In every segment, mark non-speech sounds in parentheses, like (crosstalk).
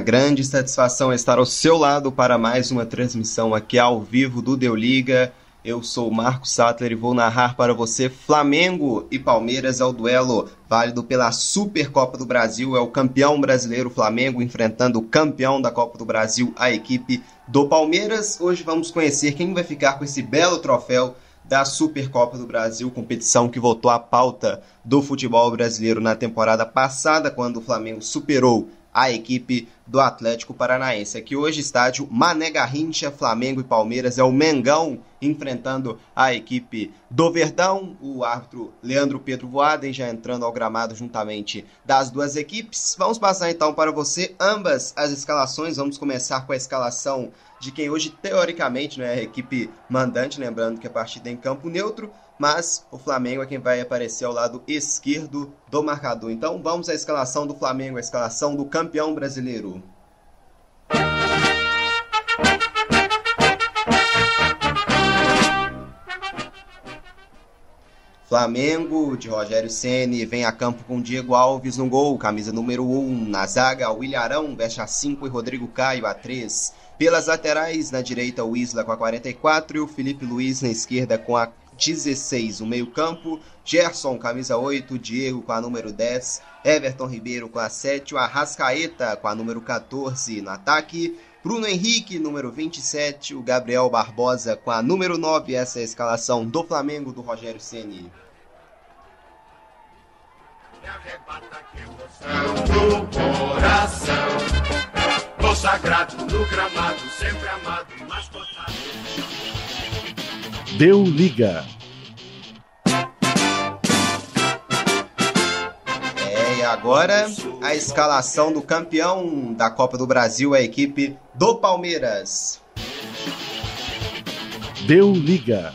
grande satisfação estar ao seu lado para mais uma transmissão aqui ao vivo do Deu Liga. Eu sou o Marcos Sattler e vou narrar para você Flamengo e Palmeiras é o duelo válido pela Supercopa do Brasil. É o campeão brasileiro Flamengo enfrentando o campeão da Copa do Brasil, a equipe do Palmeiras. Hoje vamos conhecer quem vai ficar com esse belo troféu da Supercopa do Brasil, competição que voltou à pauta do futebol brasileiro na temporada passada, quando o Flamengo superou a equipe do Atlético Paranaense. Aqui hoje, estádio Mané Garrincha, Flamengo e Palmeiras. É o Mengão enfrentando a equipe do Verdão. O árbitro Leandro Pedro Voaden já entrando ao gramado juntamente das duas equipes. Vamos passar então para você ambas as escalações. Vamos começar com a escalação de quem hoje, teoricamente, né, é a equipe mandante. Lembrando que a partida é em campo neutro mas o Flamengo é quem vai aparecer ao lado esquerdo do marcador. Então vamos à escalação do Flamengo, a escalação do campeão brasileiro. Flamengo de Rogério Ceni vem a campo com Diego Alves no gol, camisa número 1. Na zaga, o Ilharão veste a 5 e Rodrigo Caio a 3. Pelas laterais, na direita, o Isla com a 44 e o Felipe Luiz na esquerda com a 16 o meio-campo, Gerson, camisa 8, Diego com a número 10, Everton Ribeiro com a 7, o Arrascaeta com a número 14 no ataque, Bruno Henrique, número 27, o Gabriel Barbosa com a número 9, essa é a escalação do Flamengo do Rogério Ceni. Deu liga. É, e agora a escalação do campeão da Copa do Brasil, a equipe do Palmeiras. Deu liga.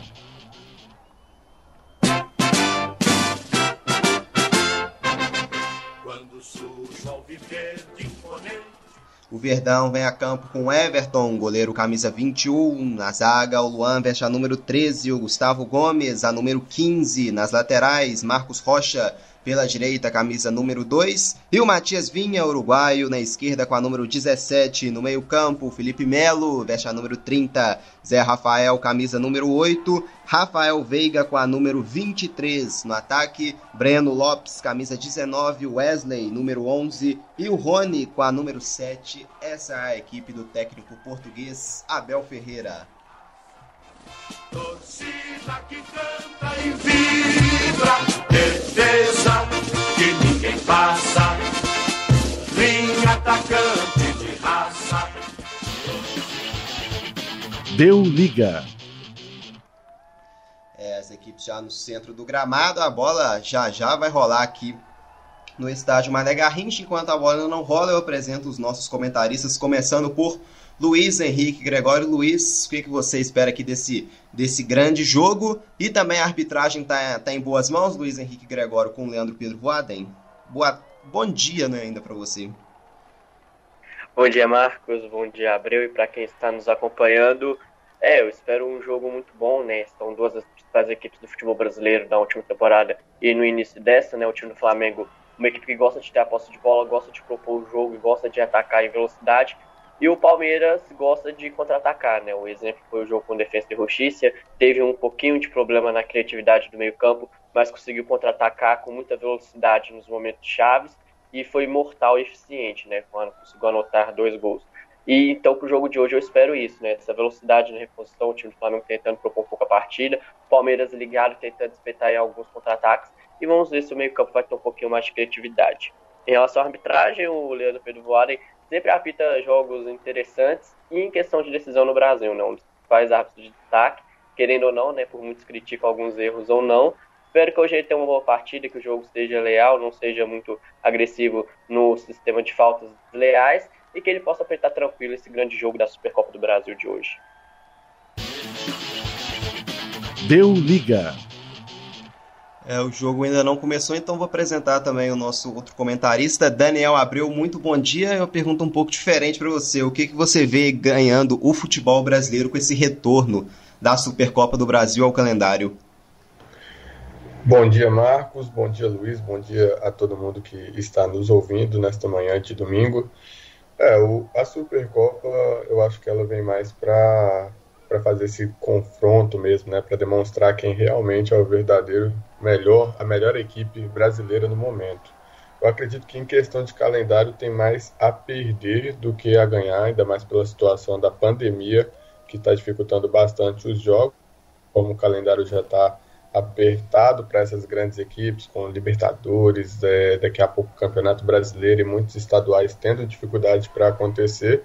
O Verdão vem a campo com Everton, goleiro camisa 21. Na zaga, o Luan veste a número 13, o Gustavo Gomes a número 15. Nas laterais, Marcos Rocha pela direita, camisa número 2. E o Matias Vinha, uruguaio, na esquerda com a número 17. No meio-campo, Felipe Melo, veste a número 30. Zé Rafael, camisa número 8. Rafael Veiga com a número 23. No ataque, Breno Lopes, camisa 19. Wesley, número 11. E o Rony com a número 7. Essa é a equipe do técnico português Abel Ferreira. Torcida que canta e vibra, defesa que ninguém passa, linha atacante de raça. Deu liga. É, as equipes já no centro do gramado, a bola já já vai rolar aqui no estádio Mané Garrincha. Enquanto a bola não rola, eu apresento os nossos comentaristas, começando por Luiz Henrique Gregório Luiz, o que, que você espera aqui desse, desse grande jogo? E também a arbitragem está tá em boas mãos, Luiz Henrique Gregório com Leandro Pedro Voaden. Boa, bom dia né, ainda para você. Bom dia, Marcos. Bom dia, Abreu. E para quem está nos acompanhando, é, eu espero um jogo muito bom, né? São duas das principais equipes do futebol brasileiro da última temporada e no início dessa, né? O time do Flamengo, uma equipe que gosta de ter a posse de bola, gosta de propor o jogo e gosta de atacar em velocidade. E o Palmeiras gosta de contra-atacar, né? O exemplo foi o jogo com defesa de Justiça, teve um pouquinho de problema na criatividade do meio-campo, mas conseguiu contra-atacar com muita velocidade nos momentos chaves e foi mortal e eficiente, né? Quando conseguiu anotar dois gols. E então para o jogo de hoje eu espero isso, né? Essa velocidade na reposição, o time do Flamengo tentando propor um pouco a partida, o Palmeiras ligado tentando espetar em alguns contra-ataques e vamos ver se o meio-campo vai ter um pouquinho mais de criatividade. Em relação à arbitragem, o Leandro Pedro Voaren sempre apita jogos interessantes e em questão de decisão no Brasil, né? Um dos principais árbitros de destaque, querendo ou não, né? Por muitos criticam alguns erros ou não. Espero que hoje ele tenha uma boa partida, que o jogo seja leal, não seja muito agressivo no sistema de faltas leais e que ele possa apertar tranquilo esse grande jogo da Supercopa do Brasil de hoje. Deu liga. É, o jogo ainda não começou, então vou apresentar também o nosso outro comentarista, Daniel Abreu. Muito bom dia. Eu pergunto um pouco diferente para você. O que, que você vê ganhando o futebol brasileiro com esse retorno da Supercopa do Brasil ao calendário? Bom dia, Marcos. Bom dia, Luiz. Bom dia a todo mundo que está nos ouvindo nesta manhã de domingo. É, o, a Supercopa, eu acho que ela vem mais para para fazer esse confronto mesmo, né, para demonstrar quem realmente é o verdadeiro melhor, a melhor equipe brasileira no momento. Eu acredito que em questão de calendário tem mais a perder do que a ganhar, ainda mais pela situação da pandemia que está dificultando bastante os jogos, como o calendário já está apertado para essas grandes equipes, com Libertadores, é, daqui a pouco Campeonato Brasileiro e muitos estaduais tendo dificuldade para acontecer.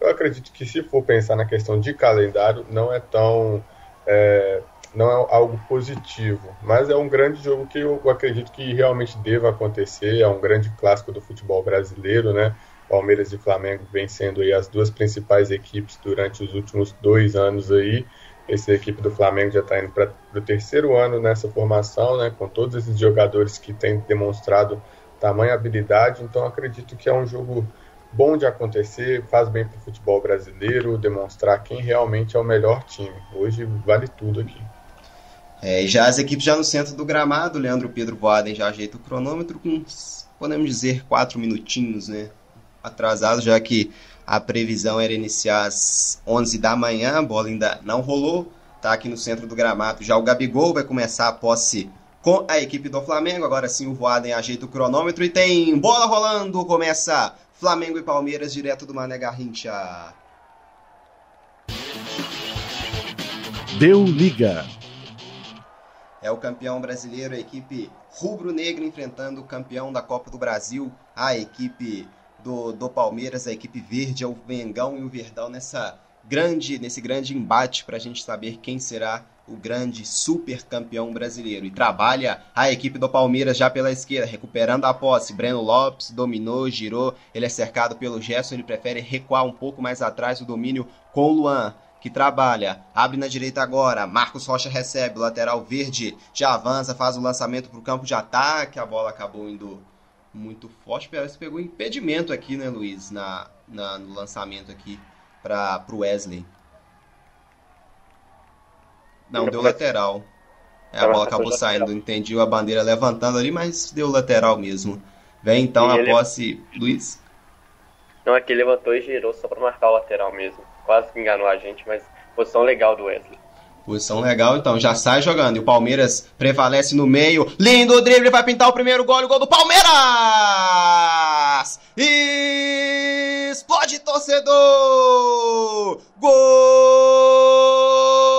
Eu acredito que se for pensar na questão de calendário, não é tão é, não é algo positivo, mas é um grande jogo que eu acredito que realmente deva acontecer. É um grande clássico do futebol brasileiro, né? Palmeiras e Flamengo vêm sendo aí as duas principais equipes durante os últimos dois anos aí. Essa equipe do Flamengo já está indo para o terceiro ano nessa formação, né? Com todos esses jogadores que têm demonstrado tamanha habilidade, então acredito que é um jogo bom de acontecer, faz bem para o futebol brasileiro, demonstrar quem realmente é o melhor time. Hoje vale tudo aqui. É, já as equipes já no centro do gramado, Leandro Pedro Boaden já ajeita o cronômetro com, podemos dizer, quatro minutinhos, né? Atrasado, já que a previsão era iniciar às 11 da manhã, a bola ainda não rolou, tá aqui no centro do gramado. Já o Gabigol vai começar a posse com a equipe do Flamengo. Agora sim o Voaden ajeita o cronômetro e tem bola rolando. Começa Flamengo e Palmeiras direto do Mané Garrincha. Deu liga. É o campeão brasileiro, a equipe rubro-negra enfrentando o campeão da Copa do Brasil, a equipe do, do Palmeiras, a equipe verde, é o Mengão e o Verdão nessa grande, nesse grande embate para a gente saber quem será o grande super campeão brasileiro. E trabalha a equipe do Palmeiras já pela esquerda, recuperando a posse. Breno Lopes dominou, girou. Ele é cercado pelo Gerson, ele prefere recuar um pouco mais atrás o domínio com o Luan. Que trabalha, abre na direita agora. Marcos Rocha recebe, o lateral verde já avança, faz o lançamento para o campo de ataque. A bola acabou indo muito forte. Parece que pegou impedimento aqui, né, Luiz, na, na no lançamento aqui para o Wesley. Não, deu lateral. É, a bola acabou saindo. Entendi a bandeira levantando ali, mas deu lateral mesmo. Vem então a posse, Luiz. Não, aqui é levantou e girou só para marcar o lateral mesmo. Quase que enganou a gente, mas posição legal do Wesley. Posição legal, então já sai jogando. E o Palmeiras prevalece no meio. Lindo drible, vai pintar o primeiro gol. O gol do Palmeiras! Explode, torcedor! Gol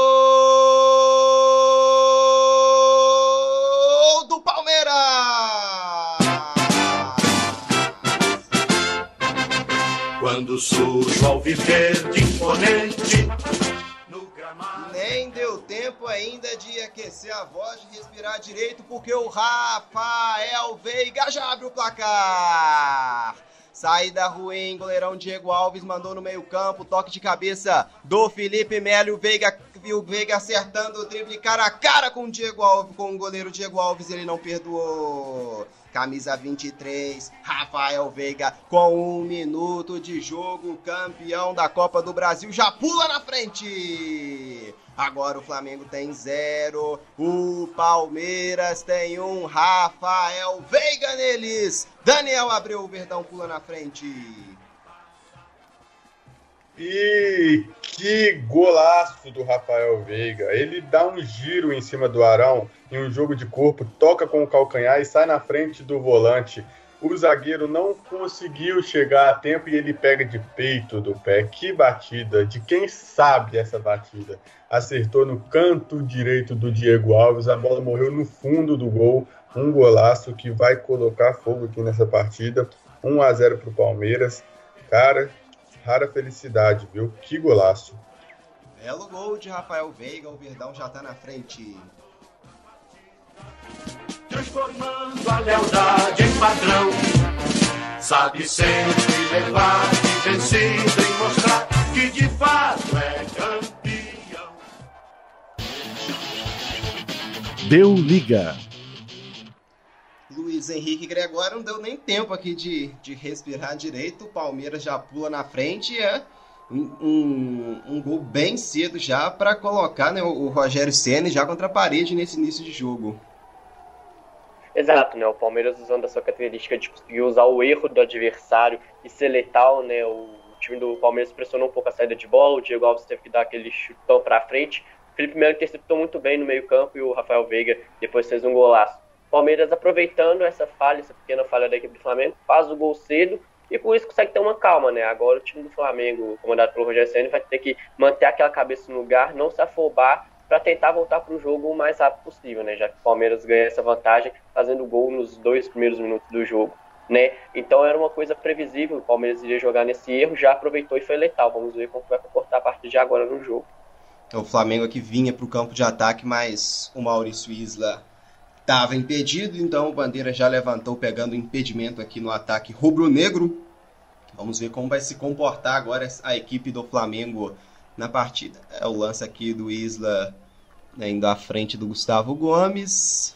Surge ao viver de imponente nem deu tempo ainda de aquecer a voz, de respirar direito, porque o Rafael Veiga já abre o placar. Saída ruim, goleirão Diego Alves mandou no meio-campo, toque de cabeça do Felipe Melo. Veiga Veiga acertando o drible cara a cara com o Diego Alves, com o goleiro Diego Alves, ele não perdoou. Camisa 23, Rafael Veiga, com um minuto de jogo, campeão da Copa do Brasil, já pula na frente. Agora o Flamengo tem zero, o Palmeiras tem um, Rafael Veiga neles. Daniel abriu o Verdão, pula na frente. E que golaço do Rafael Veiga. Ele dá um giro em cima do Arão em um jogo de corpo, toca com o calcanhar e sai na frente do volante. O zagueiro não conseguiu chegar a tempo e ele pega de peito do pé. Que batida! De quem sabe essa batida? Acertou no canto direito do Diego Alves, a bola morreu no fundo do gol. Um golaço que vai colocar fogo aqui nessa partida. 1 a 0 para o Palmeiras. Cara, rara felicidade, viu? Que golaço. Belo gol de Rafael Veiga, o Verdão já tá na frente. Transformando a lealdade em padrão. Sabe sempre levar de vencido e mostrar que de fato é campeão. Deu liga. Luiz Henrique Gregório não deu nem tempo aqui de, de respirar direito. O Palmeiras já pula na frente. É um, um, um gol bem cedo já para colocar né, o, o Rogério Senna já contra a parede nesse início de jogo. Exato, né? O Palmeiras usando a sua característica de conseguir usar o erro do adversário e ser letal, né? O time do Palmeiras pressionou um pouco a saída de bola, o Diego Alves teve que dar aquele chutão para frente. O Felipe Melo interceptou muito bem no meio-campo e o Rafael Veiga depois fez um golaço. Palmeiras aproveitando essa falha, essa pequena falha da equipe do Flamengo, faz o gol cedo e com isso consegue ter uma calma, né? Agora o time do Flamengo, comandado pelo Rogério Senna, vai ter que manter aquela cabeça no lugar, não se afobar para tentar voltar para o jogo o mais rápido possível, né? Já que o Palmeiras ganha essa vantagem fazendo gol nos dois primeiros minutos do jogo, né? Então era uma coisa previsível, o Palmeiras iria jogar nesse erro, já aproveitou e foi letal. Vamos ver como vai comportar a partir de agora no jogo. O Flamengo aqui vinha para o campo de ataque, mas o Maurício Isla estava impedido, então o Bandeira já levantou pegando impedimento aqui no ataque rubro-negro. Vamos ver como vai se comportar agora a equipe do Flamengo na partida. É o lance aqui do Isla né, indo à frente do Gustavo Gomes.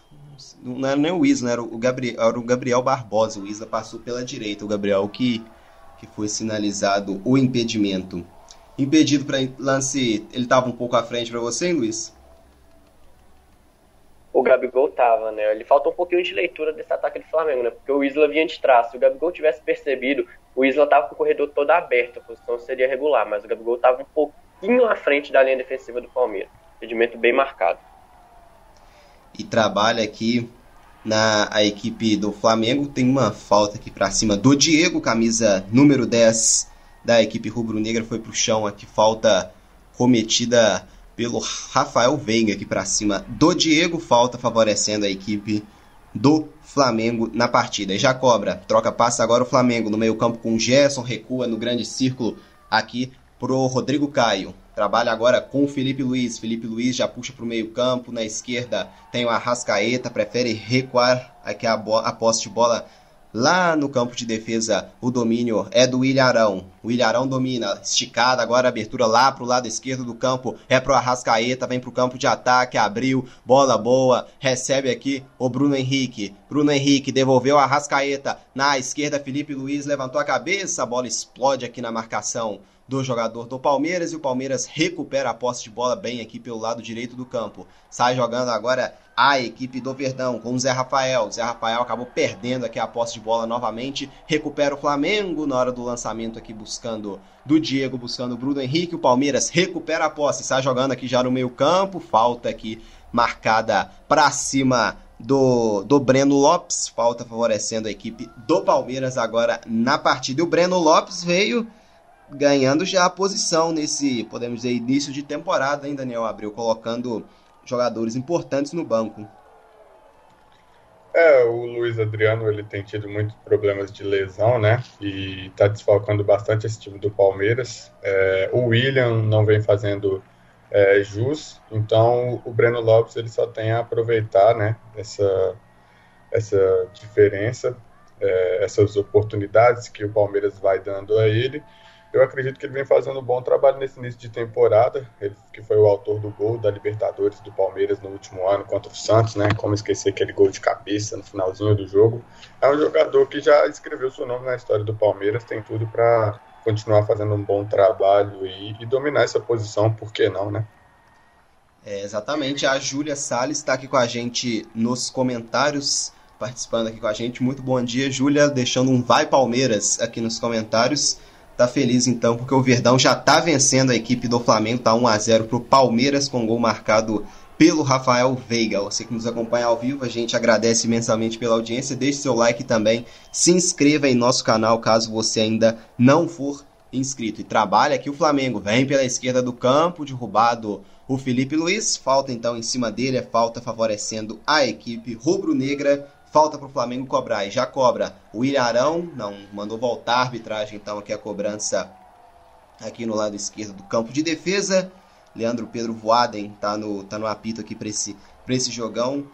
Não era nem o Isla, era o Gabriel, era o Gabriel Barbosa. O Isla passou pela direita, o Gabriel que, que foi sinalizado o impedimento. Impedido para lance, ele estava um pouco à frente para você, hein, Luiz? O Gabigol tava, né? Ele falta um pouquinho de leitura desse ataque do Flamengo, né? Porque o Isla vinha de trás. Se o Gabigol tivesse percebido, o Isla tava com o corredor todo aberto, a posição seria regular, mas o Gabigol tava um pouquinho à frente da linha defensiva do Palmeiras. Rendimento bem marcado. E trabalha aqui na a equipe do Flamengo. Tem uma falta aqui para cima do Diego, camisa número 10 da equipe rubro-negra foi pro chão aqui, falta cometida pelo Rafael Veiga aqui para cima do Diego, falta favorecendo a equipe do Flamengo na partida. E já cobra, troca passa agora o Flamengo no meio-campo com o Gerson, recua no grande círculo aqui pro Rodrigo Caio. Trabalha agora com o Felipe Luiz. Felipe Luiz já puxa para o meio-campo. Na esquerda tem o Arrascaeta, prefere recuar aqui a, a posse de bola Lá no campo de defesa, o domínio é do Ilharão. O Ilharão domina, esticada, agora abertura lá pro lado esquerdo do campo, é pro Arrascaeta, vem pro campo de ataque, abriu, bola boa, recebe aqui o Bruno Henrique. Bruno Henrique devolveu a Arrascaeta na esquerda, Felipe Luiz levantou a cabeça, a bola explode aqui na marcação do jogador do Palmeiras e o Palmeiras recupera a posse de bola bem aqui pelo lado direito do campo. Sai jogando agora a equipe do Verdão com o Zé Rafael. O Zé Rafael acabou perdendo aqui a posse de bola novamente. Recupera o Flamengo na hora do lançamento aqui buscando do Diego, buscando o Bruno Henrique. O Palmeiras recupera a posse, sai jogando aqui já no meio campo. Falta aqui marcada para cima do, do Breno Lopes. Falta favorecendo a equipe do Palmeiras agora na partida. E o Breno Lopes veio ganhando já a posição nesse, podemos dizer, início de temporada, hein, Daniel Abreu, colocando jogadores importantes no banco. É, o Luiz Adriano ele tem tido muitos problemas de lesão, né? E está desfalcando bastante esse time do Palmeiras. É, o William não vem fazendo é, jus, então o Breno Lopes ele só tem a aproveitar, né? Essa, essa diferença, é, essas oportunidades que o Palmeiras vai dando a ele eu acredito que ele vem fazendo um bom trabalho nesse início de temporada. Ele que foi o autor do gol da Libertadores do Palmeiras no último ano contra o Santos, né? Como esquecer aquele gol de cabeça no finalzinho do jogo. É um jogador que já escreveu seu nome na história do Palmeiras, tem tudo para continuar fazendo um bom trabalho e, e, dominar essa posição, por que não, né? É, exatamente. A Júlia Salles está aqui com a gente nos comentários, participando aqui com a gente. Muito bom dia, Júlia, deixando um vai Palmeiras aqui nos comentários tá feliz então, porque o Verdão já tá vencendo a equipe do Flamengo, tá 1 a 0 pro Palmeiras com gol marcado pelo Rafael Veiga. Você que nos acompanha ao vivo, a gente agradece imensamente pela audiência. Deixe seu like também, se inscreva em nosso canal caso você ainda não for inscrito. E trabalha aqui o Flamengo, vem pela esquerda do campo, derrubado o Felipe Luiz. Falta então em cima dele, é falta favorecendo a equipe rubro-negra Falta para o Flamengo cobrar. E já cobra o Ilharão. Não, mandou voltar a arbitragem então aqui a cobrança aqui no lado esquerdo do campo de defesa. Leandro Pedro Voaden tá no, tá no apito aqui para esse, esse jogão.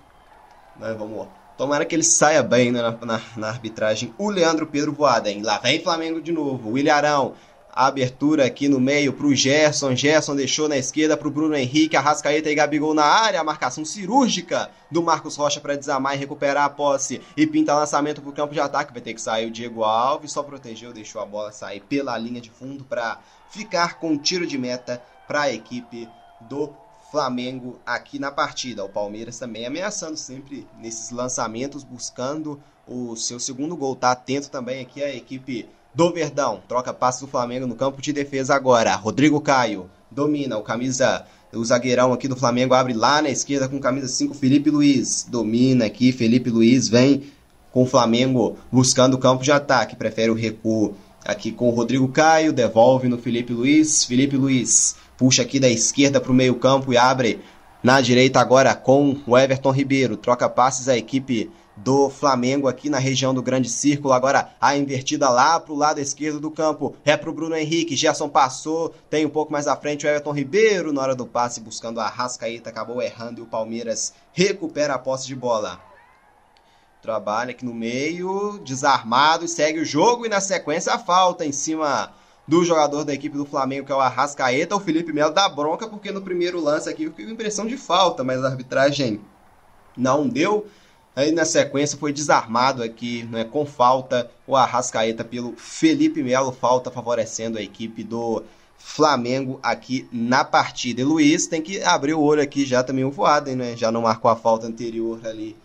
Mas vamos Tomara que ele saia bem né, na, na, na, arbitragem. O Leandro Pedro Voaden. Lá vem Flamengo de novo. O Ilharão a abertura aqui no meio para o Gerson. Gerson deixou na esquerda para o Bruno Henrique. Arrascaeta e Gabigol na área. A marcação cirúrgica do Marcos Rocha para desarmar e recuperar a posse. E pinta lançamento para o campo de ataque. Vai ter que sair o Diego Alves. Só protegeu, deixou a bola sair pela linha de fundo para ficar com tiro de meta para a equipe do Flamengo aqui na partida. O Palmeiras também ameaçando sempre nesses lançamentos, buscando o seu segundo gol. Tá atento também aqui a equipe do Verdão. Troca passes do Flamengo no campo de defesa agora. Rodrigo Caio domina o camisa. O zagueirão aqui do Flamengo abre lá na esquerda com camisa 5, Felipe Luiz. Domina aqui, Felipe Luiz vem com o Flamengo buscando o campo de ataque. Prefere o recuo aqui com o Rodrigo Caio. Devolve no Felipe Luiz. Felipe Luiz puxa aqui da esquerda para o meio campo e abre na direita agora com o Everton Ribeiro. Troca passes a equipe do Flamengo aqui na região do Grande Círculo. Agora a invertida lá para o lado esquerdo do campo. É para o Bruno Henrique. Gerson passou. Tem um pouco mais à frente o Everton Ribeiro. Na hora do passe, buscando a Rascaíta. Acabou errando e o Palmeiras recupera a posse de bola. Trabalha aqui no meio, desarmado e segue o jogo. E na sequência a falta em cima do jogador da equipe do Flamengo, que é o Arrascaeta, o Felipe Melo dá bronca, porque no primeiro lance aqui com impressão de falta, mas a arbitragem não deu. Aí na sequência foi desarmado aqui, né, com falta, o Arrascaeta pelo Felipe Melo, falta favorecendo a equipe do Flamengo aqui na partida. E Luiz tem que abrir o olho aqui já também o Voaden, né? Já não marcou a falta anterior ali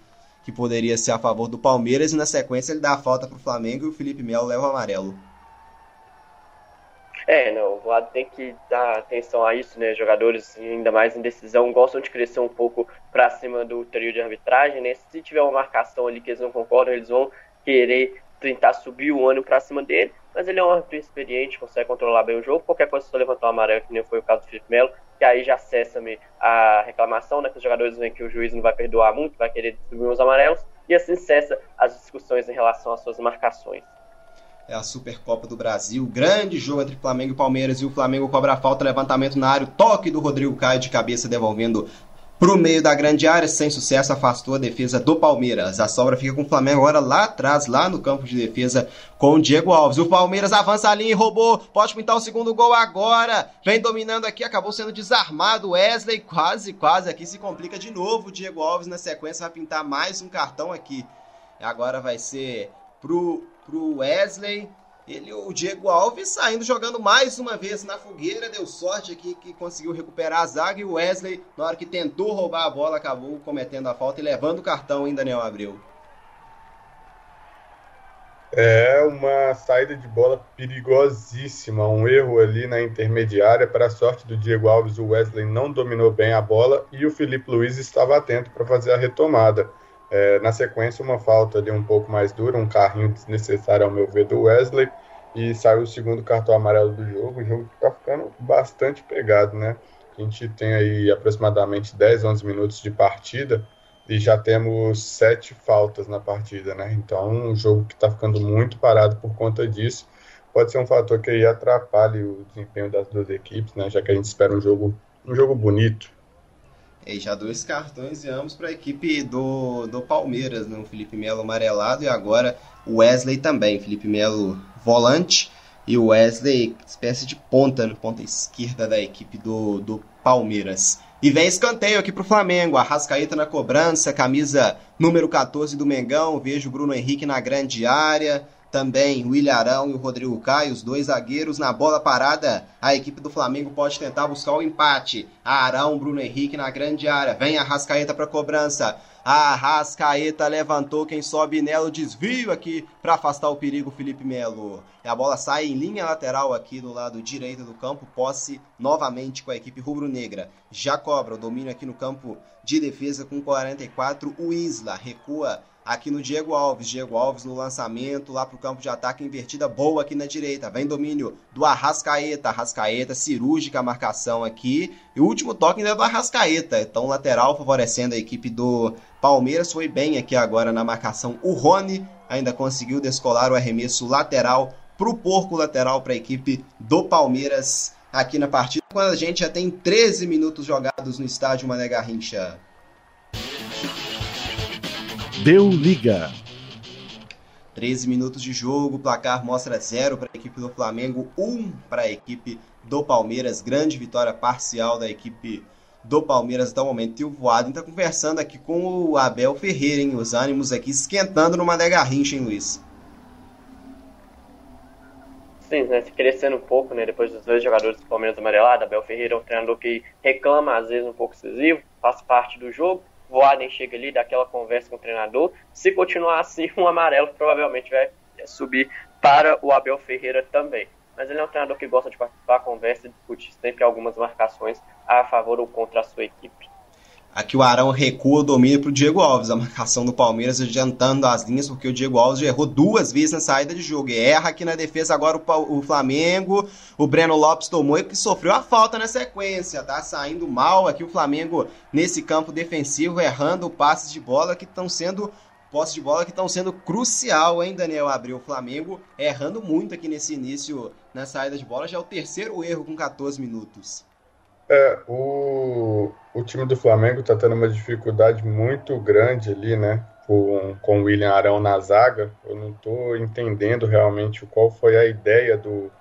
que poderia ser a favor do Palmeiras e na sequência ele dá a falta para o Flamengo e o Felipe Melo leva o amarelo. É, não, o Vlad tem que dar atenção a isso, né? Jogadores, ainda mais em decisão, gostam de crescer um pouco para cima do trio de arbitragem, né? Se tiver uma marcação ali que eles não concordam, eles vão querer tentar subir o ano para cima dele, mas ele é um árbitro experiente, consegue controlar bem o jogo. Qualquer coisa, só levantar o amarelo, que nem foi o caso do Felipe Melo, que aí já cessa a reclamação, né? Que os jogadores veem que o juiz não vai perdoar muito, vai querer distribuir os amarelos, e assim cessa as discussões em relação às suas marcações é a Supercopa do Brasil. Grande jogo entre Flamengo e Palmeiras e o Flamengo cobra a falta, levantamento na área, toque do Rodrigo Caio de cabeça devolvendo pro meio da grande área, sem sucesso, afastou a defesa do Palmeiras. A sobra fica com o Flamengo agora lá atrás, lá no campo de defesa com o Diego Alves. O Palmeiras avança a linha e roubou, pode pintar o segundo gol agora. Vem dominando aqui, acabou sendo desarmado. Wesley quase, quase aqui se complica de novo. O Diego Alves na sequência vai pintar mais um cartão aqui. Agora vai ser pro pro Wesley. Ele, o Diego Alves saindo jogando mais uma vez na fogueira, deu sorte aqui que conseguiu recuperar a zaga e o Wesley, na hora que tentou roubar a bola, acabou cometendo a falta e levando o cartão em Daniel Abreu. É uma saída de bola perigosíssima, um erro ali na intermediária. Para a sorte do Diego Alves, o Wesley não dominou bem a bola e o Felipe Luiz estava atento para fazer a retomada. É, na sequência, uma falta ali um pouco mais dura, um carrinho desnecessário, ao meu ver, do Wesley. E saiu o segundo cartão amarelo do jogo. O jogo está ficando bastante pegado, né? A gente tem aí aproximadamente 10, 11 minutos de partida e já temos sete faltas na partida, né? Então, um jogo que está ficando muito parado por conta disso. Pode ser um fator que atrapalhe o desempenho das duas equipes, né? Já que a gente espera um jogo, um jogo bonito, e já dois cartões e ambos para a equipe do, do Palmeiras, né? o Felipe Melo amarelado e agora o Wesley também. Felipe Melo volante e o Wesley espécie de ponta, no ponta esquerda da equipe do, do Palmeiras. E vem escanteio aqui para o Flamengo. Arrascaeta na cobrança, camisa número 14 do Mengão. Vejo o Bruno Henrique na grande área. Também o Ilharão e o Rodrigo Caio, os dois zagueiros na bola parada. A equipe do Flamengo pode tentar buscar o empate. Arão, Bruno Henrique na grande área. Vem a Rascaeta para cobrança. A Rascaeta levantou quem sobe nela, desvio aqui para afastar o perigo Felipe Melo. E a bola sai em linha lateral aqui do lado direito do campo, posse novamente com a equipe rubro-negra. Já cobra o domínio aqui no campo de defesa com 44. O Isla recua aqui no Diego Alves. Diego Alves no lançamento lá para o campo de ataque invertida boa aqui na direita. Vem domínio do Arrascaeta. Arrascaeta, cirúrgica a marcação aqui. E o último toque ainda é do Arrascaeta. Então lateral favorecendo a equipe do Palmeiras. Foi bem aqui agora na marcação. O Rony ainda conseguiu descolar o arremesso lateral para o porco lateral para a equipe do Palmeiras aqui na partida. Quando a gente já tem 13 minutos jogados no estádio Mané Garrincha. Deu liga. 13 minutos de jogo, o placar mostra 0 para a equipe do Flamengo, 1 um para a equipe do Palmeiras. Grande vitória parcial da equipe do Palmeiras até o momento. E o Voado está conversando aqui com o Abel Ferreira, hein? Os ânimos aqui esquentando numa garrincha, hein, Luiz? Sim, né, crescendo um pouco, né, depois dos dois jogadores do Palmeiras amarelado, Abel Ferreira é um treinador que reclama, às vezes, um pouco excessivo, faz parte do jogo, Voaden chega ali, dá aquela conversa com o treinador, se continuar assim, (laughs) um amarelo provavelmente vai subir para o Abel Ferreira também. Mas ele é um treinador que gosta de participar, conversa e discutir sempre algumas marcações a favor ou contra a sua equipe. Aqui o Arão recua o domínio para o Diego Alves, a marcação do Palmeiras adiantando as linhas, porque o Diego Alves errou duas vezes na saída de jogo. E erra aqui na defesa agora o, o Flamengo. O Breno Lopes tomou e sofreu a falta na sequência. Tá saindo mal aqui o Flamengo nesse campo defensivo, errando passes de bola que estão sendo posse de bola que estão sendo crucial, hein, Daniel Abreu? O Flamengo errando muito aqui nesse início na saída de bola. Já é o terceiro erro com 14 minutos. É, o, o time do Flamengo está tendo uma dificuldade muito grande ali, né? Com, com o William Arão na zaga. Eu não estou entendendo realmente qual foi a ideia do,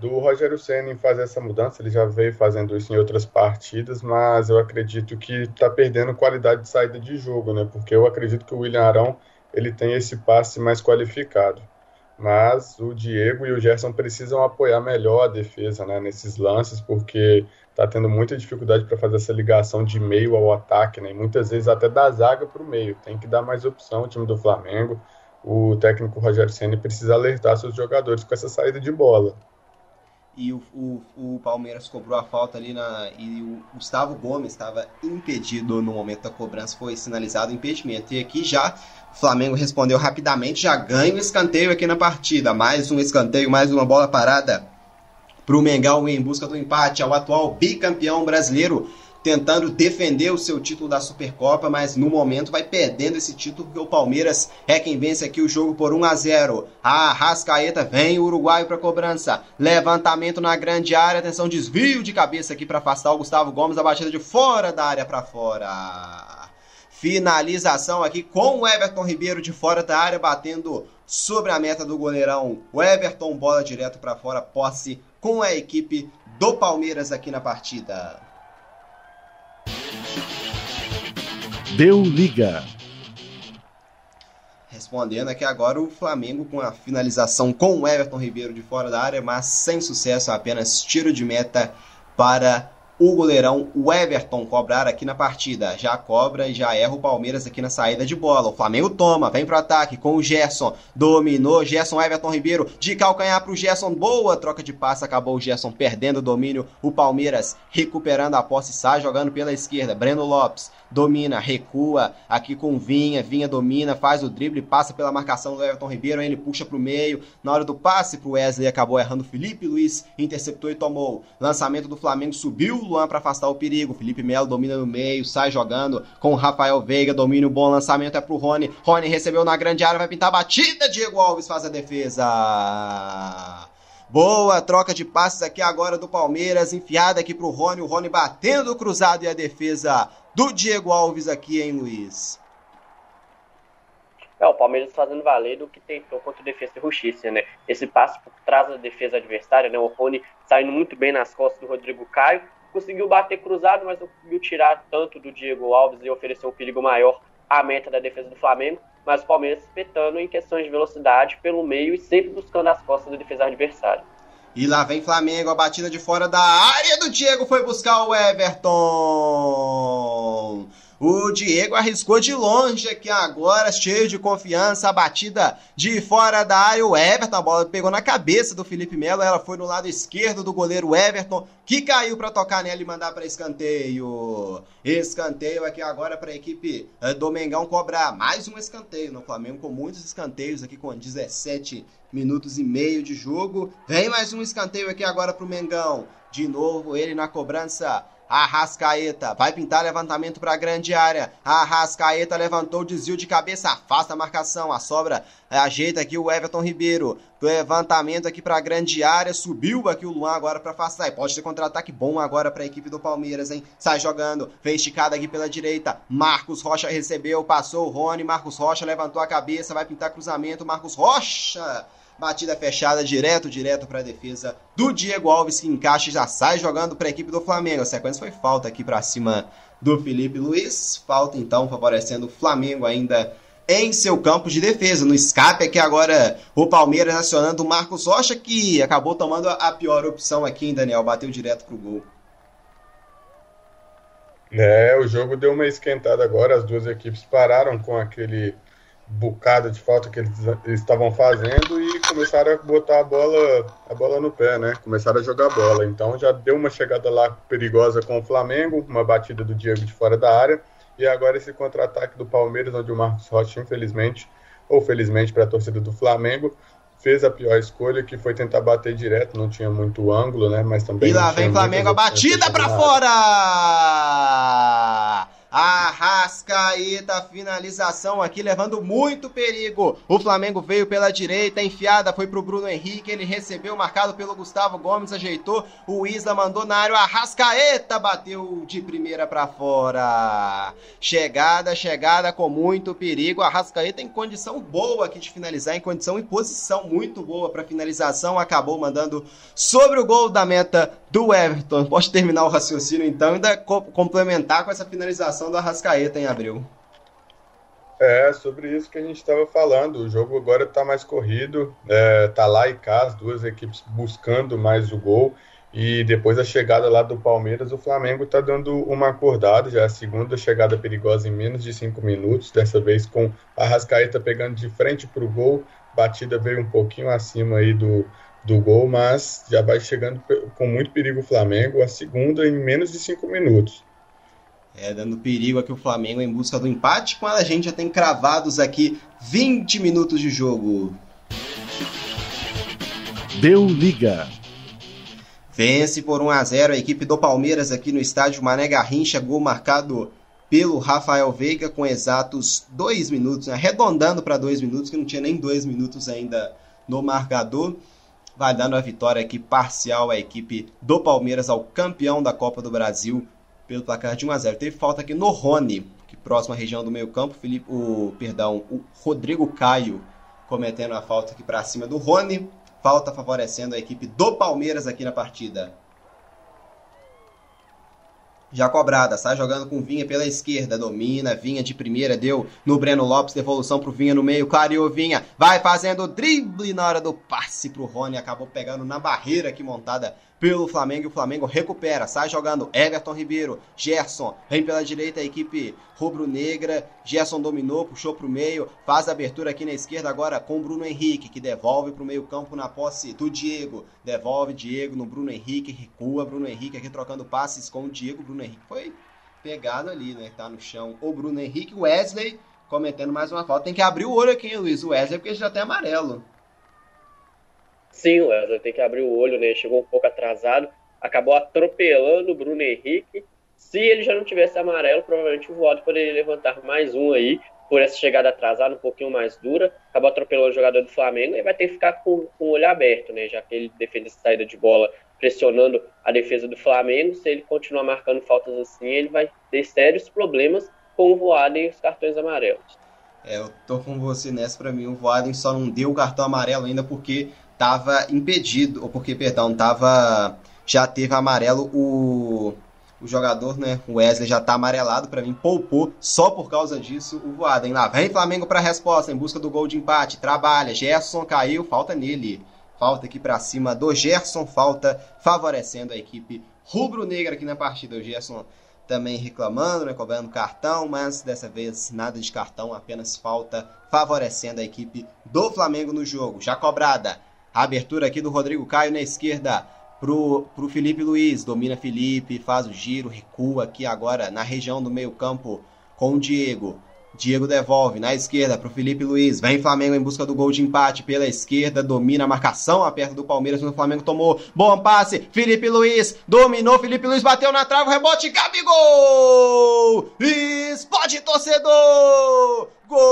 do Rogério Senna em fazer essa mudança. Ele já veio fazendo isso em outras partidas, mas eu acredito que está perdendo qualidade de saída de jogo, né? Porque eu acredito que o William Arão ele tem esse passe mais qualificado mas o Diego e o Gerson precisam apoiar melhor a defesa né, nesses lances, porque está tendo muita dificuldade para fazer essa ligação de meio ao ataque, né, e muitas vezes até da zaga para o meio. Tem que dar mais opção o time do Flamengo. O técnico Rogério Ceni precisa alertar seus jogadores com essa saída de bola e o, o, o, Palmeiras cobrou a falta ali na, e o Gustavo Gomes estava impedido no momento da cobrança, foi sinalizado o impedimento. E aqui já o Flamengo respondeu rapidamente, já ganha o escanteio aqui na partida. Mais um escanteio, mais uma bola parada para o Mengão em busca do empate ao atual bicampeão brasileiro tentando defender o seu título da Supercopa, mas no momento vai perdendo esse título porque o Palmeiras é quem vence aqui o jogo por 1 a 0. A Rascaeta vem o uruguaio para cobrança. Levantamento na grande área, atenção, desvio de cabeça aqui para afastar o Gustavo Gomes, a batida de fora da área para fora. Finalização aqui com o Everton Ribeiro de fora da área batendo sobre a meta do goleirão. O Everton bola direto para fora, posse com a equipe do Palmeiras aqui na partida. Deu liga. Respondendo aqui agora o Flamengo com a finalização com o Everton Ribeiro de fora da área, mas sem sucesso, apenas tiro de meta para o goleirão o Everton cobrar aqui na partida. Já cobra e já erra o Palmeiras aqui na saída de bola. O Flamengo toma, vem pro ataque com o Gerson. Dominou, Gerson Everton Ribeiro de calcanhar pro Gerson. Boa troca de passe, acabou o Gerson perdendo o domínio. O Palmeiras recuperando a posse, sai jogando pela esquerda. Breno Lopes domina, recua aqui com Vinha, Vinha domina, faz o drible, passa pela marcação do Everton Ribeiro, ele puxa pro meio, na hora do passe pro Wesley acabou errando Felipe Luiz, interceptou e tomou. Lançamento do Flamengo subiu Luan para afastar o perigo. Felipe Melo domina no meio, sai jogando com Rafael Veiga, domina o bom lançamento é pro Rony. Rony recebeu na grande área, vai pintar a batida, Diego Alves faz a defesa. Boa troca de passes aqui agora do Palmeiras, enfiada aqui pro Rony, o Rony batendo o cruzado e a defesa do Diego Alves aqui, hein, Luiz? É, o Palmeiras fazendo valer do que tentou contra o Defesa e Justiça, né? Esse passe por trás da defesa adversária, né? O Rony saindo muito bem nas costas do Rodrigo Caio, conseguiu bater cruzado, mas não conseguiu tirar tanto do Diego Alves e oferecer um perigo maior à meta da defesa do Flamengo mas o Palmeiras espetando em questões de velocidade pelo meio e sempre buscando as costas do defesa adversário. E lá vem Flamengo, a batida de fora da área do Diego foi buscar o Everton. O Diego arriscou de longe aqui agora, cheio de confiança, a batida de fora da área. O Everton, a bola pegou na cabeça do Felipe Melo, ela foi no lado esquerdo do goleiro Everton, que caiu para tocar nela e mandar para escanteio. Escanteio aqui agora para a equipe eh, do Mengão cobrar mais um escanteio no Flamengo, com muitos escanteios aqui com 17 minutos e meio de jogo. Vem mais um escanteio aqui agora para o Mengão. De novo ele na cobrança Arrascaeta vai pintar levantamento para a grande área. Arrascaeta levantou, desvio de cabeça, afasta a marcação. A sobra ajeita aqui o Everton Ribeiro. Levantamento aqui para a grande área. Subiu aqui o Luan agora para afastar. E pode ter contra-ataque bom agora para a equipe do Palmeiras, hein? Sai jogando, vem esticado aqui pela direita. Marcos Rocha recebeu, passou o Rony. Marcos Rocha levantou a cabeça, vai pintar cruzamento. Marcos Rocha Batida fechada direto, direto para a defesa do Diego Alves, que encaixa e já sai jogando para a equipe do Flamengo. A sequência foi falta aqui para cima do Felipe Luiz. Falta então favorecendo o Flamengo ainda em seu campo de defesa. No escape aqui agora o Palmeiras acionando o Marcos Rocha, que acabou tomando a pior opção aqui, em Daniel, bateu direto pro gol. É, o jogo deu uma esquentada agora, as duas equipes pararam com aquele bocado de falta que eles estavam fazendo e começaram a botar a bola, a bola no pé, né? Começaram a jogar bola. Então já deu uma chegada lá perigosa com o Flamengo, uma batida do Diego de fora da área e agora esse contra-ataque do Palmeiras, onde o Marcos Rocha, infelizmente, ou felizmente para a torcida do Flamengo, fez a pior escolha, que foi tentar bater direto, não tinha muito ângulo, né? Mas também. E lá vem Flamengo, a batida para fora! Arrascaeta, finalização aqui, levando muito perigo. O Flamengo veio pela direita, enfiada, foi pro Bruno Henrique, ele recebeu, marcado pelo Gustavo Gomes, ajeitou, o Isla mandou na área, Arrascaeta bateu de primeira para fora. Chegada, chegada com muito perigo. Arrascaeta em condição boa aqui de finalizar, em condição e posição muito boa para finalização, acabou mandando sobre o gol da meta do Everton. Pode terminar o raciocínio então ainda complementar com essa finalização do Arrascaeta em abril. É, sobre isso que a gente estava falando. O jogo agora está mais corrido, é, tá lá e cá, as duas equipes buscando mais o gol. E depois da chegada lá do Palmeiras, o Flamengo está dando uma acordada, já é a segunda chegada perigosa em menos de cinco minutos, dessa vez com a Rascaeta pegando de frente para o gol, batida veio um pouquinho acima aí do, do gol, mas já vai chegando com muito perigo o Flamengo, a segunda em menos de cinco minutos. É, dando perigo aqui o Flamengo em busca do empate, com a gente já tem cravados aqui 20 minutos de jogo. Deu liga. Vence por 1 a 0 a equipe do Palmeiras aqui no estádio Mané Garrincha, gol marcado pelo Rafael Veiga com exatos dois minutos, né? arredondando para dois minutos, que não tinha nem dois minutos ainda no marcador vai dando a vitória aqui parcial à equipe do Palmeiras ao campeão da Copa do Brasil pelo placar de 1 a 0. Teve falta aqui no Rony, que próximo à região do meio-campo, Felipe, o perdão, o Rodrigo Caio cometendo a falta aqui para cima do Rony. Falta favorecendo a equipe do Palmeiras aqui na partida já cobrada, sai jogando com Vinha pela esquerda, domina, Vinha de primeira, deu no Breno Lopes, devolução pro Vinha no meio, clareou Vinha, vai fazendo drible na hora do passe pro Rony, acabou pegando na barreira aqui montada pelo Flamengo e o Flamengo recupera, sai jogando Everton Ribeiro, Gerson, vem pela direita a equipe rubro-negra, Gerson dominou, puxou para o meio, faz a abertura aqui na esquerda agora com o Bruno Henrique, que devolve para o meio campo na posse do Diego, devolve Diego no Bruno Henrique, recua Bruno Henrique aqui trocando passes com o Diego, Bruno Henrique foi pegado ali, né, tá no chão, o Bruno Henrique, Wesley cometendo mais uma falta, tem que abrir o olho aqui, Luiz, o Wesley, porque já tem amarelo. Sim, Wesley tem que abrir o olho, né? Chegou um pouco atrasado, acabou atropelando o Bruno Henrique. Se ele já não tivesse amarelo, provavelmente o Voado poderia levantar mais um aí, por essa chegada atrasada, um pouquinho mais dura. Acabou atropelando o jogador do Flamengo e vai ter que ficar com, com o olho aberto, né? Já que ele defende essa saída de bola pressionando a defesa do Flamengo. Se ele continuar marcando faltas assim, ele vai ter sérios problemas com o Voado e os cartões amarelos. É, eu tô com você nessa. Para mim, o Voaden só não deu o cartão amarelo ainda porque estava impedido, ou porque, perdão, tava, já teve amarelo o, o jogador, né, o Wesley já tá amarelado para mim, poupou só por causa disso o Voaden. Lá vem Flamengo para resposta em busca do gol de empate, trabalha, Gerson caiu, falta nele. Falta aqui para cima do Gerson, falta favorecendo a equipe rubro-negra aqui na partida. O Gerson também reclamando, né, cobrando cartão, mas dessa vez nada de cartão, apenas falta favorecendo a equipe do Flamengo no jogo. Já cobrada a abertura aqui do Rodrigo Caio na esquerda pro, pro Felipe Luiz. Domina Felipe, faz o giro, recua aqui agora na região do meio-campo com o Diego. Diego devolve na esquerda para o Felipe Luiz. Vem Flamengo em busca do gol de empate pela esquerda. Domina a marcação aperta do Palmeiras. O Flamengo tomou. Bom passe. Felipe Luiz dominou. Felipe Luiz bateu na trave. Rebote. Gabigol! Explode torcedor! Gol!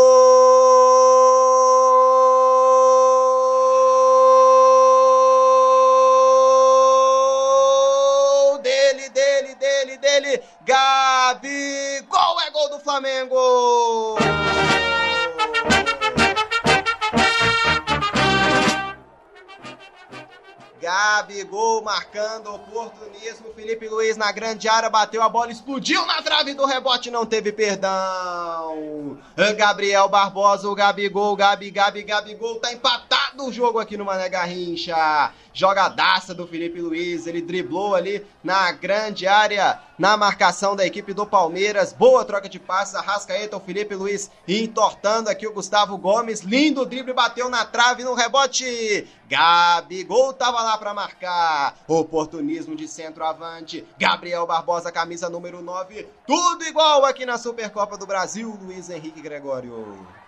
Dele, Gabigol é gol do Flamengo! Gabigol marcando oportunismo. Felipe Luiz na grande área bateu a bola, explodiu na trave do rebote, não teve perdão. Gabriel Barbosa, o Gabigol, Gabi, Gabi, Gabigol, tá empatado o jogo aqui no Mané Garrincha. Jogadaça do Felipe Luiz, ele driblou ali na grande área, na marcação da equipe do Palmeiras. Boa troca de passes, Arrascaeta, o Felipe Luiz entortando aqui o Gustavo Gomes. Lindo drible, bateu na trave no rebote. Gabigol tava lá para marcar. Oportunismo de centroavante. Gabriel Barbosa, camisa número 9. Tudo igual aqui na Supercopa do Brasil, Luiz Henrique Gregório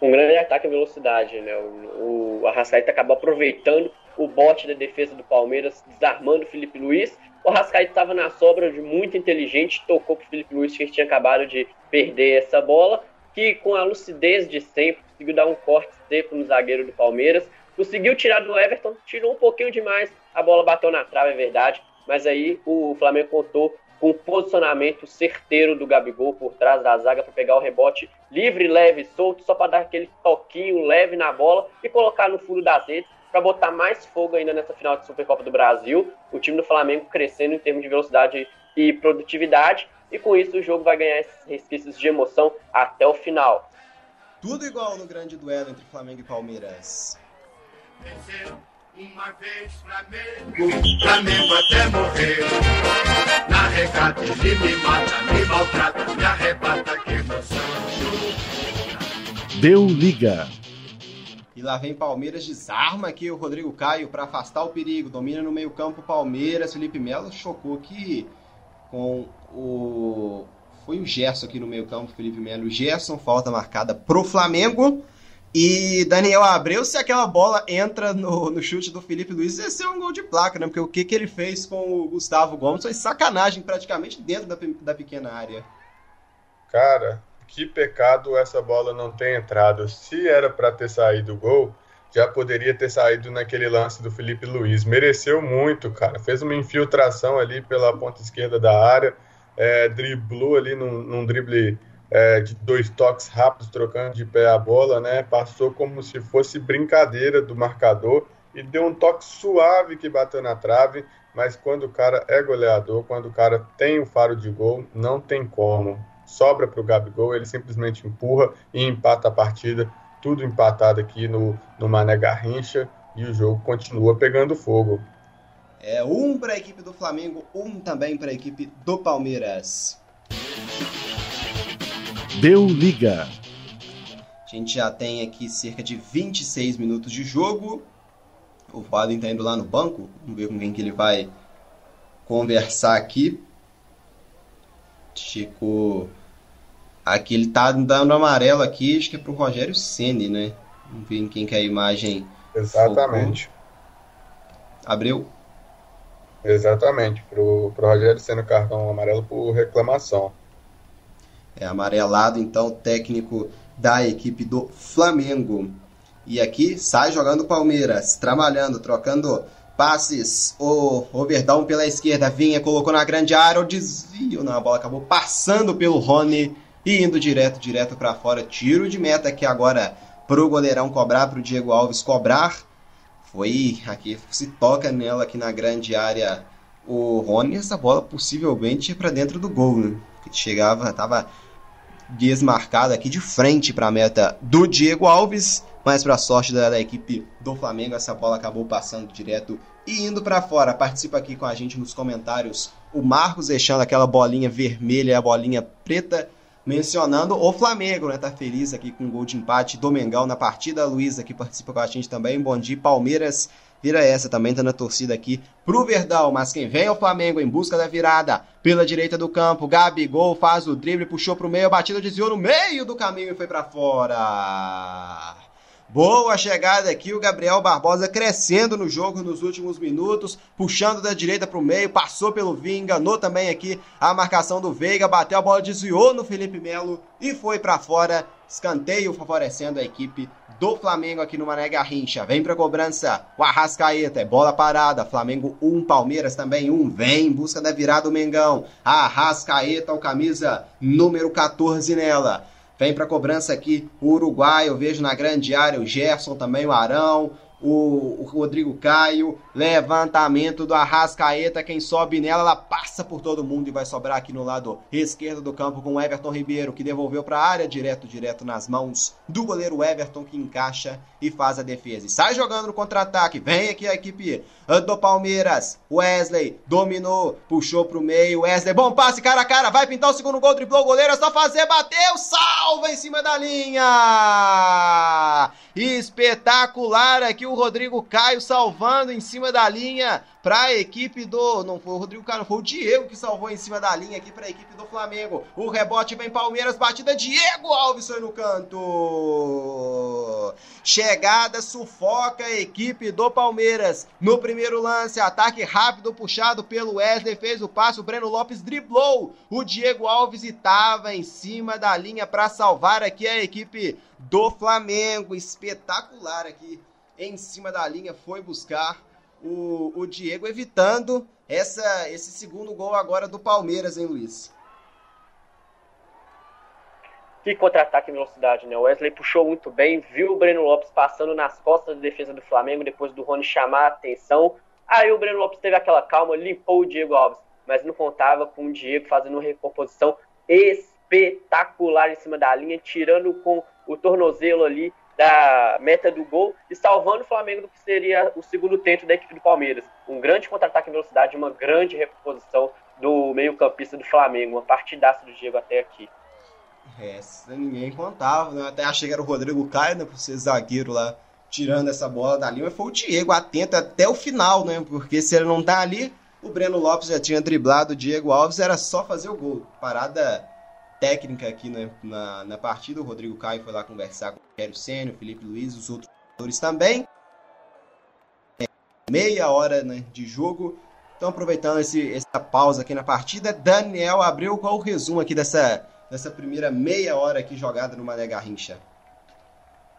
um grande ataque à velocidade, né? O, o Arrascaeta acabou aproveitando o bote da defesa do Palmeiras, desarmando o Felipe Luiz. O Arrascaeta estava na sobra de muito inteligente, tocou para o Felipe Luiz, que tinha acabado de perder essa bola, que com a lucidez de sempre conseguiu dar um corte seco no zagueiro do Palmeiras, conseguiu tirar do Everton, tirou um pouquinho demais, a bola bateu na trave, é verdade, mas aí o Flamengo contou com o posicionamento certeiro do Gabigol por trás da zaga para pegar o rebote livre, leve, solto, só para dar aquele toquinho leve na bola e colocar no fundo das redes para botar mais fogo ainda nessa final de Supercopa do Brasil. O time do Flamengo crescendo em termos de velocidade e produtividade e com isso o jogo vai ganhar esses resquícios de emoção até o final. Tudo igual no grande duelo entre Flamengo e Palmeiras. Uma vez Flamengo, Flamengo até morrer. Na regata ele me mata, me maltrata, me arrebata, que emoção. Deu liga. E lá vem Palmeiras, desarma aqui o Rodrigo Caio para afastar o perigo. Domina no meio-campo Palmeiras. Felipe Melo chocou aqui com o. Foi o Gerson aqui no meio-campo, Felipe Melo. Gerson, falta marcada pro Flamengo. E Daniel Abreu, se aquela bola entra no, no chute do Felipe Luiz, ia ser um gol de placa, né? Porque o que, que ele fez com o Gustavo Gomes foi sacanagem praticamente dentro da, da pequena área. Cara, que pecado essa bola não ter entrado. Se era para ter saído o gol, já poderia ter saído naquele lance do Felipe Luiz. Mereceu muito, cara. Fez uma infiltração ali pela ponta esquerda da área, é, driblou ali num, num drible é, de dois toques rápidos, trocando de pé a bola, né? Passou como se fosse brincadeira do marcador e deu um toque suave que bateu na trave. Mas quando o cara é goleador, quando o cara tem o faro de gol, não tem como. Sobra para o Gabigol, ele simplesmente empurra e empata a partida. Tudo empatado aqui no, no Mané Garrincha e o jogo continua pegando fogo. É um para a equipe do Flamengo, um também para a equipe do Palmeiras. Deu liga. A gente já tem aqui cerca de 26 minutos de jogo. O Fábio está indo lá no banco. Vamos ver com quem que ele vai conversar aqui. Chico. Aqui ele tá dando amarelo aqui, acho que é pro Rogério Ceni, né? Vamos ver em quem que é a imagem. Exatamente. Focou. Abriu. Exatamente, pro, pro Rogério Ceni cartão amarelo por reclamação é, amarelado, então, técnico da equipe do Flamengo. E aqui sai jogando Palmeiras, trabalhando, trocando passes. O Overdão pela esquerda vinha, colocou na grande área, o desvio na bola acabou passando pelo Rony e indo direto, direto para fora. Tiro de meta aqui agora pro goleirão cobrar, pro Diego Alves cobrar. Foi aqui, se toca nela aqui na grande área o Rony. Essa bola possivelmente para dentro do gol, né? Que chegava, tava desmarcada aqui de frente para a meta do Diego Alves, mas para sorte da, da, equipe do Flamengo, essa bola acabou passando direto e indo para fora. Participa aqui com a gente nos comentários o Marcos deixando aquela bolinha vermelha e a bolinha preta, mencionando o Flamengo, né? Tá feliz aqui com o gol de empate do Mengão na partida. A Luísa aqui participa com a gente também. Bom dia, Palmeiras vira essa, também tá na torcida aqui pro Verdão, mas quem vem é o Flamengo em busca da virada pela direita do campo, Gabigol faz o drible, puxou pro meio, batida desviou no meio do caminho e foi para fora. Boa chegada aqui, o Gabriel Barbosa crescendo no jogo nos últimos minutos, puxando da direita para o meio, passou pelo Vinga, enganou também aqui a marcação do Veiga, bateu a bola, desviou no Felipe Melo e foi para fora. Escanteio favorecendo a equipe do Flamengo aqui no Mané Garrincha. Vem pra cobrança o Arrascaeta. É bola parada. Flamengo 1, um, Palmeiras também 1. Um. Vem em busca da virada do Mengão. Arrascaeta, o camisa número 14 nela. Vem pra cobrança aqui o Uruguai. Eu vejo na grande área o Gerson também, o Arão. O, o Rodrigo Caio, levantamento do Arrascaeta, quem sobe nela, ela passa por todo mundo e vai sobrar aqui no lado esquerdo do campo com o Everton Ribeiro, que devolveu para a área, direto, direto nas mãos do goleiro Everton, que encaixa e faz a defesa. E sai jogando no contra-ataque, vem aqui a equipe do Palmeiras, Wesley dominou, puxou pro meio, Wesley, bom passe, cara a cara, vai pintar o segundo gol, driblou o goleiro, é só fazer, bateu, salva em cima da linha! Espetacular aqui o Rodrigo Caio salvando em cima da linha para a equipe do. Não foi o Rodrigo Caio, foi o Diego que salvou em cima da linha aqui para a equipe do Flamengo. O rebote vem Palmeiras, batida Diego Alves foi no canto. Chegada sufoca a equipe do Palmeiras. No primeiro lance, ataque rápido puxado pelo Wesley, fez o passe, o Breno Lopes driblou o Diego Alves estava em cima da linha para salvar aqui a equipe do Flamengo. Espetacular aqui em cima da linha, foi buscar o, o Diego, evitando essa, esse segundo gol agora do Palmeiras, hein, Luiz? Que contra-ataque em velocidade, né? O Wesley puxou muito bem, viu o Breno Lopes passando nas costas da defesa do Flamengo depois do Rony chamar a atenção. Aí o Breno Lopes teve aquela calma, limpou o Diego Alves, mas não contava com o Diego fazendo uma recomposição espetacular em cima da linha, tirando com o tornozelo ali da meta do gol e salvando o Flamengo do que seria o segundo tento da equipe do Palmeiras. Um grande contra-ataque em velocidade, uma grande reposição do meio-campista do Flamengo, uma partidaça do Diego até aqui. Essa ninguém contava, né? Até achei que era o Rodrigo Caio, né? Por ser zagueiro lá, tirando essa bola dali, mas foi o Diego atento até o final, né? Porque se ele não tá ali, o Breno Lopes já tinha driblado o Diego Alves, era só fazer o gol. Parada técnica aqui né, na, na partida. O Rodrigo Caio foi lá conversar com o Rogério Senna, o Felipe Luiz, os outros jogadores também. Meia hora né, de jogo. Então, aproveitando esse, essa pausa aqui na partida, Daniel abriu qual o resumo aqui dessa, dessa primeira meia hora aqui jogada no Mané Garrincha?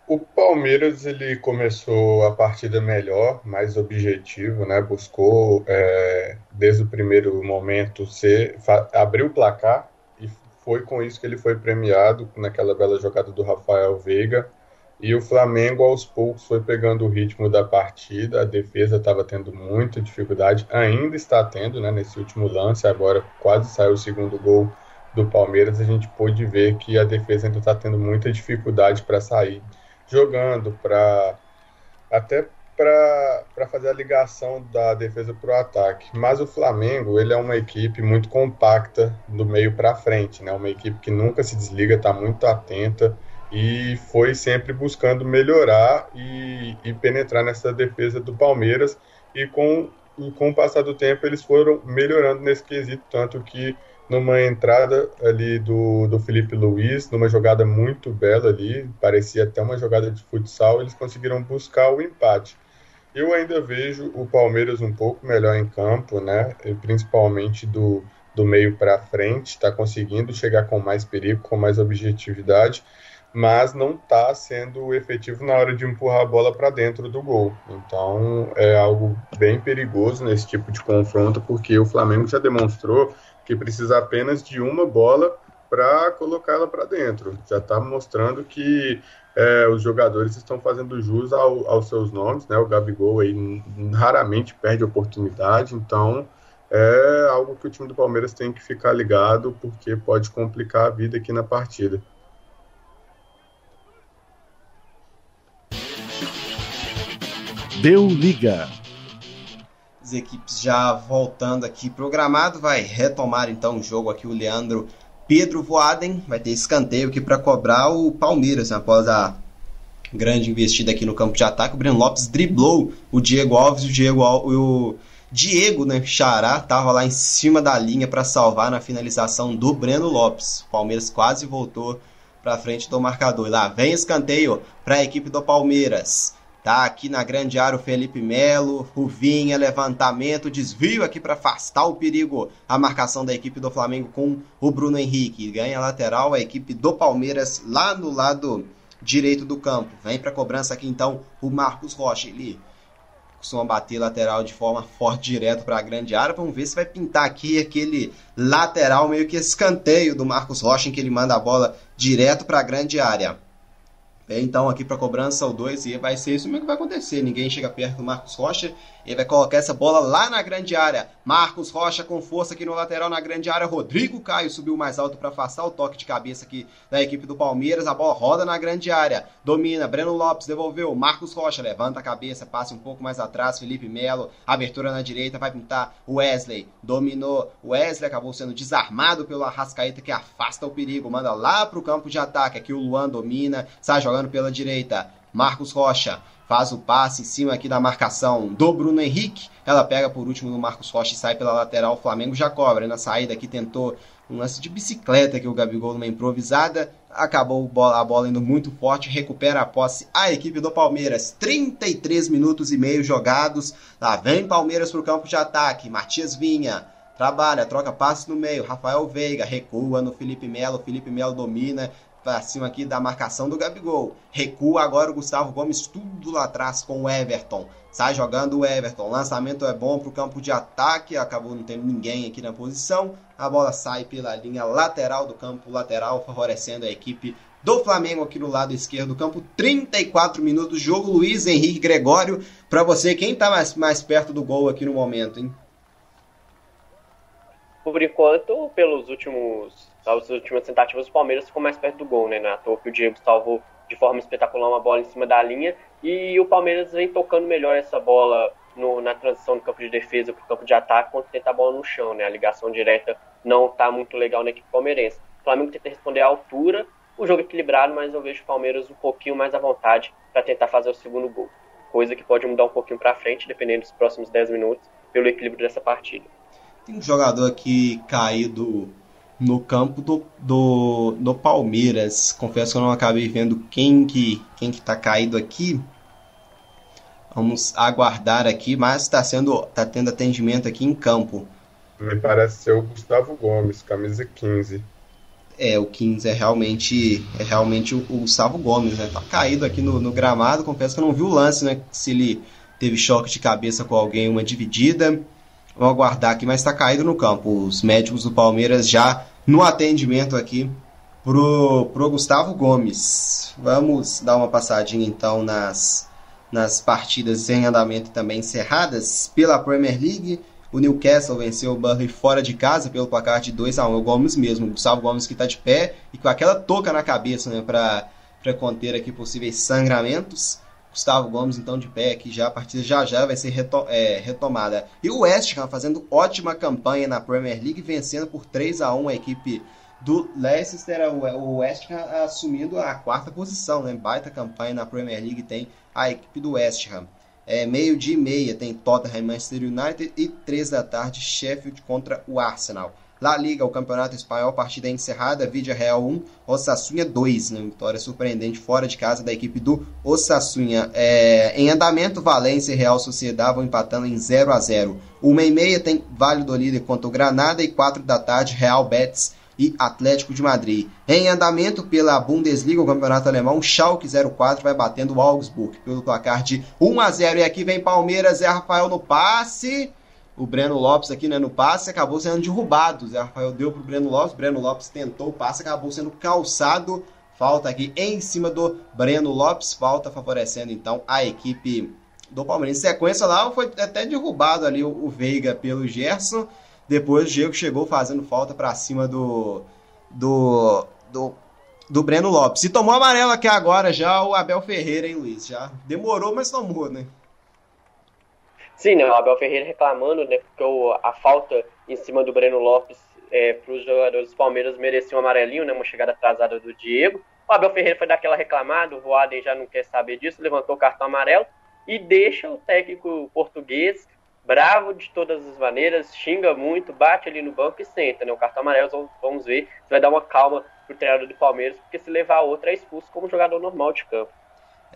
O Palmeiras ele começou a partida melhor, mais objetivo, né? Buscou é, desde o primeiro momento ser, abrir o placar foi com isso que ele foi premiado, naquela bela jogada do Rafael Veiga. E o Flamengo, aos poucos, foi pegando o ritmo da partida. A defesa estava tendo muita dificuldade, ainda está tendo, né? Nesse último lance, agora quase saiu o segundo gol do Palmeiras. A gente pôde ver que a defesa ainda está tendo muita dificuldade para sair jogando, para até para fazer a ligação da defesa para o ataque. Mas o Flamengo ele é uma equipe muito compacta do meio para frente, né? Uma equipe que nunca se desliga, está muito atenta e foi sempre buscando melhorar e, e, penetrar nessa defesa do Palmeiras. E com, e com o passar do tempo eles foram melhorando nesse quesito, tanto que numa entrada ali do, do Felipe Luiz, numa jogada muito bela ali, parecia até uma jogada de futsal, eles conseguiram buscar o empate. Eu ainda vejo o Palmeiras um pouco melhor em campo, né? Principalmente do, do meio para frente, está conseguindo chegar com mais perigo, com mais objetividade, mas não está sendo efetivo na hora de empurrar a bola para dentro do gol. Então é algo bem perigoso nesse tipo de confronto, porque o Flamengo já demonstrou que precisa apenas de uma bola para colocá-la para dentro. Já está mostrando que é, os jogadores estão fazendo jus ao, aos seus nomes, né? O Gabigol aí raramente perde oportunidade, então é algo que o time do Palmeiras tem que ficar ligado, porque pode complicar a vida aqui na partida. Deu liga. As equipes já voltando aqui programado, vai retomar então o jogo aqui o Leandro Pedro Voaden vai ter escanteio aqui para cobrar o Palmeiras, né, após a grande investida aqui no campo de ataque. O Breno Lopes driblou o Diego Alves, o Diego, o Diego né, Xará estava lá em cima da linha para salvar na finalização do Breno Lopes. O Palmeiras quase voltou para frente do marcador. E lá vem escanteio para a equipe do Palmeiras. Tá aqui na grande área o Felipe Melo, Ruvinha, levantamento, desvio aqui para afastar o perigo. A marcação da equipe do Flamengo com o Bruno Henrique. Ganha lateral a equipe do Palmeiras lá no lado direito do campo. Vem para cobrança aqui então o Marcos Rocha. Ele costuma bater lateral de forma forte direto para a grande área. Vamos ver se vai pintar aqui aquele lateral meio que escanteio do Marcos Rocha em que ele manda a bola direto para a grande área então aqui para cobrança o 2 e vai ser isso mesmo que vai acontecer. Ninguém chega perto do Marcos Rocha. Ele vai colocar essa bola lá na grande área. Marcos Rocha com força aqui no lateral na grande área. Rodrigo Caio subiu mais alto para afastar o toque de cabeça aqui da equipe do Palmeiras. A bola roda na grande área. Domina. Breno Lopes devolveu. Marcos Rocha levanta a cabeça, passa um pouco mais atrás. Felipe Melo. Abertura na direita. Vai pintar Wesley. Dominou. Wesley acabou sendo desarmado pelo Arrascaeta que afasta o perigo. Manda lá pro campo de ataque. Aqui o Luan domina. Sai jogando pela direita. Marcos Rocha faz o passe em cima aqui da marcação do Bruno Henrique. Ela pega por último no Marcos Rocha e sai pela lateral. O Flamengo já cobra. Na saída aqui tentou um lance de bicicleta que o Gabigol numa improvisada. Acabou a bola indo muito forte, recupera a posse a equipe do Palmeiras. 33 minutos e meio jogados. Lá vem Palmeiras para o campo de ataque. Matias Vinha trabalha, troca passe no meio. Rafael Veiga recua no Felipe Melo. Felipe Melo domina, para cima aqui da marcação do Gabigol. Recua agora o Gustavo Gomes, tudo lá atrás com o Everton. Sai jogando o Everton. Lançamento é bom para o campo de ataque. Acabou não tendo ninguém aqui na posição. A bola sai pela linha lateral do campo lateral, favorecendo a equipe do Flamengo aqui no lado esquerdo do campo. 34 minutos. Jogo Luiz Henrique Gregório. Para você, quem está mais, mais perto do gol aqui no momento, hein? Por enquanto, pelos últimos nas últimas tentativas, o Palmeiras ficou mais perto do gol, né? Na toa que o Diego salvou de forma espetacular uma bola em cima da linha e o Palmeiras vem tocando melhor essa bola no, na transição do campo de defesa para o campo de ataque quando tenta a bola no chão, né? A ligação direta não está muito legal na equipe palmeirense. O Flamengo tenta responder à altura, o jogo é equilibrado, mas eu vejo o Palmeiras um pouquinho mais à vontade para tentar fazer o segundo gol. Coisa que pode mudar um pouquinho para frente, dependendo dos próximos 10 minutos, pelo equilíbrio dessa partida. Tem um jogador aqui caído no campo do, do, do Palmeiras. Confesso que eu não acabei vendo quem que quem que tá caído aqui. Vamos aguardar aqui, mas está sendo tá tendo atendimento aqui em campo. Me parece ser o Gustavo Gomes, camisa 15. É, o 15 é realmente é realmente o, o Gustavo Gomes, né? Tá caído aqui no, no gramado. Confesso que eu não vi o lance, né? Se ele teve choque de cabeça com alguém, uma dividida. Vamos aguardar aqui, mas está caído no campo. Os médicos do Palmeiras já no atendimento aqui pro, pro Gustavo Gomes. Vamos dar uma passadinha então nas, nas partidas em andamento também encerradas pela Premier League. O Newcastle venceu o Burnley fora de casa pelo placar de 2 a 1 O Gomes mesmo, o Gustavo Gomes que está de pé e com aquela touca na cabeça né, para conter aqui possíveis sangramentos. Gustavo Gomes, então, de pé aqui já. A partida já já vai ser é, retomada. E o West Ham fazendo ótima campanha na Premier League, vencendo por 3 a 1 a equipe do Leicester. O West Ham assumindo a quarta posição, né? Baita campanha na Premier League tem a equipe do West Ham. É, meio dia e meia tem Tottenham Manchester United e 3 da tarde Sheffield contra o Arsenal. La Liga, o Campeonato Espanhol, partida encerrada, Vídea Real 1, Osassunha 2, né? vitória surpreendente fora de casa da equipe do Osassunha. É, em andamento, Valência e Real Sociedade vão empatando em 0 a 0 Uma e meia tem Vale do Líder contra o Granada e 4 da tarde, Real Betis e Atlético de Madrid. Em andamento pela Bundesliga, o campeonato alemão, Schalke 04 vai batendo o Augsburg pelo placar de 1 a 0 E aqui vem Palmeiras, é Rafael no passe o Breno Lopes aqui né, no passe acabou sendo derrubado. O Zé Rafael deu para o Breno Lopes, Breno Lopes tentou o passe, acabou sendo calçado. Falta aqui em cima do Breno Lopes, falta favorecendo então a equipe do Palmeiras. Em sequência lá foi até derrubado ali o, o Veiga pelo Gerson. Depois o Diego chegou fazendo falta para cima do, do, do, do Breno Lopes. E tomou amarelo aqui agora já o Abel Ferreira, hein, Luiz? Já demorou, mas tomou, né? Sim, né, o Abel Ferreira reclamando, né, porque a falta em cima do Breno Lopes é, para os jogadores do Palmeiras merecia um amarelinho, né, uma chegada atrasada do Diego. O Abel Ferreira foi daquela reclamada, o Voaden já não quer saber disso, levantou o cartão amarelo e deixa o técnico português bravo de todas as maneiras, xinga muito, bate ali no banco e senta, né? O cartão amarelo, vamos ver, vai dar uma calma pro treinador do Palmeiras, porque se levar outra é expulso como jogador normal de campo.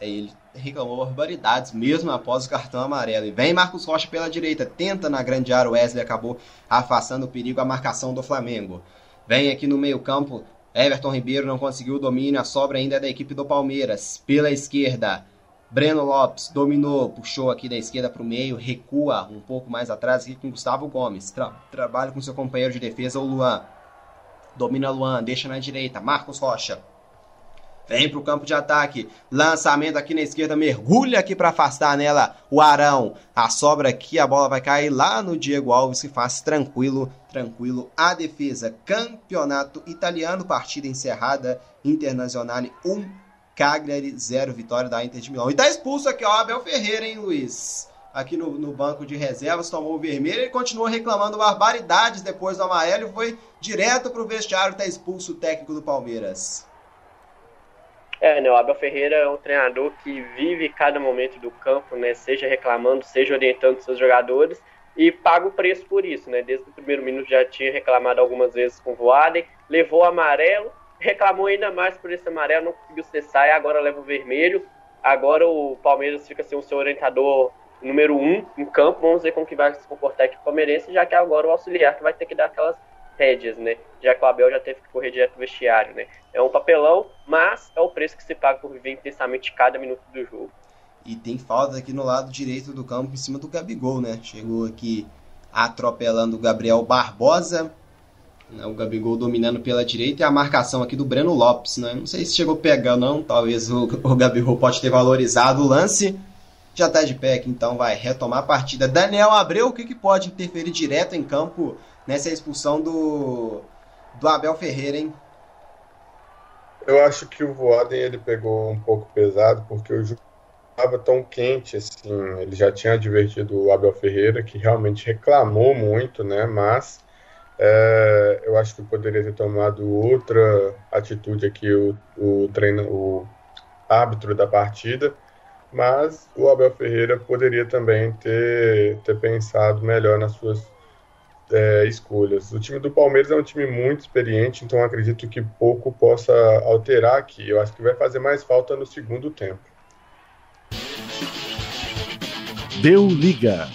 Ele reclamou barbaridades mesmo após o cartão amarelo. E vem Marcos Rocha pela direita, tenta na grande área, Wesley acabou afastando o perigo a marcação do Flamengo. Vem aqui no meio-campo, Everton Ribeiro não conseguiu o domínio, a sobra ainda é da equipe do Palmeiras. Pela esquerda, Breno Lopes dominou, puxou aqui da esquerda para o meio, recua um pouco mais atrás aqui com Gustavo Gomes. Tra trabalha com seu companheiro de defesa, o Luan. Domina Luan, deixa na direita, Marcos Rocha Vem pro campo de ataque. Lançamento aqui na esquerda. Mergulha aqui para afastar nela o Arão. A sobra aqui, a bola vai cair lá no Diego Alves, que faz tranquilo, tranquilo a defesa. Campeonato italiano, partida encerrada. Internacional 1, Cagliari 0, vitória da Inter de Milão. E tá expulso aqui, ó, Abel Ferreira, hein, Luiz? Aqui no, no banco de reservas, tomou o vermelho e continuou reclamando barbaridades depois do amarelo foi direto pro vestiário, tá expulso o técnico do Palmeiras. É, né, o Abel Ferreira é um treinador que vive cada momento do campo, né, seja reclamando, seja orientando seus jogadores e paga o preço por isso, né? Desde o primeiro minuto já tinha reclamado algumas vezes com o Voaden, levou o amarelo, reclamou ainda mais por esse amarelo, não conseguiu cessar e agora leva o vermelho. Agora o Palmeiras fica sem o seu orientador número um em campo. Vamos ver como que vai se comportar aqui o palmeirense, já que agora o auxiliar que vai ter que dar aquelas rédeas, né? Já que o Abel já teve que correr direto do vestiário, né? É um papelão, mas é o preço que se paga por viver intensamente cada minuto do jogo. E tem falta aqui no lado direito do campo, em cima do Gabigol, né? Chegou aqui atropelando o Gabriel Barbosa. Né? O Gabigol dominando pela direita e a marcação aqui do Breno Lopes, né? Não sei se chegou pegar não, talvez o, (laughs) o Gabigol pode ter valorizado o lance. Já tá de pé aqui, então vai retomar a partida. Daniel Abreu, o que, que pode interferir direto em campo nessa expulsão do, do Abel Ferreira, hein? Eu acho que o Voaden ele pegou um pouco pesado, porque o jogo estava tão quente, assim, ele já tinha advertido o Abel Ferreira, que realmente reclamou muito, né, mas é, eu acho que poderia ter tomado outra atitude aqui o, o, treino, o árbitro da partida, mas o Abel Ferreira poderia também ter, ter pensado melhor nas suas é, escolhas. O time do Palmeiras é um time muito experiente, então acredito que pouco possa alterar aqui. Eu acho que vai fazer mais falta no segundo tempo. Deu liga.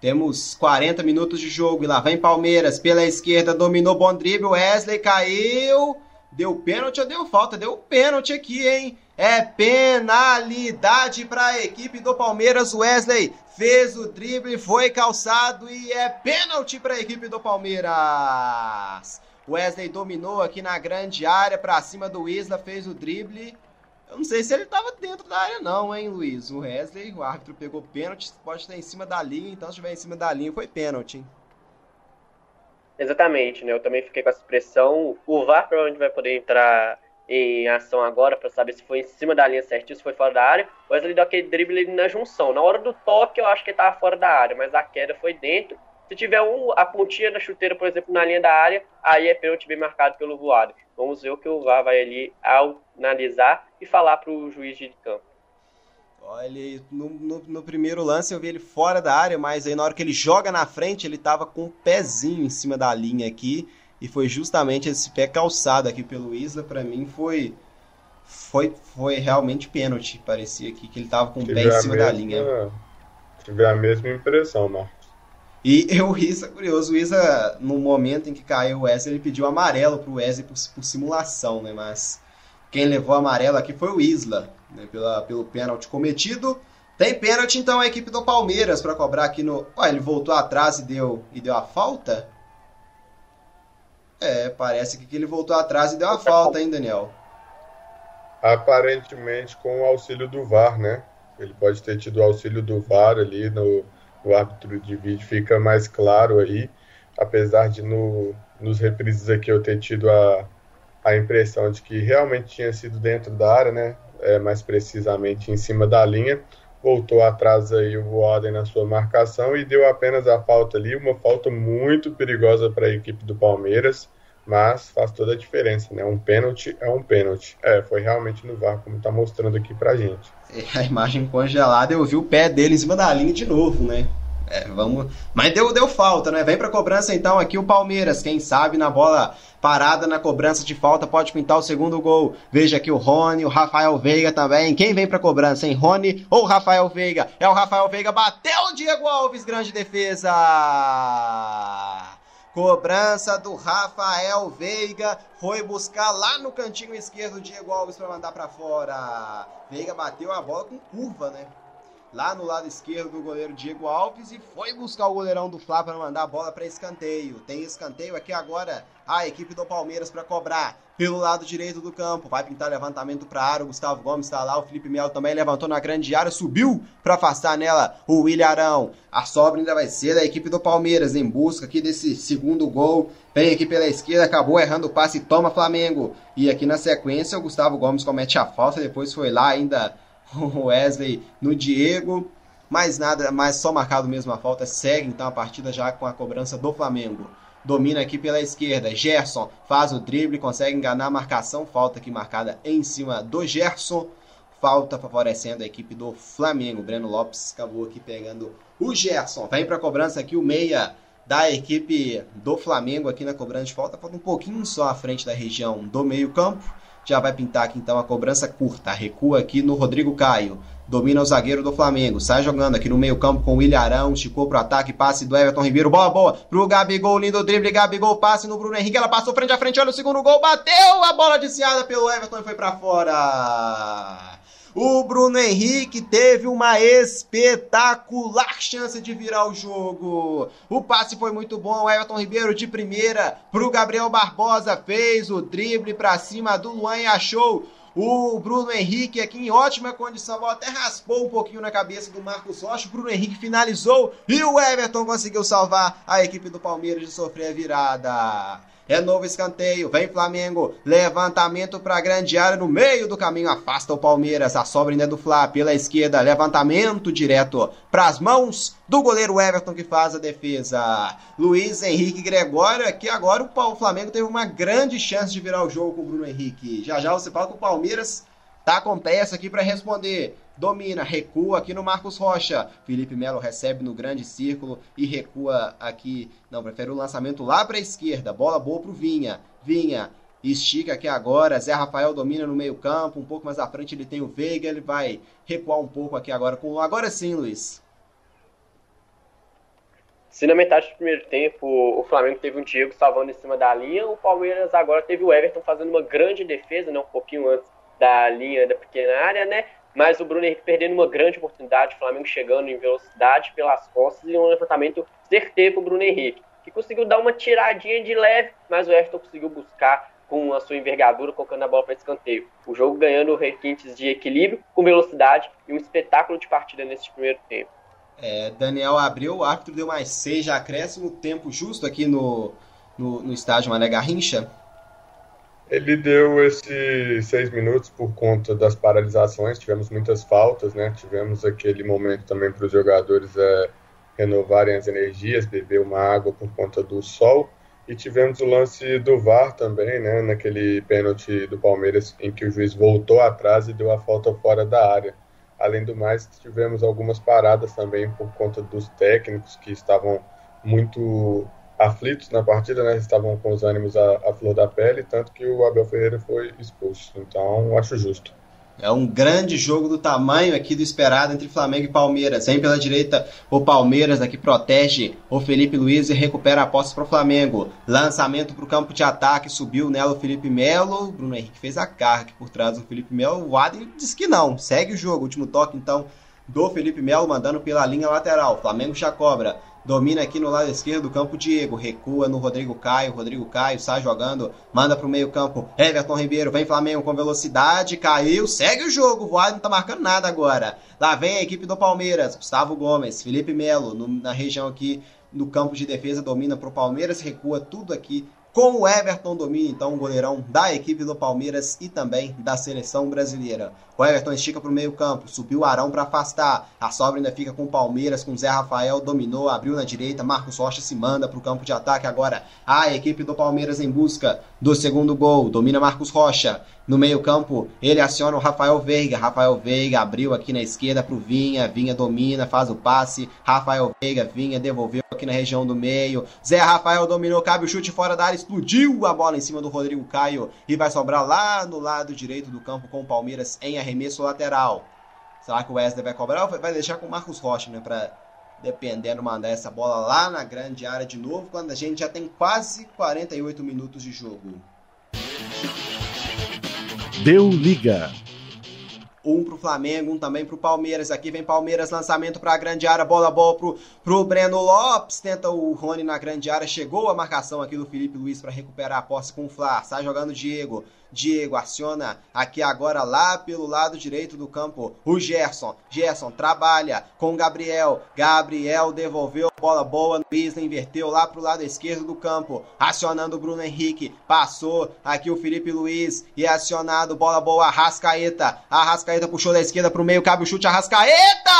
Temos 40 minutos de jogo e lá vem Palmeiras pela esquerda, dominou bom drible, Wesley caiu, deu pênalti ou deu falta? Deu pênalti aqui, hein? É penalidade para a equipe do Palmeiras. Wesley fez o drible, foi calçado e é pênalti para a equipe do Palmeiras. Wesley dominou aqui na grande área para cima do Isla, fez o drible. Eu não sei se ele estava dentro da área não, hein, Luiz? O Wesley, o árbitro pegou pênalti, pode estar em cima da linha, então se estiver em cima da linha foi pênalti. Hein? Exatamente, né? Eu também fiquei com essa expressão. O VAR provavelmente vai poder entrar em ação agora para saber se foi em cima da linha certinho, se foi fora da área. O Wesley deu aquele drible na junção. Na hora do toque, eu acho que ele estava fora da área, mas a queda foi dentro. Se tiver um, a pontinha da chuteira, por exemplo, na linha da área, aí é pênalti bem marcado pelo voado. Vamos ver o que o VAR vai ali analisar e falar para o juiz de campo. Olha, no, no, no, primeiro lance eu vi ele fora da área, mas aí na hora que ele joga na frente, ele tava com o pezinho em cima da linha aqui. E foi justamente esse pé calçado aqui pelo Isla, para mim foi foi foi realmente pênalti. Parecia aqui que ele tava com o pé em cima mesma, da linha. Tive a mesma impressão, Marcos. E (laughs) o Isa, curioso, o Isa, no momento em que caiu o Wesley, ele pediu amarelo pro Wesley por, por simulação, né? Mas quem levou amarelo aqui foi o Isla, né? Pela, pelo pênalti cometido. Tem pênalti então a equipe do Palmeiras para cobrar aqui no. Ué, ele voltou atrás e deu, e deu a falta? É, parece que ele voltou atrás e deu a falta, hein, Daniel? Aparentemente com o auxílio do VAR, né? Ele pode ter tido o auxílio do VAR ali no, árbitro de vídeo, fica mais claro aí. Apesar de no, nos reprises aqui eu ter tido a, a impressão de que realmente tinha sido dentro da área, né? É, mais precisamente em cima da linha. Voltou atrás aí o Warden na sua marcação e deu apenas a falta ali, uma falta muito perigosa para a equipe do Palmeiras, mas faz toda a diferença, né? Um pênalti é um pênalti. É, foi realmente no VAR, como está mostrando aqui pra gente. É, a imagem congelada, eu vi o pé dele em cima da linha de novo, né? É, vamos. Mas deu, deu falta, né? Vem pra cobrança então aqui o Palmeiras. Quem sabe na bola parada na cobrança de falta pode pintar o segundo gol. Veja aqui o Rony, o Rafael Veiga também. Quem vem pra cobrança, hein? Rony ou Rafael Veiga? É o Rafael Veiga, bateu o Diego Alves, grande defesa! Cobrança do Rafael Veiga. Foi buscar lá no cantinho esquerdo o Diego Alves para mandar para fora. Veiga bateu a bola com curva, né? Lá no lado esquerdo do goleiro Diego Alves e foi buscar o goleirão do Flá para mandar a bola para escanteio. Tem escanteio aqui agora a equipe do Palmeiras para cobrar. pelo lado direito do campo. Vai pintar levantamento para área. O Gustavo Gomes está lá. O Felipe Melo também levantou na grande área. Subiu para afastar nela o William Arão. A sobra ainda vai ser da equipe do Palmeiras em busca aqui desse segundo gol. Vem aqui pela esquerda. Acabou errando o passe. Toma Flamengo. E aqui na sequência o Gustavo Gomes comete a falta. Depois foi lá ainda (laughs) o Wesley no Diego. Mais nada, mais só marcado mesmo a falta. Segue então a partida já com a cobrança do Flamengo domina aqui pela esquerda. Gerson faz o drible, consegue enganar a marcação. Falta aqui marcada em cima do Gerson. Falta favorecendo a equipe do Flamengo. Breno Lopes acabou aqui pegando o Gerson. Vem para a cobrança aqui o meia da equipe do Flamengo aqui na cobrança de falta. Falta um pouquinho só à frente da região do meio campo. Já vai pintar aqui então a cobrança curta. Recua aqui no Rodrigo Caio. Domina o zagueiro do Flamengo, sai jogando aqui no meio campo com o William Arão, esticou pro ataque, passe do Everton Ribeiro, bola boa. Pro Gabigol, lindo drible, Gabigol, passe no Bruno Henrique, ela passou frente a frente, olha o segundo gol, bateu, a bola desviada pelo Everton e foi para fora. O Bruno Henrique teve uma espetacular chance de virar o jogo. O passe foi muito bom. O Everton Ribeiro de primeira pro Gabriel Barbosa fez o drible para cima do Luan e achou o Bruno Henrique aqui em ótima condição, até raspou um pouquinho na cabeça do Marcos Rocha. O Bruno Henrique finalizou e o Everton conseguiu salvar a equipe do Palmeiras de sofrer a virada. É novo escanteio. Vem Flamengo. Levantamento para grande área no meio do caminho. Afasta o Palmeiras. A sobra ainda é do Flá pela esquerda. Levantamento direto para as mãos do goleiro Everton que faz a defesa. Luiz Henrique Gregório. Aqui agora o Flamengo teve uma grande chance de virar o jogo com o Bruno Henrique. Já já você fala que o Palmeiras tá com peça aqui para responder domina, recua aqui no Marcos Rocha. Felipe Melo recebe no grande círculo e recua aqui. Não, prefere o lançamento lá para a esquerda. Bola boa pro Vinha. Vinha estica aqui agora. Zé Rafael domina no meio-campo. Um pouco mais à frente ele tem o Veiga. Ele vai recuar um pouco aqui agora com Agora sim, Luiz. Se na metade do primeiro tempo o Flamengo teve um Diego salvando em cima da linha, o Palmeiras agora teve o Everton fazendo uma grande defesa, né, um pouquinho antes da linha da pequena área, né? mas o Bruno Henrique perdendo uma grande oportunidade, o Flamengo chegando em velocidade pelas costas e um levantamento certeiro para o Bruno Henrique, que conseguiu dar uma tiradinha de leve, mas o Everton conseguiu buscar com a sua envergadura, colocando a bola para escanteio. O jogo ganhando requintes de equilíbrio, com velocidade e um espetáculo de partida nesse primeiro tempo. É, Daniel abriu, o árbitro deu mais seis já acréscimo, tempo justo aqui no, no, no estádio Mané Garrincha. Ele deu esses seis minutos por conta das paralisações, tivemos muitas faltas, né? Tivemos aquele momento também para os jogadores é, renovarem as energias, beber uma água por conta do sol. E tivemos o lance do VAR também, né? Naquele pênalti do Palmeiras em que o juiz voltou atrás e deu a falta fora da área. Além do mais, tivemos algumas paradas também por conta dos técnicos que estavam muito aflitos na partida, né? Estavam com os ânimos à, à, flor da pele, tanto que o Abel Ferreira foi expulso. Então, acho justo. É um grande jogo do tamanho aqui do esperado entre Flamengo e Palmeiras. Vem pela direita o Palmeiras aqui protege o Felipe Luiz e recupera a posse para o Flamengo. Lançamento para o campo de ataque, subiu nela o Felipe Melo. Bruno Henrique fez a carga aqui por trás do Felipe Melo. O Adem disse que não. Segue o jogo. Último toque então do Felipe Melo mandando pela linha lateral. Flamengo já cobra. Domina aqui no lado esquerdo do campo Diego. Recua no Rodrigo Caio. Rodrigo Caio sai jogando. Manda para o meio campo. Everton Ribeiro. Vem Flamengo com velocidade. Caiu. Segue o jogo. Voado não tá marcando nada agora. Lá vem a equipe do Palmeiras. Gustavo Gomes. Felipe Melo no, na região aqui no campo de defesa. Domina para o Palmeiras. Recua tudo aqui com o Everton domina então o goleirão da equipe do Palmeiras e também da seleção brasileira. O Everton estica para o meio campo, subiu o Arão para afastar. A sobra ainda fica com o Palmeiras, com Zé Rafael, dominou, abriu na direita, Marcos Rocha se manda para o campo de ataque agora. A equipe do Palmeiras em busca do segundo gol, domina Marcos Rocha. No meio-campo, ele aciona o Rafael Veiga. Rafael Veiga abriu aqui na esquerda para o Vinha. Vinha domina, faz o passe. Rafael Veiga, Vinha devolveu aqui na região do meio. Zé Rafael dominou, cabe o chute fora da área, explodiu a bola em cima do Rodrigo Caio e vai sobrar lá no lado direito do campo com o Palmeiras em arremesso lateral. Será que o Wesley vai cobrar ou vai deixar com o Marcos Rocha, né? Para dependendo, mandar essa bola lá na grande área de novo, quando a gente já tem quase 48 minutos de jogo. Deu liga. um pro Flamengo, um também pro Palmeiras. Aqui vem Palmeiras, lançamento pra grande área, bola bola pro, pro Breno Lopes, tenta o Rony na grande área, chegou a marcação aqui do Felipe Luiz para recuperar a posse com o Fla, sai jogando Diego. Diego aciona aqui agora lá pelo lado direito do campo o Gerson. Gerson trabalha com Gabriel. Gabriel devolveu bola boa. Isla inverteu lá pro lado esquerdo do campo. Acionando o Bruno Henrique. Passou aqui o Felipe Luiz e é acionado bola boa Arrascaeta. Arrascaeta puxou da esquerda pro meio. Cabe o chute Arrascaeta!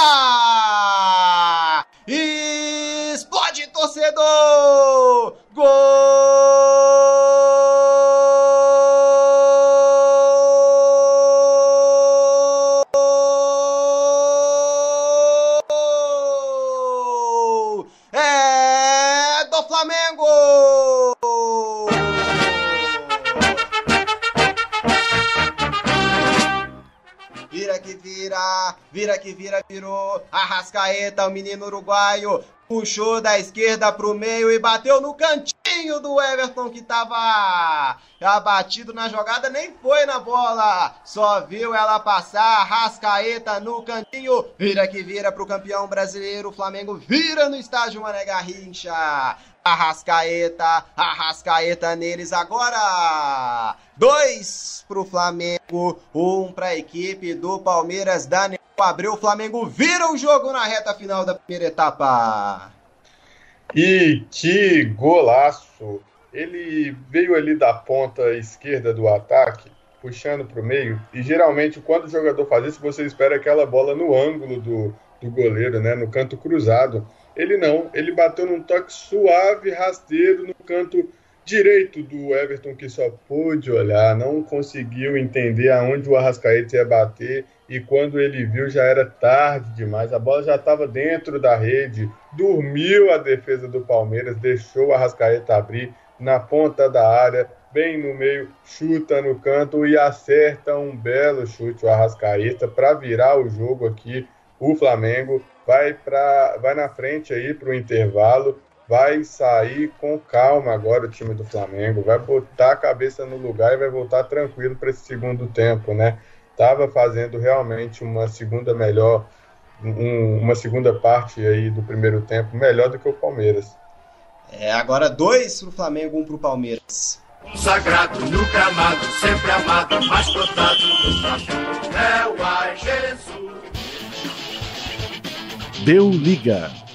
Explode torcedor! Gol! Que vira, virou. Arrascaeta, o menino uruguaio, puxou da esquerda pro meio e bateu no cantinho do Everton que tava abatido na jogada, nem foi na bola, só viu ela passar. Arrascaeta no cantinho, vira que vira pro campeão brasileiro. O Flamengo vira no estádio Mané Garrincha. Arrascaeta, Arrascaeta neles agora. Dois pro Flamengo, um pra equipe do Palmeiras. Daniel Abreu, o Flamengo vira o jogo na reta final da primeira etapa. E que golaço! Ele veio ali da ponta esquerda do ataque, puxando para o meio. E geralmente, quando o jogador faz isso, você espera aquela bola no ângulo do, do goleiro, né, no canto cruzado. Ele não, ele bateu num toque suave, rasteiro no canto direito do Everton, que só pôde olhar, não conseguiu entender aonde o Arrascaeta ia bater. E quando ele viu, já era tarde demais. A bola já estava dentro da rede. Dormiu a defesa do Palmeiras, deixou o Arrascaeta abrir na ponta da área, bem no meio, chuta no canto e acerta um belo chute o Arrascaeta para virar o jogo aqui. O Flamengo vai, pra, vai na frente aí para o intervalo, vai sair com calma agora o time do Flamengo, vai botar a cabeça no lugar e vai voltar tranquilo para esse segundo tempo, né? Tava fazendo realmente uma segunda melhor, um, uma segunda parte aí do primeiro tempo melhor do que o Palmeiras. É, agora dois pro Flamengo, um pro Palmeiras. Sagrado no gramado, sempre amado, mais cotado do Flamengo é o Ai Jesus. Deu liga.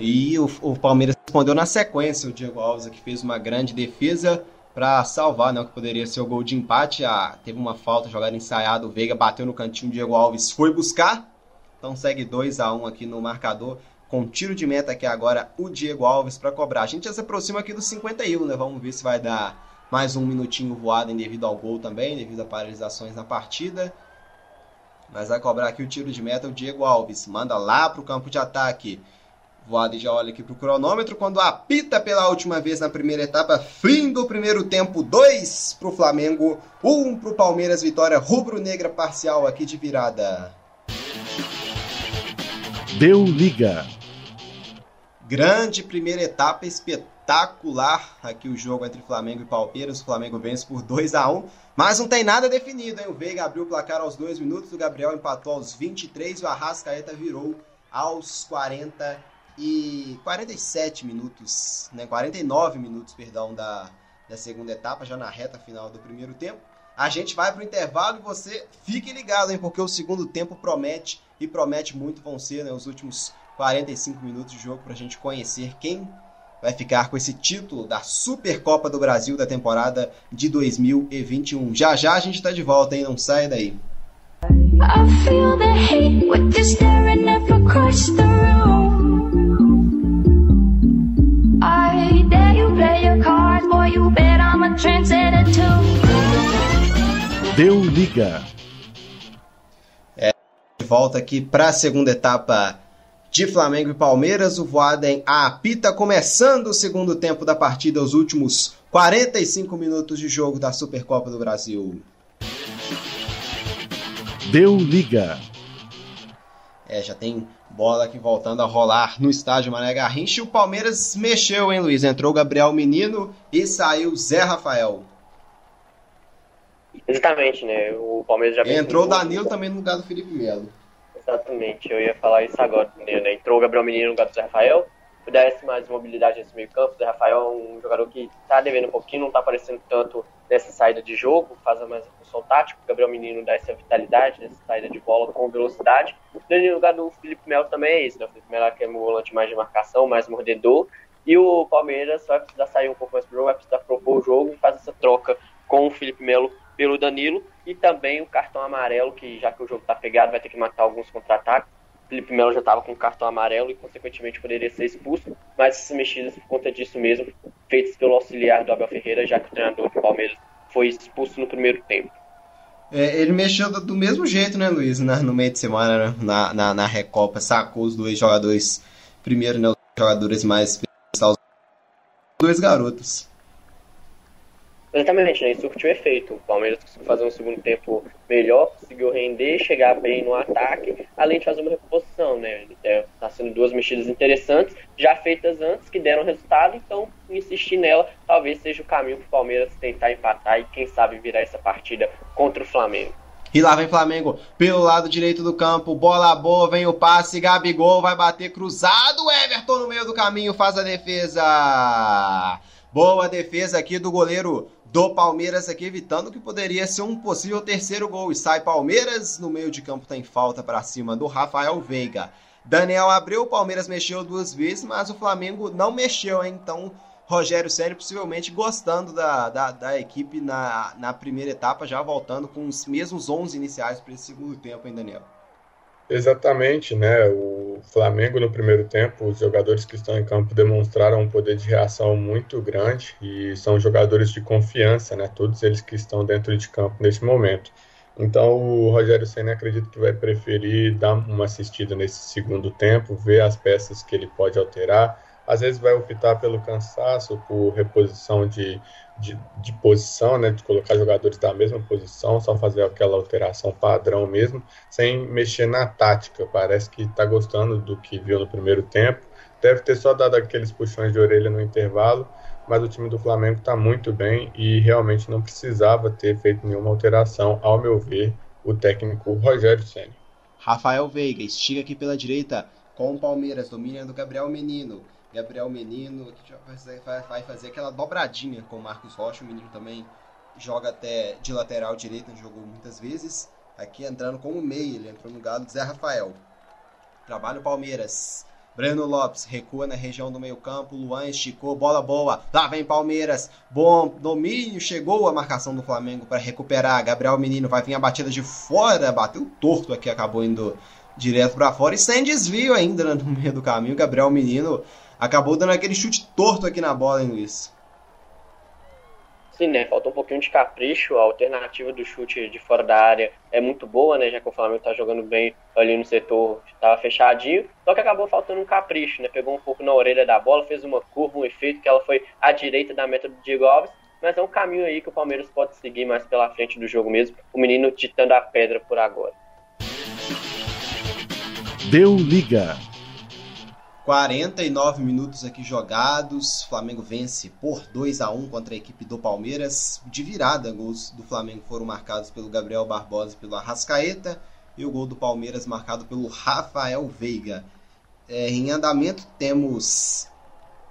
E o, o, Palmeiras respondeu na sequência. O Diego Alves que fez uma grande defesa para salvar né, o que poderia ser o gol de empate. Ah, teve uma falta jogada ensaiada. O Veiga bateu no cantinho. O Diego Alves foi buscar. Então segue 2 a 1 um aqui no marcador. Com tiro de meta aqui agora o Diego Alves para cobrar. A gente já se aproxima aqui dos 51, né? Vamos ver se vai dar mais um minutinho voado devido ao gol também, devido a paralisações na partida. Mas vai cobrar aqui o tiro de meta o Diego Alves. Manda lá para o campo de ataque. Voado já olha aqui pro cronômetro. Quando apita pela última vez na primeira etapa, fim do primeiro tempo, 2 pro Flamengo, 1 um pro Palmeiras, vitória rubro-negra parcial aqui de virada. Deu liga. Grande primeira etapa, espetacular aqui o jogo entre Flamengo e Palmeiras. O Flamengo vence por 2 a 1 mas não tem nada definido, hein? O Veiga abriu o placar aos 2 minutos, o Gabriel empatou aos 23 e o Arrascaeta virou aos 40 e 47 minutos, né, 49 minutos, perdão, da, da segunda etapa, já na reta final do primeiro tempo. A gente vai para o intervalo e você fique ligado, hein, porque o segundo tempo promete e promete muito vão ser né, os últimos 45 minutos de jogo para a gente conhecer quem vai ficar com esse título da Supercopa do Brasil da temporada de 2021. Já já a gente está de volta, hein? Não sai daí. I you staring across the room. Deu liga. É, volta aqui para a segunda etapa de Flamengo e Palmeiras. O Voaden apita começando o segundo tempo da partida, os últimos 45 minutos de jogo da Supercopa do Brasil. Deu liga. É, já tem bola aqui voltando a rolar no estádio Mané Garrincha. O Palmeiras mexeu, hein, Luiz? Entrou o Gabriel Menino e saiu Zé Rafael. Exatamente, né? O Palmeiras já Entrou o Danilo também no lugar do Felipe Melo. Exatamente, eu ia falar isso agora. Né? Entrou o Gabriel Menino no lugar do Zé Rafael, pudesse mais mobilidade nesse meio campo. O Rafael é um jogador que tá devendo um pouquinho, não tá aparecendo tanto nessa saída de jogo, faz mais a função tática. O Gabriel Menino dá essa vitalidade nessa saída de bola com velocidade. No lugar do Felipe Melo também é isso, né? O Felipe Melo é um volante mais de marcação, mais mordedor. E o Palmeiras vai precisar sair um pouco mais pro jogo, vai precisar propor o jogo e fazer essa troca com o Felipe Melo pelo Danilo e também o cartão amarelo, que já que o jogo está pegado, vai ter que matar alguns contra-ataques. Felipe Melo já estava com cartão amarelo e, consequentemente, poderia ser expulso, mas essas mexidas por conta disso mesmo, feitas pelo auxiliar do Abel Ferreira, já que o treinador do Palmeiras foi expulso no primeiro tempo. É, ele mexeu do mesmo jeito, né, Luiz, no meio de semana, né? na, na, na Recopa, sacou os dois jogadores, primeiro, né, os jogadores mais dois garotos. Exatamente, né? Isso surtiu efeito. O Palmeiras conseguiu fazer um segundo tempo melhor, conseguiu render, chegar bem no ataque, além de fazer uma reposição, né? Está sendo duas mexidas interessantes, já feitas antes, que deram resultado, então insistir nela talvez seja o caminho para o Palmeiras tentar empatar e, quem sabe, virar essa partida contra o Flamengo. E lá vem Flamengo pelo lado direito do campo. Bola boa, vem o passe. Gabigol vai bater cruzado. Everton no meio do caminho faz a defesa. Boa defesa aqui do goleiro do Palmeiras aqui, evitando que poderia ser um possível terceiro gol. E sai Palmeiras, no meio de campo tem falta para cima do Rafael Veiga. Daniel abriu, o Palmeiras mexeu duas vezes, mas o Flamengo não mexeu, hein? Então, Rogério Ceni possivelmente gostando da, da, da, equipe na, na primeira etapa, já voltando com os mesmos 11 iniciais para esse segundo tempo, hein, Daniel? Exatamente, né? O Flamengo no primeiro tempo, os jogadores que estão em campo demonstraram um poder de reação muito grande e são jogadores de confiança, né? Todos eles que estão dentro de campo nesse momento. Então o Rogério Senna acredito que vai preferir dar uma assistida nesse segundo tempo, ver as peças que ele pode alterar às vezes vai optar pelo cansaço, por reposição de, de, de, posição, né, de colocar jogadores da mesma posição, só fazer aquela alteração padrão mesmo, sem mexer na tática. Parece que está gostando do que viu no primeiro tempo. Deve ter só dado aqueles puxões de orelha no intervalo, mas o time do Flamengo está muito bem e realmente não precisava ter feito nenhuma alteração, ao meu ver, o técnico Rogério Senna. Rafael Veiga estica aqui pela direita com o Palmeiras, domínio do Gabriel Menino. Gabriel Menino, que vai fazer aquela dobradinha com o Marcos Rocha. O menino também joga até de lateral direito, jogou muitas vezes. Aqui entrando como meia, ele entrou no lugar do Zé Rafael. Trabalha o Palmeiras. Breno Lopes recua na região do meio-campo. Luan esticou, bola boa. Lá vem Palmeiras. Bom domínio. Chegou a marcação do Flamengo para recuperar. Gabriel Menino vai vir a batida de fora. Bateu torto aqui, acabou indo direto para fora. E sem desvio ainda no meio do caminho. Gabriel Menino acabou dando aquele chute torto aqui na bola, hein, Luiz? Sim, né? Faltou um pouquinho de capricho. A alternativa do chute de fora da área é muito boa, né? Já que o Flamengo tá jogando bem ali no setor, estava fechadinho. Só que acabou faltando um capricho, né? Pegou um pouco na orelha da bola, fez uma curva, um efeito que ela foi à direita da meta do Diego Alves. Mas é um caminho aí que o Palmeiras pode seguir mais pela frente do jogo mesmo. O menino ditando a pedra por agora. Deu liga. 49 minutos aqui jogados. Flamengo vence por 2 a 1 contra a equipe do Palmeiras. De virada, gols do Flamengo foram marcados pelo Gabriel Barbosa e pelo Arrascaeta. E o gol do Palmeiras marcado pelo Rafael Veiga. É, em andamento temos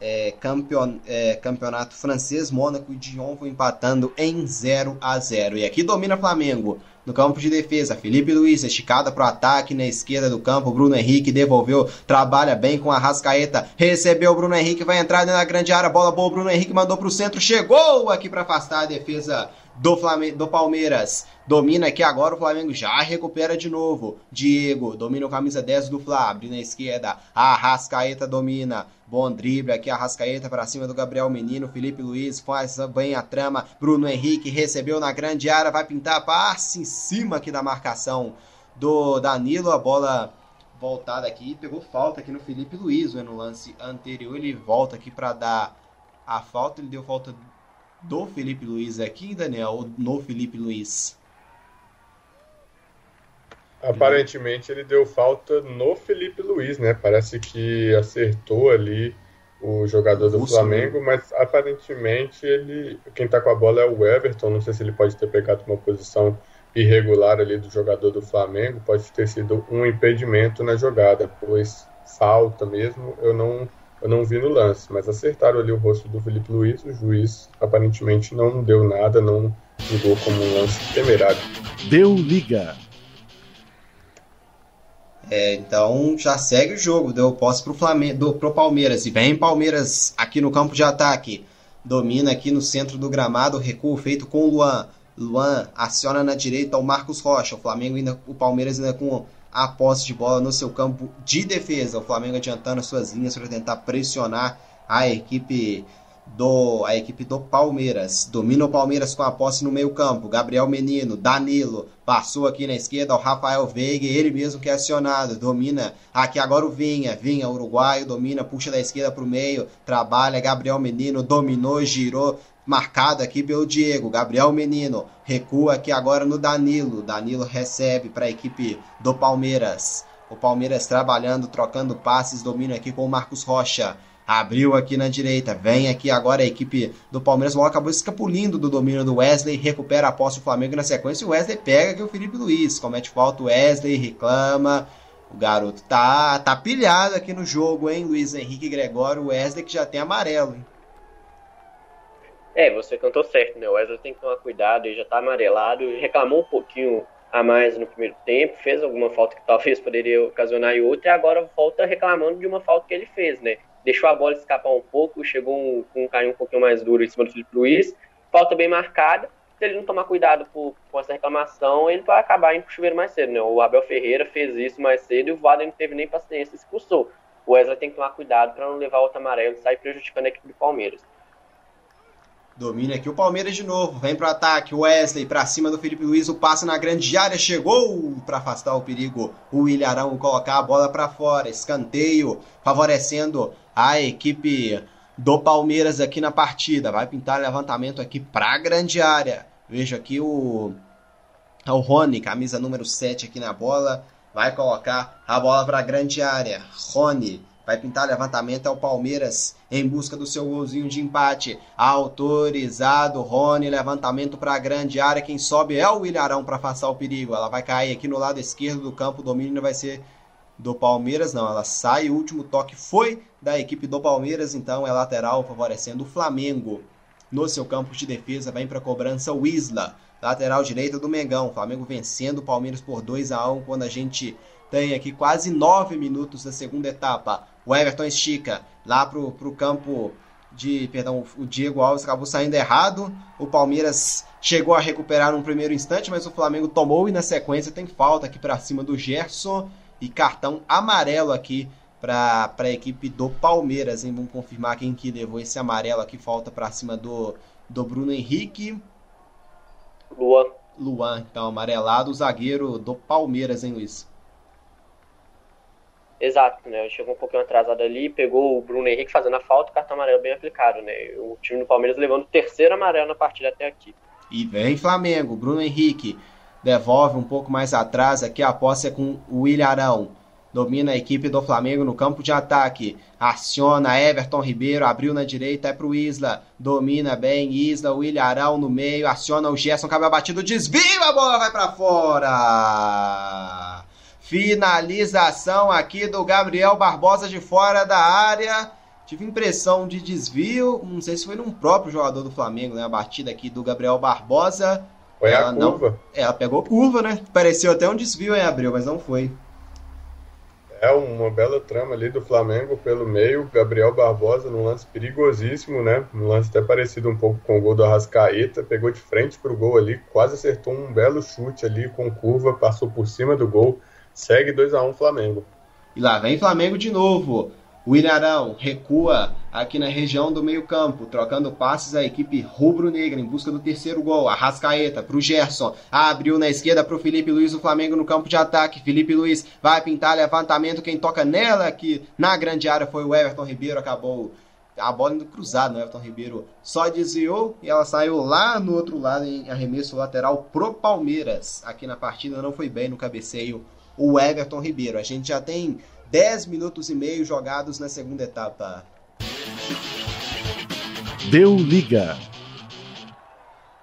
é, campeon, é, campeonato francês. Mônaco e Dijon vão empatando em 0 a 0 E aqui domina Flamengo. No campo de defesa, Felipe Luiz, esticada para o ataque na esquerda do campo. Bruno Henrique devolveu, trabalha bem com a Rascaeta. Recebeu o Bruno Henrique, vai entrar na grande área. Bola boa, Bruno Henrique mandou para o centro. Chegou aqui para afastar a defesa do, Flamengo, do Palmeiras. Domina aqui agora, o Flamengo já recupera de novo. Diego domina o camisa 10 do Fla, abre na esquerda. A Rascaeta domina. Bom drible aqui, a Rascaeta para cima do Gabriel Menino. Felipe Luiz faz bem a trama. Bruno Henrique recebeu na grande área, vai pintar passe em cima aqui da marcação do Danilo. A bola voltada aqui, pegou falta aqui no Felipe Luiz no lance anterior. Ele volta aqui para dar a falta. Ele deu falta do Felipe Luiz aqui, Daniel, no Felipe Luiz? Aparentemente ele deu falta no Felipe Luiz, né? Parece que acertou ali o jogador do Flamengo, mas aparentemente ele quem tá com a bola é o Everton, não sei se ele pode ter pegado uma posição irregular ali do jogador do Flamengo, pode ter sido um impedimento na jogada, pois falta mesmo, eu não eu não vi no lance, mas acertaram ali o rosto do Felipe Luiz, o juiz aparentemente não deu nada, não julgou como um lance temerário. Deu liga. É, então já segue o jogo, deu posse pro Flamengo, pro Palmeiras. E vem Palmeiras aqui no campo de ataque. Domina aqui no centro do gramado, recuo feito com o Luan. Luan aciona na direita o Marcos Rocha. O Flamengo ainda, o Palmeiras ainda com a posse de bola no seu campo de defesa. O Flamengo adiantando as suas linhas para tentar pressionar a equipe do a equipe do Palmeiras. Domina o Palmeiras com a posse no meio-campo. Gabriel Menino, Danilo, passou aqui na esquerda o Rafael Veiga, ele mesmo que é acionado. Domina aqui agora o Vinha, Vinha uruguaio, domina, puxa da esquerda para o meio, trabalha Gabriel Menino, dominou, girou, marcado aqui pelo Diego. Gabriel Menino recua aqui agora no Danilo. Danilo recebe para a equipe do Palmeiras. O Palmeiras trabalhando, trocando passes, domina aqui com o Marcos Rocha. Abriu aqui na direita. Vem aqui agora a equipe do Palmeiras. O acabou escapulindo do domínio do Wesley. Recupera a posse do Flamengo na sequência. O Wesley pega aqui o Felipe Luiz. Comete falta o Wesley, reclama. O garoto tá, tá pilhado aqui no jogo, hein? Luiz Henrique Gregório. O Wesley que já tem amarelo, hein? É, você cantou certo, né? O Wesley tem que tomar cuidado, ele já tá amarelado, reclamou um pouquinho a mais no primeiro tempo, fez alguma falta que (laughs) talvez poderia ocasionar e outra, e agora volta reclamando de uma falta que ele fez, né? deixou a bola escapar um pouco, chegou um, com um carinho um pouquinho mais duro em cima do Felipe Luiz, falta bem marcada. Se ele não tomar cuidado por, com essa reclamação, ele vai acabar indo pro chuveiro mais cedo, né? O Abel Ferreira fez isso mais cedo e o Vada não teve nem paciência, expulsou. O Wesley tem que tomar cuidado para não levar outro amarelo e sair prejudicando a equipe do Palmeiras. Domina aqui o Palmeiras de novo. Vem pro ataque. Wesley para cima do Felipe Luiz. O passe na grande área chegou para afastar o perigo. O Ilharão colocar a bola para fora. Escanteio favorecendo a equipe do Palmeiras aqui na partida. Vai pintar levantamento aqui para a grande área. Veja aqui o, o Rony, camisa número 7 aqui na bola. Vai colocar a bola para a grande área. Rony vai pintar levantamento ao Palmeiras em busca do seu golzinho de empate. Autorizado, Rony, levantamento para a grande área. Quem sobe é o Ilharão para afastar o perigo. Ela vai cair aqui no lado esquerdo do campo. O domínio vai ser do Palmeiras, não, ela sai, o último toque foi da equipe do Palmeiras, então é lateral favorecendo o Flamengo. No seu campo de defesa, vem para cobrança o Isla, lateral direita do Mengão. O Flamengo vencendo o Palmeiras por 2 a 1 quando a gente tem aqui quase 9 minutos da segunda etapa. O Everton estica lá pro, pro campo de, perdão, o Diego Alves acabou saindo errado. O Palmeiras chegou a recuperar no primeiro instante, mas o Flamengo tomou e na sequência tem falta aqui para cima do Gerson e cartão amarelo aqui para a equipe do Palmeiras. Hein? Vamos confirmar quem que levou esse amarelo aqui. Falta para cima do, do Bruno Henrique. Luan. Luan, então amarelado, o zagueiro do Palmeiras, hein, Luiz? Exato, né? Chegou um pouquinho atrasado ali, pegou o Bruno Henrique fazendo a falta, o cartão amarelo bem aplicado, né? O time do Palmeiras levando o terceiro amarelo na partida até aqui. E vem Flamengo, Bruno Henrique devolve um pouco mais atrás. Aqui a posse é com o Ilharão. Domina a equipe do Flamengo no campo de ataque. Aciona Everton Ribeiro, abriu na direita, é pro Isla. Domina bem, Isla, o Ilharão no meio. Aciona o Gerson, cabe batido, desvio, a bola vai para fora. Finalização aqui do Gabriel Barbosa de fora da área. Tive impressão de desvio, não sei se foi num próprio jogador do Flamengo, né? A batida aqui do Gabriel Barbosa. Foi ela a curva. Não, ela pegou curva, né? Pareceu até um desvio em abril, mas não foi. É uma bela trama ali do Flamengo pelo meio. Gabriel Barbosa num lance perigosíssimo, né? Um lance até parecido um pouco com o gol do Arrascaeta. Pegou de frente pro gol ali, quase acertou um belo chute ali com curva, passou por cima do gol. Segue 2 a 1 um, Flamengo. E lá vem Flamengo de novo. O Ilharão recua aqui na região do meio-campo, trocando passes a equipe rubro-negra em busca do terceiro gol. Arrascaeta para o Gerson, abriu na esquerda para o Felipe Luiz, o Flamengo no campo de ataque. Felipe Luiz vai pintar levantamento. Quem toca nela aqui na grande área foi o Everton Ribeiro, acabou a bola indo cruzada, no né? Everton Ribeiro só desviou e ela saiu lá no outro lado em arremesso lateral pro Palmeiras. Aqui na partida não foi bem no cabeceio o Everton Ribeiro. A gente já tem 10 minutos e meio jogados na segunda etapa. Deu liga.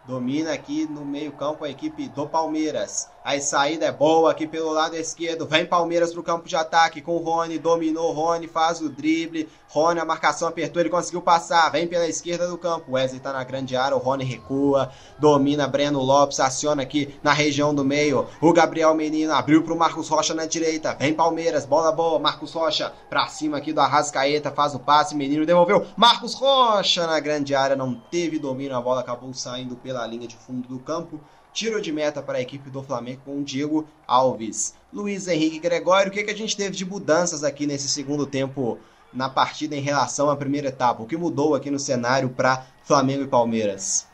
Domina aqui no meio-campo a equipe do Palmeiras. A saída é boa aqui pelo lado esquerdo. Vem Palmeiras pro campo de ataque com o Rony. Dominou Rony, faz o drible. Rony, a marcação apertou, ele conseguiu passar. Vem pela esquerda do campo. Wesley tá na grande área. O Rony recua. Domina Breno Lopes. Aciona aqui na região do meio. O Gabriel Menino abriu pro Marcos Rocha na direita. Vem Palmeiras, bola boa. Marcos Rocha pra cima aqui do Arrascaeta. Faz o passe. Menino devolveu. Marcos Rocha na grande área. Não teve domínio. A bola acabou saindo pela linha de fundo do campo. Tiro de meta para a equipe do Flamengo com o Diego Alves. Luiz Henrique Gregório, o que, que a gente teve de mudanças aqui nesse segundo tempo na partida em relação à primeira etapa? O que mudou aqui no cenário para Flamengo e Palmeiras?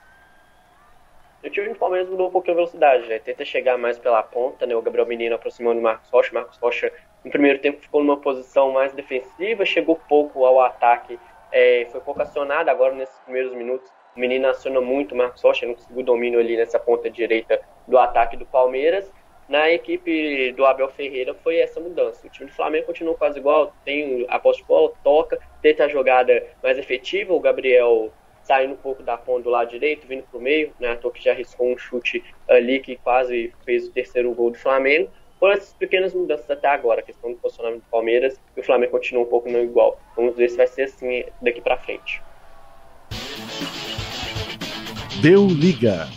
O time do Palmeiras mudou um pouquinho a velocidade, né? Tenta chegar mais pela ponta, né? O Gabriel Menino aproximando o Marcos Rocha. Marcos Rocha, no primeiro tempo, ficou numa posição mais defensiva, chegou pouco ao ataque, é, foi pouco acionado agora nesses primeiros minutos o menino aciona muito o Marcos Rocha, não conseguiu domínio ali nessa ponta direita do ataque do Palmeiras. Na equipe do Abel Ferreira foi essa mudança. O time do Flamengo continua quase igual, tem a posse bola, toca, tenta a jogada mais efetiva. O Gabriel saindo um pouco da ponta do lado direito, vindo para o meio, né? A que já arriscou um chute ali que quase fez o terceiro gol do Flamengo. Foram essas pequenas mudanças até agora, a questão do posicionamento do Palmeiras e o Flamengo continua um pouco não igual. Vamos ver se vai ser assim daqui para frente. Deu liga.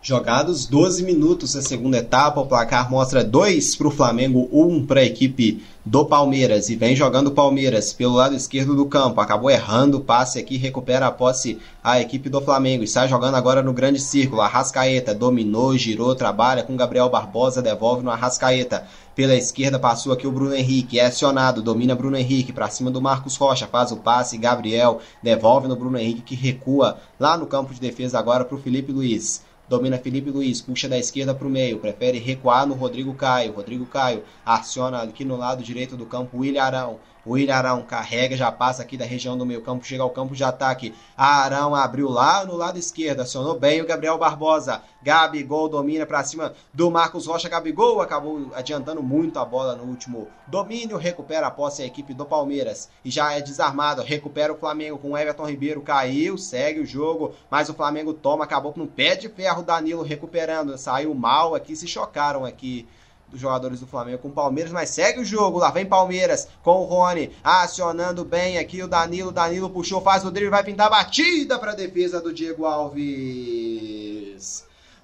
Jogados 12 minutos da segunda etapa, o placar mostra 2 para o Flamengo, 1 um para a equipe do Palmeiras. E vem jogando o Palmeiras pelo lado esquerdo do campo. Acabou errando o passe aqui, recupera a posse a equipe do Flamengo. Está jogando agora no grande círculo. Arrascaeta dominou, girou, trabalha com Gabriel Barbosa, devolve no Arrascaeta. Pela esquerda passou aqui o Bruno Henrique, é acionado, domina Bruno Henrique para cima do Marcos Rocha, faz o passe, Gabriel devolve no Bruno Henrique que recua lá no campo de defesa agora para o Felipe Luiz. Domina Felipe Luiz, puxa da esquerda para o meio, prefere recuar no Rodrigo Caio. Rodrigo Caio aciona aqui no lado direito do campo o William Arão. O William Arão carrega, já passa aqui da região do meio campo, chega ao campo de ataque. Arão abriu lá no lado esquerdo, acionou bem o Gabriel Barbosa. Gabigol domina para cima do Marcos Rocha. Gabigol acabou adiantando muito a bola no último domínio. Recupera a posse a equipe do Palmeiras. E já é desarmado. Recupera o Flamengo com Everton Ribeiro. Caiu, segue o jogo. Mas o Flamengo toma, acabou com um pé de ferro. Danilo recuperando. Saiu mal aqui, se chocaram aqui dos jogadores do Flamengo com o Palmeiras, mas segue o jogo. Lá vem Palmeiras com o Rony acionando bem aqui o Danilo. Danilo puxou, faz o drible, vai pintar batida para a defesa do Diego Alves.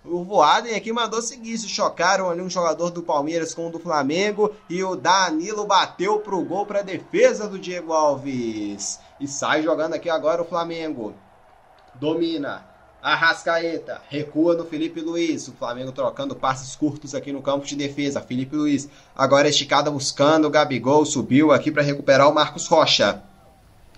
O Voaden aqui mandou seguir, se chocaram ali um jogador do Palmeiras com o do Flamengo e o Danilo bateu pro gol para defesa do Diego Alves. E sai jogando aqui agora o Flamengo. Domina, Arrascaeta, recua no Felipe Luiz. O Flamengo trocando passes curtos aqui no campo de defesa. Felipe Luiz, agora esticada buscando. O Gabigol subiu aqui para recuperar o Marcos Rocha.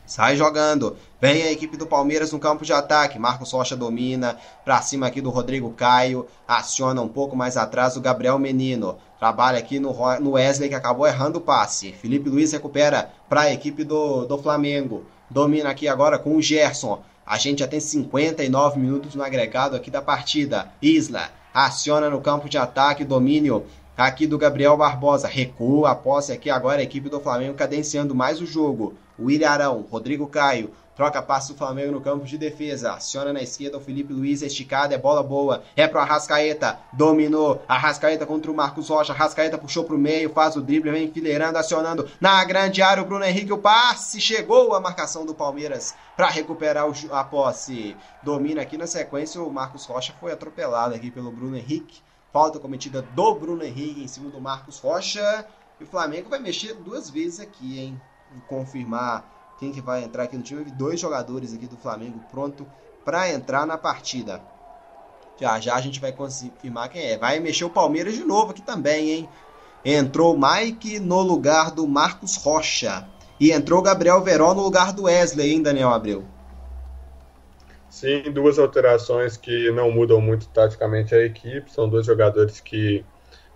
Sai jogando. Vem a equipe do Palmeiras no campo de ataque. Marcos Rocha domina. Pra cima aqui do Rodrigo Caio. Aciona um pouco mais atrás o Gabriel Menino. Trabalha aqui no, no Wesley que acabou errando o passe. Felipe Luiz recupera para a equipe do, do Flamengo. Domina aqui agora com o Gerson. A gente já tem 59 minutos no agregado aqui da partida. Isla aciona no campo de ataque, domínio aqui do Gabriel Barbosa. Recua a posse aqui agora a equipe do Flamengo cadenciando mais o jogo. William Arão, Rodrigo Caio, Troca passe do Flamengo no campo de defesa. Aciona na esquerda o Felipe Luiz, esticada, é bola boa. É pro Arrascaeta, dominou. Arrascaeta contra o Marcos Rocha. Arrascaeta puxou pro meio, faz o drible, vem enfileirando, acionando na grande área o Bruno Henrique. O passe chegou a marcação do Palmeiras para recuperar a posse. Domina aqui na sequência. O Marcos Rocha foi atropelado aqui pelo Bruno Henrique. Falta cometida do Bruno Henrique em cima do Marcos Rocha. E o Flamengo vai mexer duas vezes aqui, hein? Confirmar quem que vai entrar aqui no time. Dois jogadores aqui do Flamengo pronto para entrar na partida. Já já a gente vai confirmar quem é. Vai mexer o Palmeiras de novo aqui também, hein? Entrou Mike no lugar do Marcos Rocha. E entrou Gabriel Verón no lugar do Wesley, hein, Daniel Abreu? Sim, duas alterações que não mudam muito taticamente a equipe. São dois jogadores que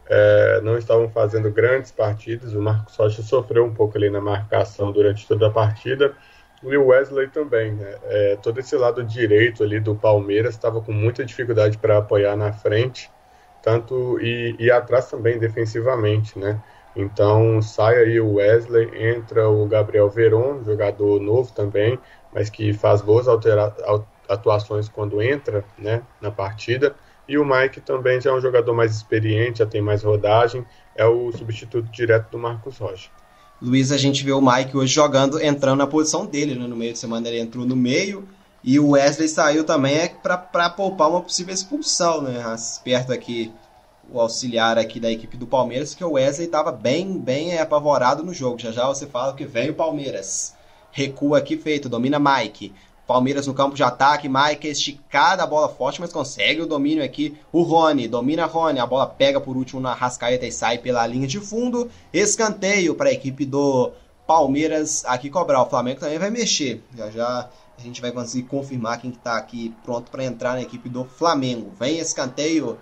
é, não estavam fazendo grandes partidas. O Marcos Rocha sofreu um pouco ali na marcação durante toda a partida. E o Wesley também. Né? É, todo esse lado direito ali do Palmeiras estava com muita dificuldade para apoiar na frente, tanto e, e, atrás também defensivamente, né? Então sai aí o Wesley, entra o Gabriel Veron, jogador novo também, mas que faz boas atuações quando entra né, na partida. E o Mike também já é um jogador mais experiente, já tem mais rodagem, é o substituto direto do Marcos Rocha. Luiz, a gente vê o Mike hoje jogando, entrando na posição dele, né? No meio de semana ele entrou no meio, e o Wesley saiu também é para poupar uma possível expulsão, né? Perto aqui o auxiliar aqui da equipe do Palmeiras, que o Wesley estava bem, bem apavorado no jogo. Já já você fala que vem o Palmeiras. Recua aqui feito, domina Mike. Palmeiras no campo de ataque, Mike esticada, a bola forte, mas consegue o domínio aqui. O Rony, domina Rony, a bola pega por último na Rascaeta e sai pela linha de fundo. Escanteio para a equipe do Palmeiras aqui cobrar. O Flamengo também vai mexer. Já já a gente vai conseguir confirmar quem está aqui pronto para entrar na equipe do Flamengo. Vem escanteio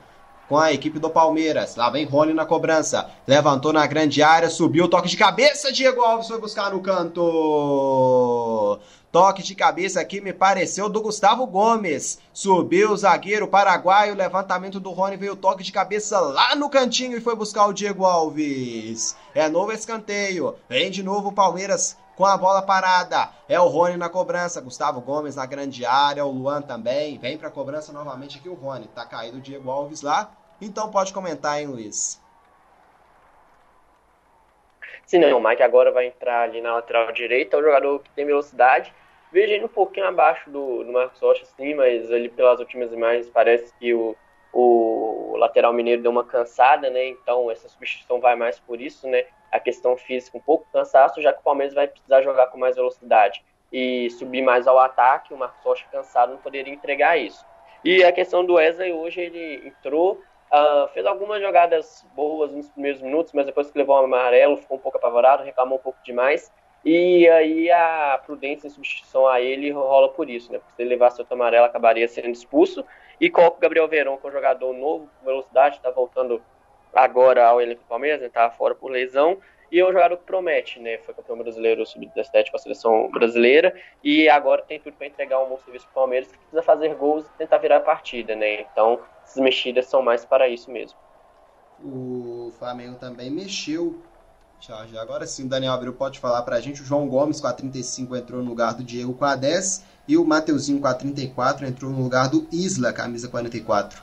com a equipe do Palmeiras. Lá vem Rony na cobrança. Levantou na grande área, subiu, toque de cabeça. Diego Alves foi buscar no canto. Toque de cabeça aqui me pareceu do Gustavo Gomes. Subiu o zagueiro paraguaio. Levantamento do Rony veio toque de cabeça lá no cantinho e foi buscar o Diego Alves. É novo escanteio. Vem de novo o Palmeiras com a bola parada. É o Rony na cobrança, Gustavo Gomes na grande área, o Luan também. Vem para cobrança novamente aqui o Rony. Tá caído o Diego Alves lá. Então pode comentar, hein, Luiz? Sim, não, o Mike agora vai entrar ali na lateral direita, é um jogador que tem velocidade. Veja ele um pouquinho abaixo do, do Marcos Rocha, sim, mas ali pelas últimas imagens parece que o, o lateral mineiro deu uma cansada, né? Então essa substituição vai mais por isso, né? A questão física um pouco cansaço, já que o Palmeiras vai precisar jogar com mais velocidade e subir mais ao ataque. O Marcos Rocha cansado não poderia entregar isso. E a questão do Wesley hoje ele entrou Uh, fez algumas jogadas boas nos primeiros minutos, mas depois que levou o amarelo, ficou um pouco apavorado, reclamou um pouco demais. E aí a prudência em substituição a ele rola por isso, né? Porque se ele levasse outro amarelo, acabaria sendo expulso. E coloca o Gabriel Verão, que é um jogador novo, com velocidade, está voltando agora ao elenco do Palmeiras, né? fora por lesão. E é um jogador que promete, né? Foi campeão brasileiro sub-17 com a seleção brasileira. E agora tem tudo para entregar um bom serviço para o Palmeiras, que precisa fazer gols e tentar virar a partida, né? Então essas mexidas são mais para isso mesmo. O Flamengo também mexeu. Já, já agora sim, o Daniel Abreu pode falar para a gente. O João Gomes com a 35 entrou no lugar do Diego com a 10. E o Mateuzinho com a 34 entrou no lugar do Isla, camisa 44.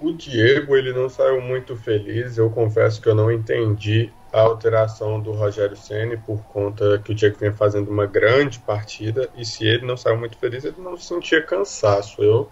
O Diego ele não saiu muito feliz. Eu confesso que eu não entendi a alteração do Rogério Ceni por conta que o Diego vem fazendo uma grande partida e se ele não saiu muito feliz, ele não sentia cansaço. Eu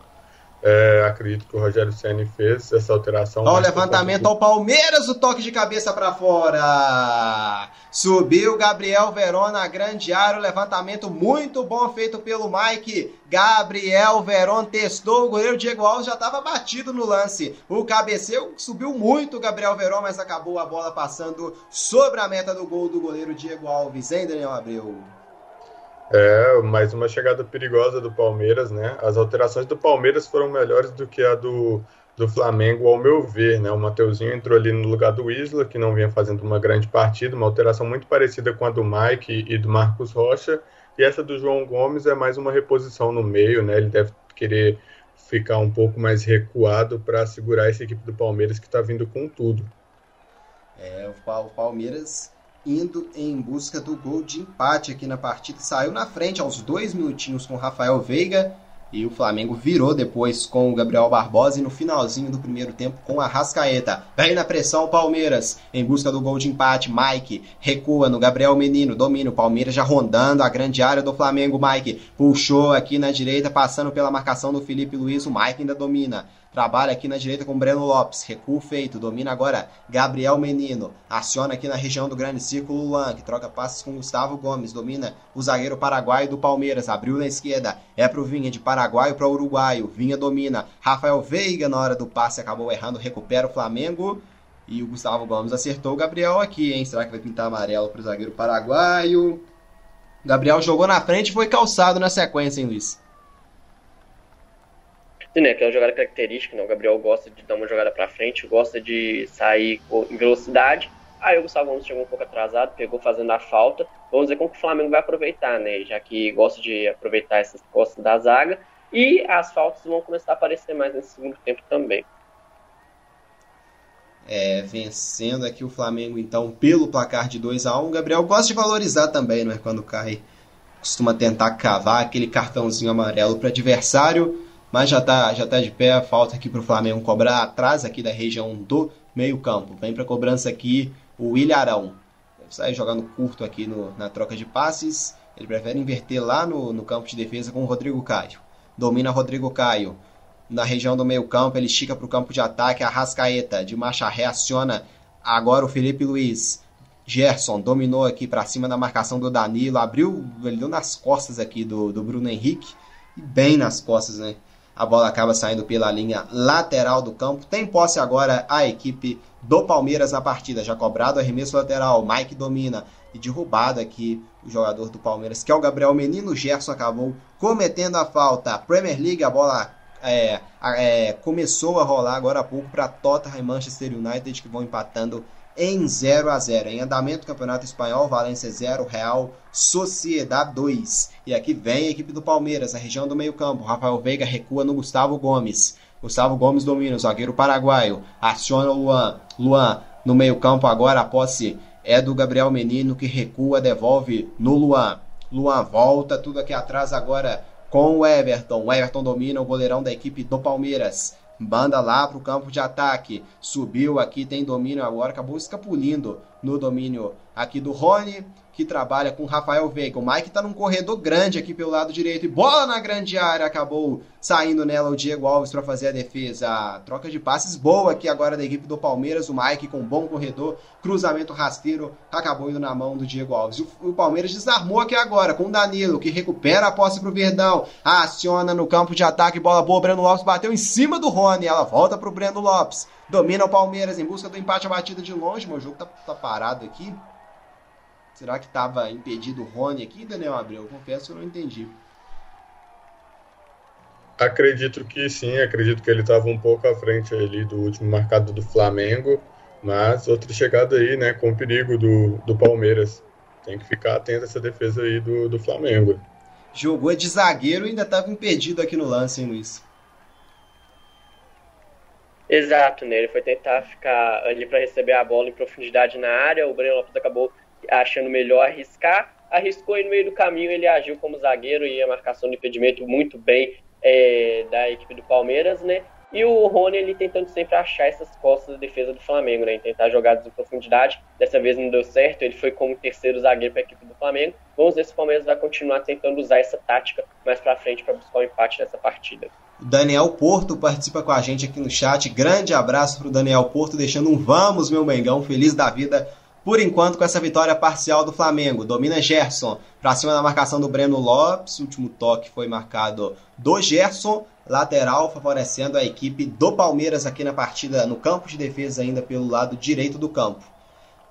é, acredito que o Rogério Senna fez essa alteração. Ó, o levantamento ao Palmeiras, o toque de cabeça para fora. Subiu Gabriel Verón na grande área, o levantamento muito bom feito pelo Mike. Gabriel Verón testou, o goleiro Diego Alves já estava batido no lance. O cabeceio subiu muito o Gabriel Verón, mas acabou a bola passando sobre a meta do gol do goleiro Diego Alves, hein, Daniel Abreu? É, mais uma chegada perigosa do Palmeiras, né? As alterações do Palmeiras foram melhores do que a do, do Flamengo, ao meu ver, né? O Mateuzinho entrou ali no lugar do Isla, que não vinha fazendo uma grande partida, uma alteração muito parecida com a do Mike e do Marcos Rocha. E essa do João Gomes é mais uma reposição no meio, né? Ele deve querer ficar um pouco mais recuado para segurar essa equipe do Palmeiras que está vindo com tudo. É, o Palmeiras indo em busca do gol de empate aqui na partida. Saiu na frente aos dois minutinhos com Rafael Veiga e o Flamengo virou depois com o Gabriel Barbosa e no finalzinho do primeiro tempo com a Rascaeta. Vem na pressão o Palmeiras em busca do gol de empate. Mike recua no Gabriel Menino, domina o Palmeiras já rondando a grande área do Flamengo. Mike puxou aqui na direita, passando pela marcação do Felipe Luiz. O Mike ainda domina. Trabalha aqui na direita com Breno Lopes. Recuo feito. Domina agora Gabriel Menino. Aciona aqui na região do grande círculo Luan, que troca passes com Gustavo Gomes. Domina o zagueiro paraguaio do Palmeiras. Abriu na esquerda. É pro Vinha de paraguaio para uruguaio. Vinha domina. Rafael Veiga na hora do passe acabou errando. Recupera o Flamengo. E o Gustavo Gomes acertou o Gabriel aqui, hein? Será que vai pintar amarelo pro zagueiro paraguaio? Gabriel jogou na frente e foi calçado na sequência, hein, Luiz? Sim, né? Que é uma jogada característica, né? O Gabriel gosta de dar uma jogada para frente, gosta de sair em velocidade. Aí o Gustavo Gomes chegou um pouco atrasado, pegou fazendo a falta. Vamos ver como que o Flamengo vai aproveitar, né? Já que gosta de aproveitar essas costas da zaga. E as faltas vão começar a aparecer mais nesse segundo tempo também. é, vencendo aqui o Flamengo, então, pelo placar de 2 a 1 um. Gabriel gosta de valorizar também, não é? Quando cai, costuma tentar cavar aquele cartãozinho amarelo para adversário, mas já está já tá de pé. Falta aqui para o Flamengo cobrar atrás aqui da região do meio-campo. Vem para cobrança aqui o Ilharão. Sai jogando curto aqui no, na troca de passes. Ele prefere inverter lá no, no campo de defesa com o Rodrigo Caio. Domina Rodrigo Caio na região do meio-campo, ele estica para o campo de ataque, a Rascaeta de marcha reaciona agora o Felipe Luiz. Gerson dominou aqui para cima da marcação do Danilo, abriu, ele deu nas costas aqui do, do Bruno Henrique, e bem nas costas, né? A bola acaba saindo pela linha lateral do campo. Tem posse agora a equipe do Palmeiras na partida. Já cobrado arremesso lateral. Mike domina e derrubado aqui o jogador do Palmeiras, que é o Gabriel Menino. Gerson acabou cometendo a falta. Premier League, a bola é, é, começou a rolar agora há pouco para Tottenham e Manchester United que vão empatando em 0 a 0 Em andamento, Campeonato Espanhol, Valência 0, Real Sociedade 2. E aqui vem a equipe do Palmeiras, a região do meio-campo. Rafael Veiga recua no Gustavo Gomes. Gustavo Gomes domina, o zagueiro paraguaio. Aciona o Luan. Luan no meio-campo agora, a posse é do Gabriel Menino que recua, devolve no Luan. Luan volta, tudo aqui atrás agora com o Everton. O Everton domina o goleirão da equipe do Palmeiras. Banda lá para o campo de ataque. Subiu aqui, tem domínio agora. Acabou escapulindo no domínio aqui do Rony que trabalha com Rafael Veiga. O Mike tá num corredor grande aqui pelo lado direito e bola na grande área. Acabou saindo nela o Diego Alves para fazer a defesa. Troca de passes boa aqui agora da equipe do Palmeiras. O Mike com bom corredor, cruzamento rasteiro, acabou indo na mão do Diego Alves. O, Palmeiras desarmou aqui agora com o Danilo, que recupera a posse pro Verdão. Aciona no campo de ataque, bola boa. Breno Lopes bateu em cima do Rony. Ela volta pro Breno Lopes. Domina o Palmeiras em busca do empate a batida de longe. Meu jogo tá, tá parado aqui. Será que estava impedido o Rony aqui, Daniel Abreu? Eu confesso que eu não entendi. Acredito que sim, acredito que ele estava um pouco à frente ali do último marcado do Flamengo, mas outra chegada aí, né, com o perigo do, do Palmeiras. Tem que ficar atento a essa defesa aí do, do Flamengo. Jogou de zagueiro e ainda estava impedido aqui no lance, hein, Luiz? Exato, né? Ele foi tentar ficar ali para receber a bola em profundidade na área. O Breno Lopes acabou achando melhor arriscar, arriscou e no meio do caminho ele agiu como zagueiro e a marcação de impedimento muito bem é, da equipe do Palmeiras, né? E o Rony ele tentando sempre achar essas costas da defesa do Flamengo, né? Tentar jogadas em profundidade. Dessa vez não deu certo, ele foi como terceiro zagueiro para a equipe do Flamengo. Vamos ver se o Palmeiras vai continuar tentando usar essa tática mais para frente para buscar o empate nessa partida. Daniel Porto participa com a gente aqui no chat. Grande abraço para o Daniel Porto, deixando um vamos, meu Mengão, feliz da vida por enquanto, com essa vitória parcial do Flamengo, domina Gerson para cima da marcação do Breno Lopes. O último toque foi marcado do Gerson, lateral, favorecendo a equipe do Palmeiras aqui na partida, no campo de defesa, ainda pelo lado direito do campo.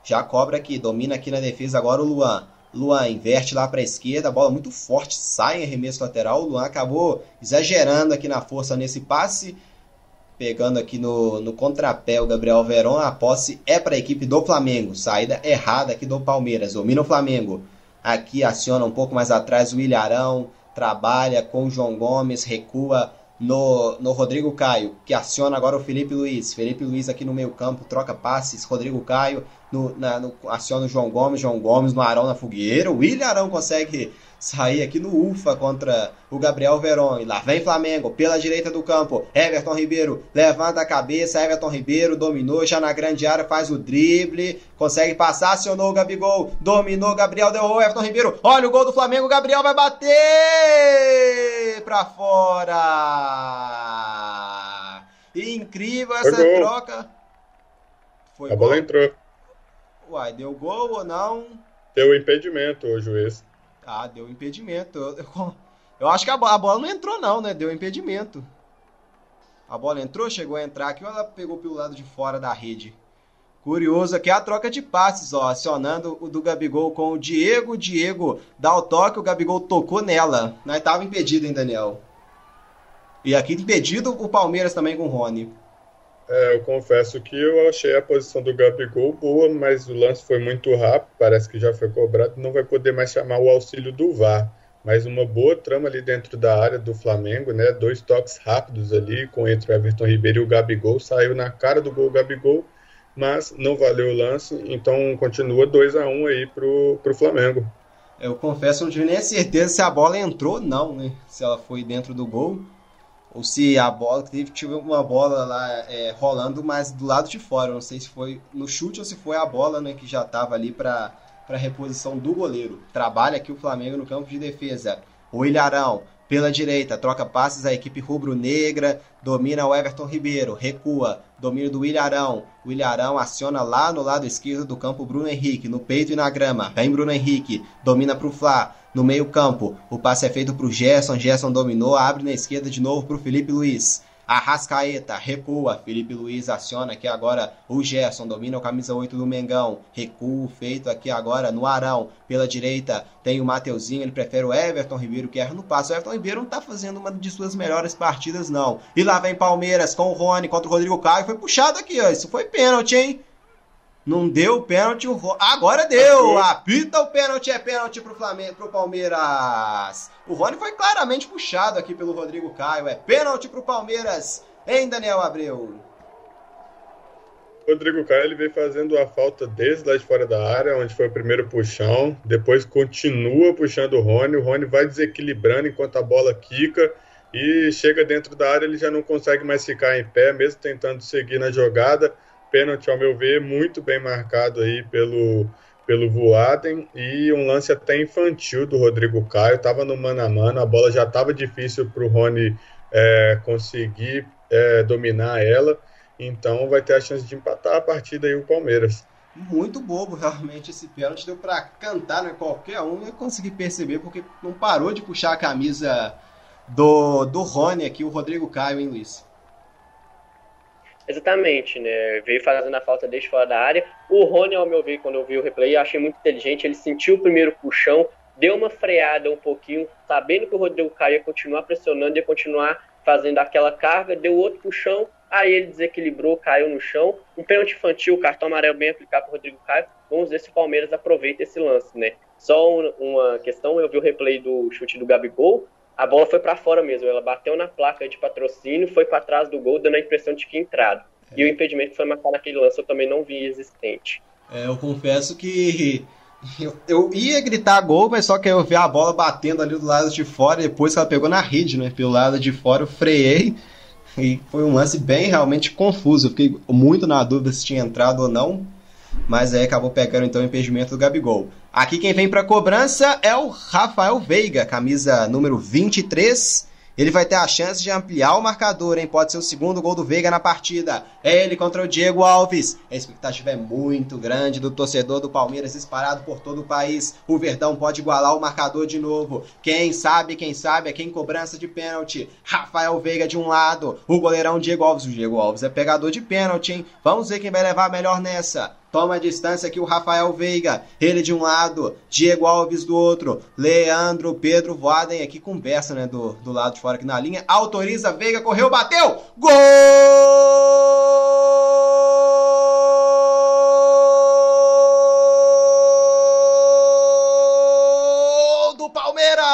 Já cobra aqui, domina aqui na defesa agora o Luan. Luan inverte lá para a esquerda, bola muito forte, sai em arremesso lateral. O Luan acabou exagerando aqui na força nesse passe Pegando aqui no, no contrapé o Gabriel Verón, a posse é para a equipe do Flamengo. Saída errada aqui do Palmeiras. Domina o Flamengo. Aqui aciona um pouco mais atrás o Ilharão. Trabalha com o João Gomes. Recua no, no Rodrigo Caio, que aciona agora o Felipe Luiz. Felipe Luiz aqui no meio campo, troca passes. Rodrigo Caio no, na, no, aciona o João Gomes. João Gomes no Arão na fogueira. O William Arão consegue sair aqui no UFA contra o Gabriel Veron. E lá vem Flamengo, pela direita do campo. Everton Ribeiro levanta a cabeça. Everton Ribeiro dominou já na grande área, faz o drible, consegue passar, acionou o Gabigol, dominou. Gabriel deu Everton Ribeiro. Olha o gol do Flamengo. Gabriel vai bater pra fora. Incrível essa Foi troca. Foi a gol? bola entrou. Uai, deu gol ou não? Deu impedimento o juiz. Ah, deu impedimento. Eu, eu, (laughs) eu acho que a, a, bola não entrou, não, né? Deu impedimento. A bola entrou, chegou a entrar aqui ela pegou pelo lado de fora da rede? Curioso aqui a troca de passes, ó. Acionando o do Gabigol com o Diego. Diego dá o toque, o Gabigol tocou nela. Nós tava impedido, hein, Daniel? E aqui impedido o Palmeiras também com o Rony. É, eu confesso que eu achei a posição do Gabigol boa, mas o lance foi muito rápido, parece que já foi cobrado, não vai poder mais chamar o auxílio do VAR. Mas uma boa trama ali dentro da área do Flamengo, né? Dois toques rápidos ali com entre o Everton Ribeiro e o Gabigol, saiu na cara do gol o Gabigol mas não valeu o lance, então continua 2 a 1 aí pro, pro Flamengo. Eu confesso, não tive nem certeza se a bola entrou ou não, né? Se ela foi dentro do gol. Ou se a bola teve tive uma bola lá é, rolando, mas do lado de fora. Não sei se foi no chute ou se foi a bola, né? Que já estava ali para reposição do goleiro. Trabalha aqui o Flamengo no campo de defesa. O Ilharão pela direita, troca passes a equipe rubro-negra, domina o Everton Ribeiro, recua, domínio do Ilharão. O Ilharão aciona lá no lado esquerdo do campo Bruno Henrique, no peito e na grama. Vem Bruno Henrique, domina para o Flá, no meio-campo. O passe é feito para o Gerson, Gerson dominou, abre na esquerda de novo para o Felipe Luiz. Arrascaeta recua. Felipe Luiz aciona aqui agora o Gerson. Domina o camisa 8 do Mengão. Recuo feito aqui agora no Arão. Pela direita tem o Mateuzinho. Ele prefere o Everton Ribeiro que erra no passo. O Everton Ribeiro não tá fazendo uma de suas melhores partidas, não. E lá vem Palmeiras com o Rony contra o Rodrigo Caio. Foi puxado aqui, ó. Isso foi pênalti, hein? Não deu pênalti. Agora deu! Apita o pênalti, é pênalti pro Flamengo, pro Palmeiras. O Rony foi claramente puxado aqui pelo Rodrigo Caio. É pênalti pro Palmeiras, hein, Daniel Abreu? Rodrigo Caio ele vem fazendo a falta desde lá de fora da área, onde foi o primeiro puxão. Depois continua puxando o Rony. O Rony vai desequilibrando enquanto a bola quica. E chega dentro da área, ele já não consegue mais ficar em pé, mesmo tentando seguir na jogada Pênalti, ao meu ver, muito bem marcado aí pelo, pelo Voaden e um lance até infantil do Rodrigo Caio. Estava no mano a mano, a bola já estava difícil para o Rony é, conseguir é, dominar ela. Então vai ter a chance de empatar a partida aí o Palmeiras. Muito bobo, realmente, esse pênalti. Deu para cantar, né? Qualquer um ia conseguir perceber, porque não parou de puxar a camisa do, do Rony aqui, o Rodrigo Caio, hein, Luiz? Exatamente, né? Veio fazendo a falta desde fora da área. O Rony, ao meu ver, quando eu vi o replay, eu achei muito inteligente. Ele sentiu o primeiro puxão, deu uma freada um pouquinho, sabendo que o Rodrigo Caio ia continuar pressionando, ia continuar fazendo aquela carga, deu outro puxão, aí ele desequilibrou, caiu no chão. Um pênalti infantil, cartão amarelo bem aplicado para Rodrigo Caio. Vamos ver se o Palmeiras aproveita esse lance, né? Só uma questão, eu vi o replay do chute do Gabigol, a bola foi para fora mesmo. Ela bateu na placa de patrocínio, foi para trás do gol, dando a impressão de que entrado. É. E o impedimento foi marcado naquele lance eu também não vi existente. É, eu confesso que (laughs) eu, eu, ia gritar gol, mas só que eu vi a bola batendo ali do lado de fora, depois que ela pegou na rede, né? Pelo lado de fora eu freiei. E foi um lance bem realmente confuso. Eu fiquei muito na dúvida se tinha entrado ou não. Mas aí acabou pegando então o impedimento do Gabigol. Aqui quem vem para cobrança é o Rafael Veiga, camisa número 23. Ele vai ter a chance de ampliar o marcador, hein? Pode ser o segundo gol do Veiga na partida. É ele contra o Diego Alves. A expectativa é muito grande do torcedor do Palmeiras disparado por todo o país. O Verdão pode igualar o marcador de novo. Quem sabe, quem sabe, é quem cobrança de pênalti. Rafael Veiga de um lado, o goleirão Diego Alves. O Diego Alves é pegador de pênalti, hein? Vamos ver quem vai levar melhor nessa. Toma a distância aqui o Rafael Veiga. Ele de um lado, Diego Alves do outro. Leandro, Pedro Voaden aqui conversa, né? Do, do lado de fora aqui na linha. Autoriza, Veiga, correu, bateu! Gol! do Palmeiras!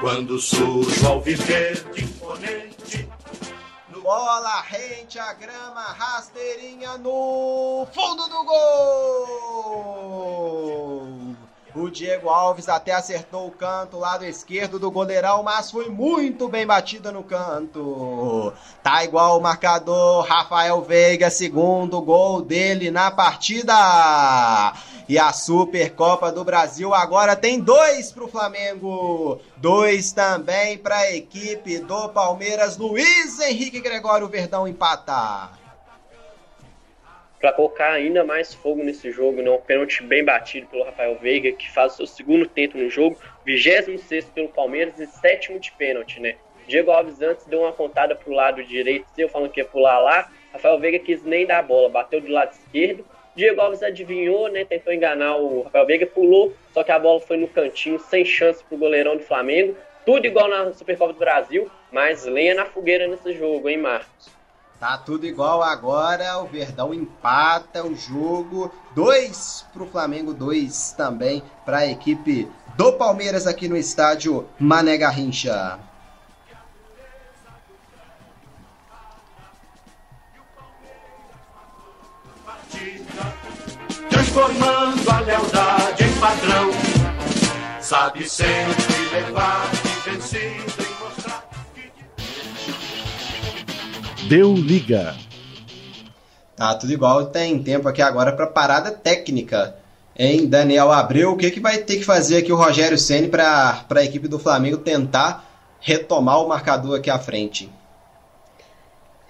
Quando surge viver de Bola rente a grama, rasteirinha no fundo do gol. O Diego Alves até acertou o canto, lado esquerdo do goleirão, mas foi muito bem batida no canto. Tá igual o marcador, Rafael Veiga, segundo gol dele na partida. E a Supercopa do Brasil agora tem dois para o Flamengo, dois também para a equipe do Palmeiras. Luiz Henrique Gregório Verdão empata. Para colocar ainda mais fogo nesse jogo, né? um pênalti bem batido pelo Rafael Veiga, que faz o seu segundo tento no jogo, 26 pelo Palmeiras e sétimo de pênalti, né? Diego Alves antes deu uma pontada para o lado direito, eu falando que ia pular lá, Rafael Veiga quis nem dar a bola, bateu do lado esquerdo, Diego Alves adivinhou, né? Tentou enganar o Rafael Veiga, pulou, só que a bola foi no cantinho, sem chance pro goleirão do Flamengo. Tudo igual na Supercopa do Brasil, mas lenha na fogueira nesse jogo, hein, Marcos? Tá tudo igual agora, o Verdão empata o jogo. Dois pro Flamengo, dois também para a equipe do Palmeiras aqui no estádio Mané Garrincha. Transformando a lealdade em padrão. Sabe sempre levar vencido e mostrar que. Deu liga. Tá tudo igual, tem tempo aqui agora para parada técnica. Em Daniel Abreu, o que, que vai ter que fazer aqui o Rogério Ceni para a equipe do Flamengo tentar retomar o marcador aqui à frente?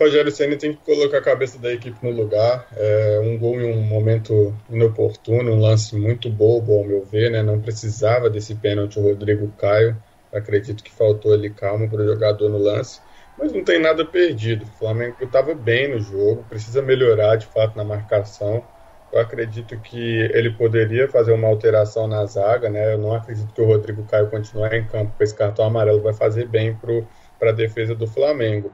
Rogério Senna tem que colocar a cabeça da equipe no lugar. É, um gol em um momento inoportuno, um lance muito bobo, ao meu ver. Né? Não precisava desse pênalti o Rodrigo Caio. Acredito que faltou ali calma para o jogador no lance. Mas não tem nada perdido. O Flamengo estava bem no jogo, precisa melhorar de fato na marcação. Eu acredito que ele poderia fazer uma alteração na zaga. Né? Eu não acredito que o Rodrigo Caio continuar em campo com esse cartão amarelo vai fazer bem para a defesa do Flamengo.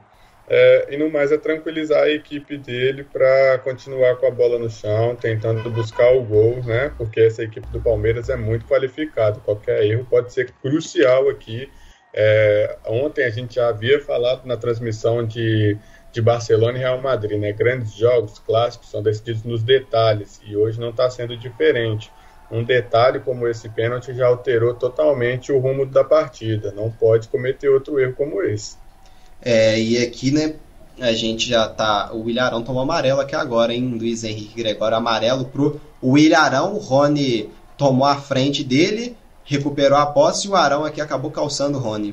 É, e no mais é tranquilizar a equipe dele para continuar com a bola no chão, tentando buscar o gol, né? Porque essa equipe do Palmeiras é muito qualificada. Qualquer erro pode ser crucial aqui. É, ontem a gente já havia falado na transmissão de, de Barcelona e Real Madrid, né? Grandes jogos clássicos são decididos nos detalhes e hoje não está sendo diferente. Um detalhe como esse pênalti já alterou totalmente o rumo da partida. Não pode cometer outro erro como esse. É, e aqui, né, a gente já tá. O Willarão tomou amarelo aqui agora, hein? Luiz Henrique Gregório amarelo pro Willarão. O Rony tomou a frente dele, recuperou a posse e o Arão aqui acabou calçando o Rony.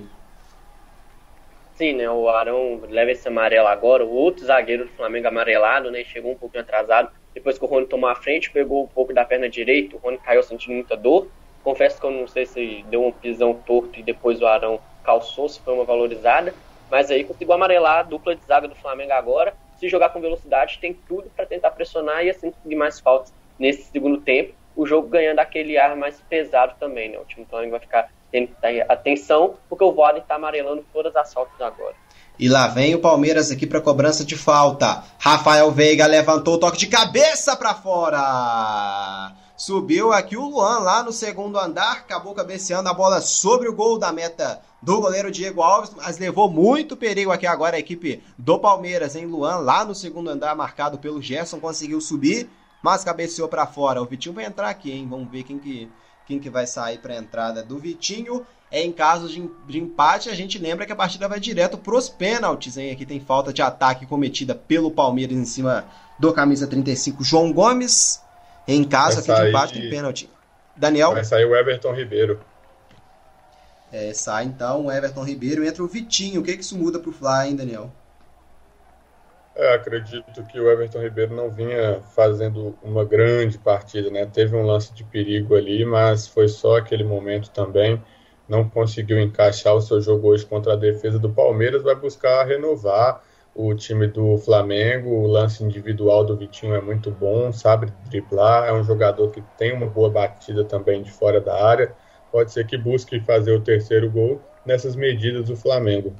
Sim, né? O Arão leva esse amarelo agora. O outro zagueiro do Flamengo amarelado, né? Chegou um pouquinho atrasado. Depois que o Rony tomou a frente, pegou um pouco da perna direita. O Rony caiu sentindo muita dor. Confesso que eu não sei se deu um pisão torto e depois o Arão calçou, se foi uma valorizada. Mas aí conseguiu amarelar a dupla de zaga do Flamengo agora. Se jogar com velocidade, tem tudo para tentar pressionar e assim conseguir mais faltas nesse segundo tempo. O jogo ganhando aquele ar mais pesado também, né? O time do Flamengo vai ficar tendo atenção, porque o Voaden está amarelando todas as faltas agora. E lá vem o Palmeiras aqui para cobrança de falta. Rafael Veiga levantou o toque de cabeça para fora. Subiu aqui o Luan lá no segundo andar, acabou cabeceando a bola sobre o gol da meta do goleiro Diego Alves, mas levou muito perigo aqui agora a equipe do Palmeiras, em Luan, lá no segundo andar, marcado pelo Gerson, conseguiu subir, mas cabeceou para fora. O Vitinho vai entrar aqui, hein? Vamos ver quem que, quem que vai sair para a entrada do Vitinho. É em caso de, de, empate, a gente lembra que a partida vai direto para os pênaltis, hein? Aqui tem falta de ataque cometida pelo Palmeiras em cima do camisa 35, João Gomes. Em caso aqui de empate, tem pênalti. Daniel? Vai sair o Everton Ribeiro. É, sai então o Everton Ribeiro, entra o Vitinho. O que, que isso muda para o Fly, hein, Daniel? É, acredito que o Everton Ribeiro não vinha fazendo uma grande partida, né? Teve um lance de perigo ali, mas foi só aquele momento também. Não conseguiu encaixar o seu jogo hoje contra a defesa do Palmeiras. Vai buscar renovar o time do Flamengo. O lance individual do Vitinho é muito bom, sabe driblar. É um jogador que tem uma boa batida também de fora da área pode ser que busque fazer o terceiro gol nessas medidas do Flamengo.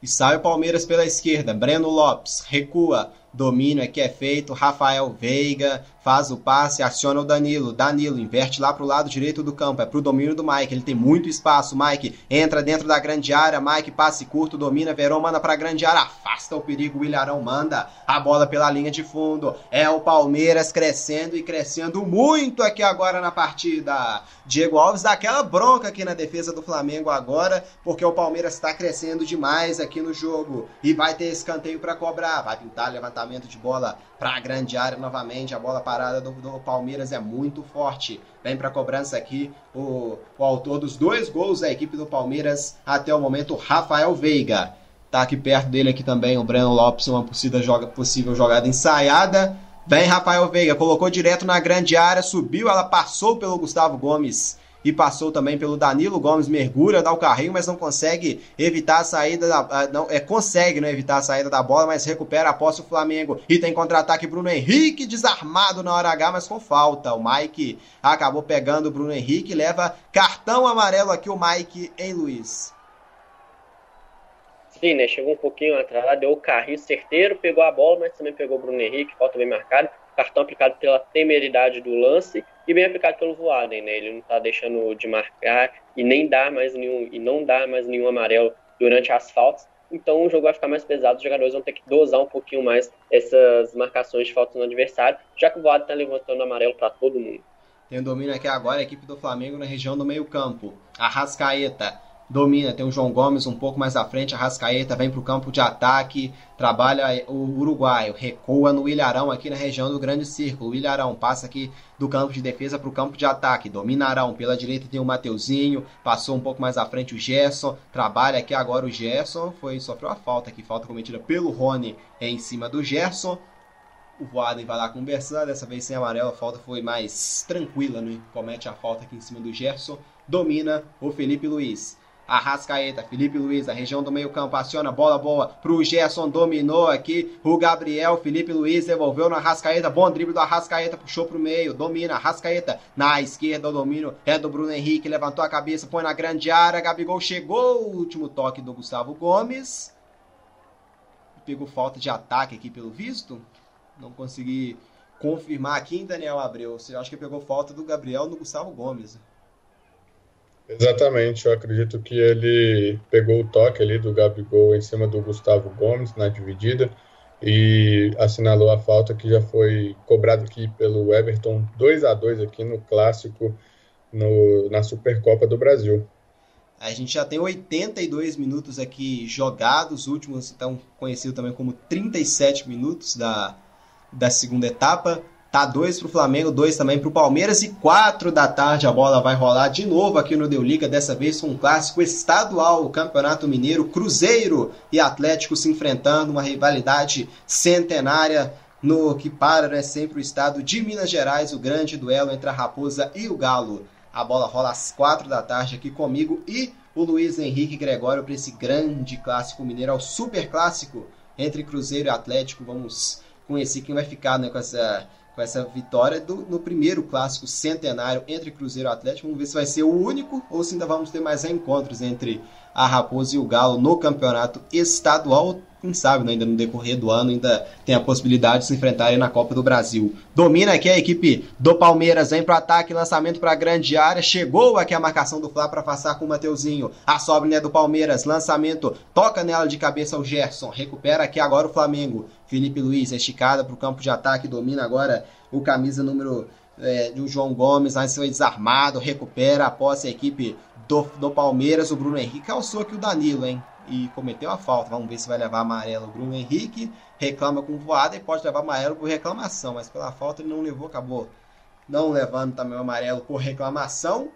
E sai o Palmeiras pela esquerda. Breno Lopes recua. Domínio aqui é feito. Rafael Veiga faz o passe, aciona o Danilo. Danilo inverte lá para o lado direito do campo. É para o domínio do Mike. Ele tem muito espaço. Mike entra dentro da grande área. Mike passe curto, domina. Verão manda para a grande área. Afasta o perigo. O manda a bola pela linha de fundo. É o Palmeiras crescendo e crescendo muito aqui agora na partida. Diego Alves dá aquela bronca aqui na defesa do Flamengo agora, porque o Palmeiras está crescendo demais aqui no jogo. E vai ter escanteio para cobrar. Vai pintar levantamento de bola para a grande área novamente. A bola parada do, do Palmeiras é muito forte. Vem para a cobrança aqui o, o autor dos dois gols da equipe do Palmeiras até o momento, Rafael Veiga. Tá aqui perto dele aqui também o Breno Lopes, uma possível, joga, possível jogada ensaiada. Vem Rafael Veiga, colocou direto na grande área, subiu, ela passou pelo Gustavo Gomes e passou também pelo Danilo Gomes, mergulha, dá o carrinho, mas não consegue evitar a saída da, não, é, consegue não evitar a saída da bola, mas recupera a posse o Flamengo e tem contra-ataque Bruno Henrique desarmado na hora H, mas com falta. O Mike acabou pegando o Bruno Henrique, leva cartão amarelo aqui o Mike em Luiz. Sim, né? Chegou um pouquinho atrás, deu o carrinho certeiro, pegou a bola, mas também pegou o Bruno Henrique, falta bem marcado. Cartão aplicado pela temeridade do lance e bem aplicado pelo Voaden, né? Ele não está deixando de marcar e nem dá mais nenhum e não dá mais nenhum amarelo durante as faltas. então o jogo vai ficar mais pesado, os jogadores vão ter que dosar um pouquinho mais essas marcações de falta no adversário, já que o Voado está levantando amarelo para todo mundo. Tem domínio aqui agora a equipe do Flamengo na região do meio-campo. Arrascaeta domina, tem o João Gomes um pouco mais à frente, a Rascaeta vem para o campo de ataque, trabalha o uruguaio, recua no Ilharão aqui na região do grande círculo, o Ilharão passa aqui do campo de defesa para o campo de ataque, dominarão, pela direita tem o Mateuzinho, passou um pouco mais à frente o Gerson, trabalha aqui agora o Gerson, foi sofreu a falta aqui, falta cometida pelo Rony em cima do Gerson, o Voaden vai lá conversar, dessa vez sem amarelo, a falta foi mais tranquila, né? comete a falta aqui em cima do Gerson, domina o Felipe Luiz. Arrascaeta, Felipe Luiz, a região do meio campo, aciona, bola boa pro Gerson, dominou aqui, o Gabriel, Felipe Luiz devolveu no Arrascaeta, bom drible do Arrascaeta, puxou pro meio, domina, Arrascaeta, na esquerda o domínio é do Bruno Henrique, levantou a cabeça, põe na grande área, Gabigol chegou, último toque do Gustavo Gomes, pegou falta de ataque aqui pelo visto, não consegui confirmar aqui em Daniel Abreu, eu acho que pegou falta do Gabriel no Gustavo Gomes. Exatamente, eu acredito que ele pegou o toque ali do Gabigol em cima do Gustavo Gomes na dividida e assinalou a falta que já foi cobrada aqui pelo Everton 2 a 2 aqui no clássico no, na Supercopa do Brasil. A gente já tem 82 minutos aqui jogados, últimos então conhecido também como 37 minutos da, da segunda etapa. Tá para o Flamengo, dois também para o Palmeiras e quatro da tarde a bola vai rolar de novo aqui no Deu Liga, dessa vez com um clássico estadual, o Campeonato Mineiro, Cruzeiro e Atlético se enfrentando, uma rivalidade centenária no que para né, sempre o estado de Minas Gerais, o grande duelo entre a Raposa e o Galo. A bola rola às quatro da tarde aqui comigo e o Luiz Henrique Gregório para esse grande clássico mineiro, é o super clássico entre Cruzeiro e Atlético. Vamos conhecer quem vai ficar né, com essa com essa vitória do, no primeiro clássico centenário entre Cruzeiro e Atlético. Vamos ver se vai ser o único ou se ainda vamos ter mais encontros entre a Raposa e o Galo no campeonato estadual. Quem sabe, né, ainda no decorrer do ano, ainda tem a possibilidade de se enfrentarem na Copa do Brasil. Domina aqui a equipe do Palmeiras, vem pro ataque, lançamento para a grande área, chegou aqui a marcação do Flá para passar com o Mateuzinho, a sobra né, do Palmeiras, lançamento, toca nela de cabeça o Gerson, recupera aqui agora o Flamengo, Felipe Luiz, esticada para o campo de ataque, domina agora o camisa número é, do João Gomes, mas foi desarmado, recupera a posse a equipe do, do Palmeiras, o Bruno Henrique alçou aqui o Danilo, hein? e cometeu a falta. Vamos ver se vai levar amarelo. Bruno Henrique reclama com voada e pode levar amarelo por reclamação, mas pela falta ele não levou, acabou não levando também o amarelo por reclamação.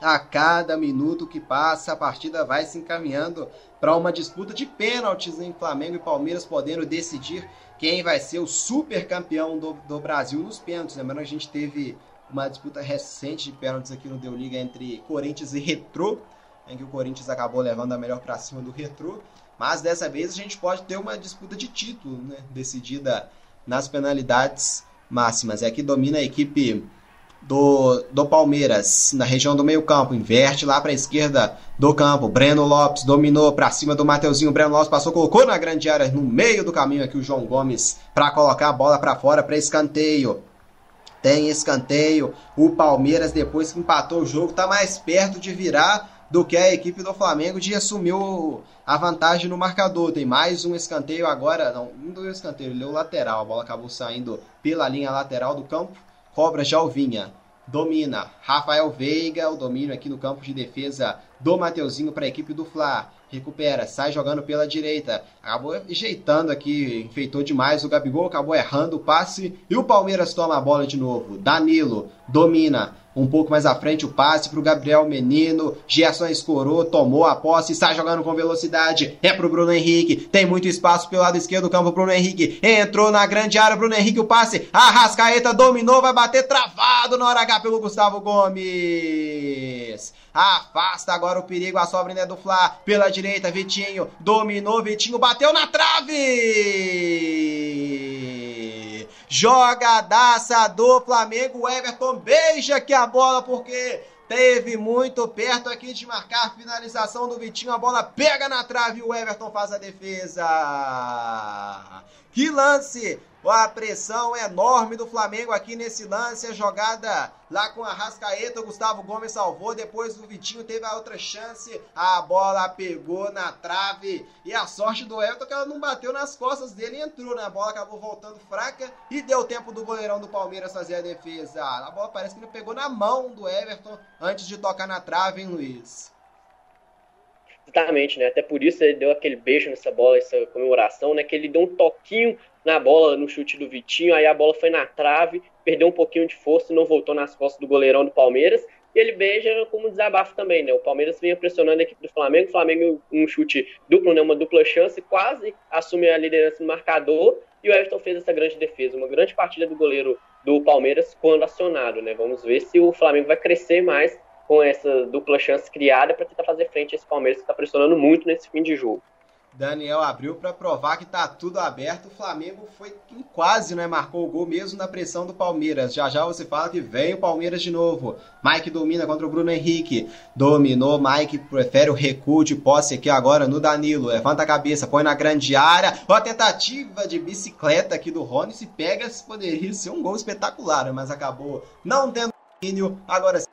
A cada minuto que passa, a partida vai se encaminhando para uma disputa de pênaltis em Flamengo e Palmeiras, podendo decidir quem vai ser o super campeão do, do Brasil nos pênaltis. Lembrando que a gente teve uma disputa recente de pênaltis aqui no Deu Liga entre Corinthians e Retrô em que o Corinthians acabou levando a melhor para cima do Retrô. Mas dessa vez a gente pode ter uma disputa de título, né, decidida nas penalidades máximas. É que domina a equipe do, do Palmeiras na região do meio-campo, inverte lá para a esquerda do campo. Breno Lopes dominou para cima do Mateuzinho. Breno Lopes passou, colocou na grande área no meio do caminho aqui o João Gomes para colocar a bola para fora para escanteio. Tem escanteio. O Palmeiras, depois que empatou o jogo, está mais perto de virar do que a equipe do Flamengo de assumir a vantagem no marcador. Tem mais um escanteio agora, não, não deu escanteio, ele deu lateral. A bola acabou saindo pela linha lateral do campo. Cobra Jalvinha. Domina. Rafael Veiga, o domínio aqui no campo de defesa do Mateuzinho para a equipe do Fla. Recupera, sai jogando pela direita. Acabou ajeitando aqui, enfeitou demais o Gabigol, acabou errando o passe. E o Palmeiras toma a bola de novo. Danilo domina. Um pouco mais à frente o passe para o Gabriel Menino. Gerson escorou, tomou a posse, sai jogando com velocidade. É para o Bruno Henrique. Tem muito espaço pelo lado esquerdo do campo. Bruno Henrique entrou na grande área. Bruno Henrique o passe. Arrascaeta dominou, vai bater travado na hora H pelo Gustavo Gomes. Afasta agora o perigo. A sobra ainda é do Fla. Pela direita, Vitinho. Dominou, Vitinho bateu na trave. Jogadaça do Flamengo. O Everton beija aqui a bola porque teve muito perto aqui de marcar finalização do Vitinho. A bola pega na trave e o Everton faz a defesa. Que lance A pressão enorme do Flamengo aqui nesse lance. A jogada lá com a Rascaeta. O Gustavo Gomes salvou. Depois o Vitinho teve a outra chance. A bola pegou na trave. E a sorte do Everton que ela não bateu nas costas dele e entrou. Né? A bola acabou voltando fraca. E deu tempo do goleirão do Palmeiras fazer a defesa. A bola parece que ele pegou na mão do Everton antes de tocar na trave, hein, Luiz? Exatamente, né? Até por isso ele deu aquele beijo nessa bola, essa comemoração, né? Que ele deu um toquinho na bola, no chute do Vitinho, aí a bola foi na trave, perdeu um pouquinho de força e não voltou nas costas do goleirão do Palmeiras. E ele beija como desabafo também, né? O Palmeiras vinha pressionando a equipe do Flamengo, o Flamengo um chute duplo, né? Uma dupla chance, quase assume a liderança no marcador, e o Everton fez essa grande defesa, uma grande partida do goleiro do Palmeiras quando acionado, né? Vamos ver se o Flamengo vai crescer mais com essa dupla chance criada para tentar fazer frente a esse Palmeiras que está pressionando muito nesse fim de jogo. Daniel abriu para provar que tá tudo aberto. O Flamengo foi quase, né? Marcou o gol mesmo na pressão do Palmeiras. Já já você fala que vem o Palmeiras de novo. Mike domina contra o Bruno Henrique. Dominou. Mike prefere o recuo de posse aqui agora no Danilo. Levanta a cabeça, põe na grande área. Ó, a tentativa de bicicleta aqui do Rony. Se pega, poderia ser um gol espetacular, mas acabou não tendo domínio. Agora sim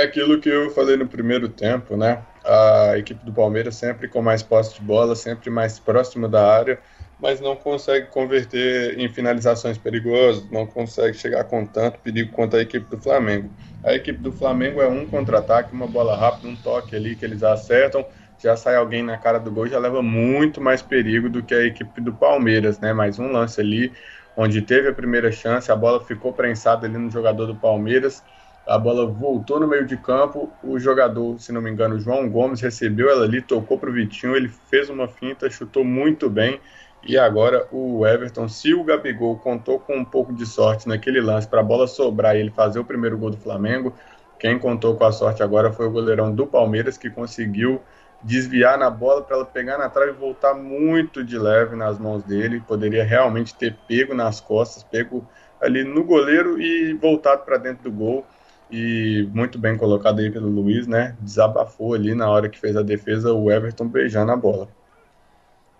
é aquilo que eu falei no primeiro tempo, né? A equipe do Palmeiras sempre com mais posse de bola, sempre mais próxima da área, mas não consegue converter em finalizações perigosas, não consegue chegar com tanto perigo quanto a equipe do Flamengo. A equipe do Flamengo é um contra-ataque, uma bola rápida, um toque ali que eles acertam, já sai alguém na cara do gol, já leva muito mais perigo do que a equipe do Palmeiras, né? Mais um lance ali, onde teve a primeira chance, a bola ficou prensada ali no jogador do Palmeiras a bola voltou no meio de campo, o jogador, se não me engano, João Gomes, recebeu ela ali, tocou para o Vitinho, ele fez uma finta, chutou muito bem. E agora o Everton, se o Gabigol contou com um pouco de sorte naquele lance para a bola sobrar e ele fazer o primeiro gol do Flamengo, quem contou com a sorte agora foi o goleirão do Palmeiras que conseguiu desviar na bola para ela pegar na trave e voltar muito de leve nas mãos dele. Poderia realmente ter pego nas costas, pego ali no goleiro e voltado para dentro do gol e muito bem colocado aí pelo Luiz, né? Desabafou ali na hora que fez a defesa o Everton beijando a bola.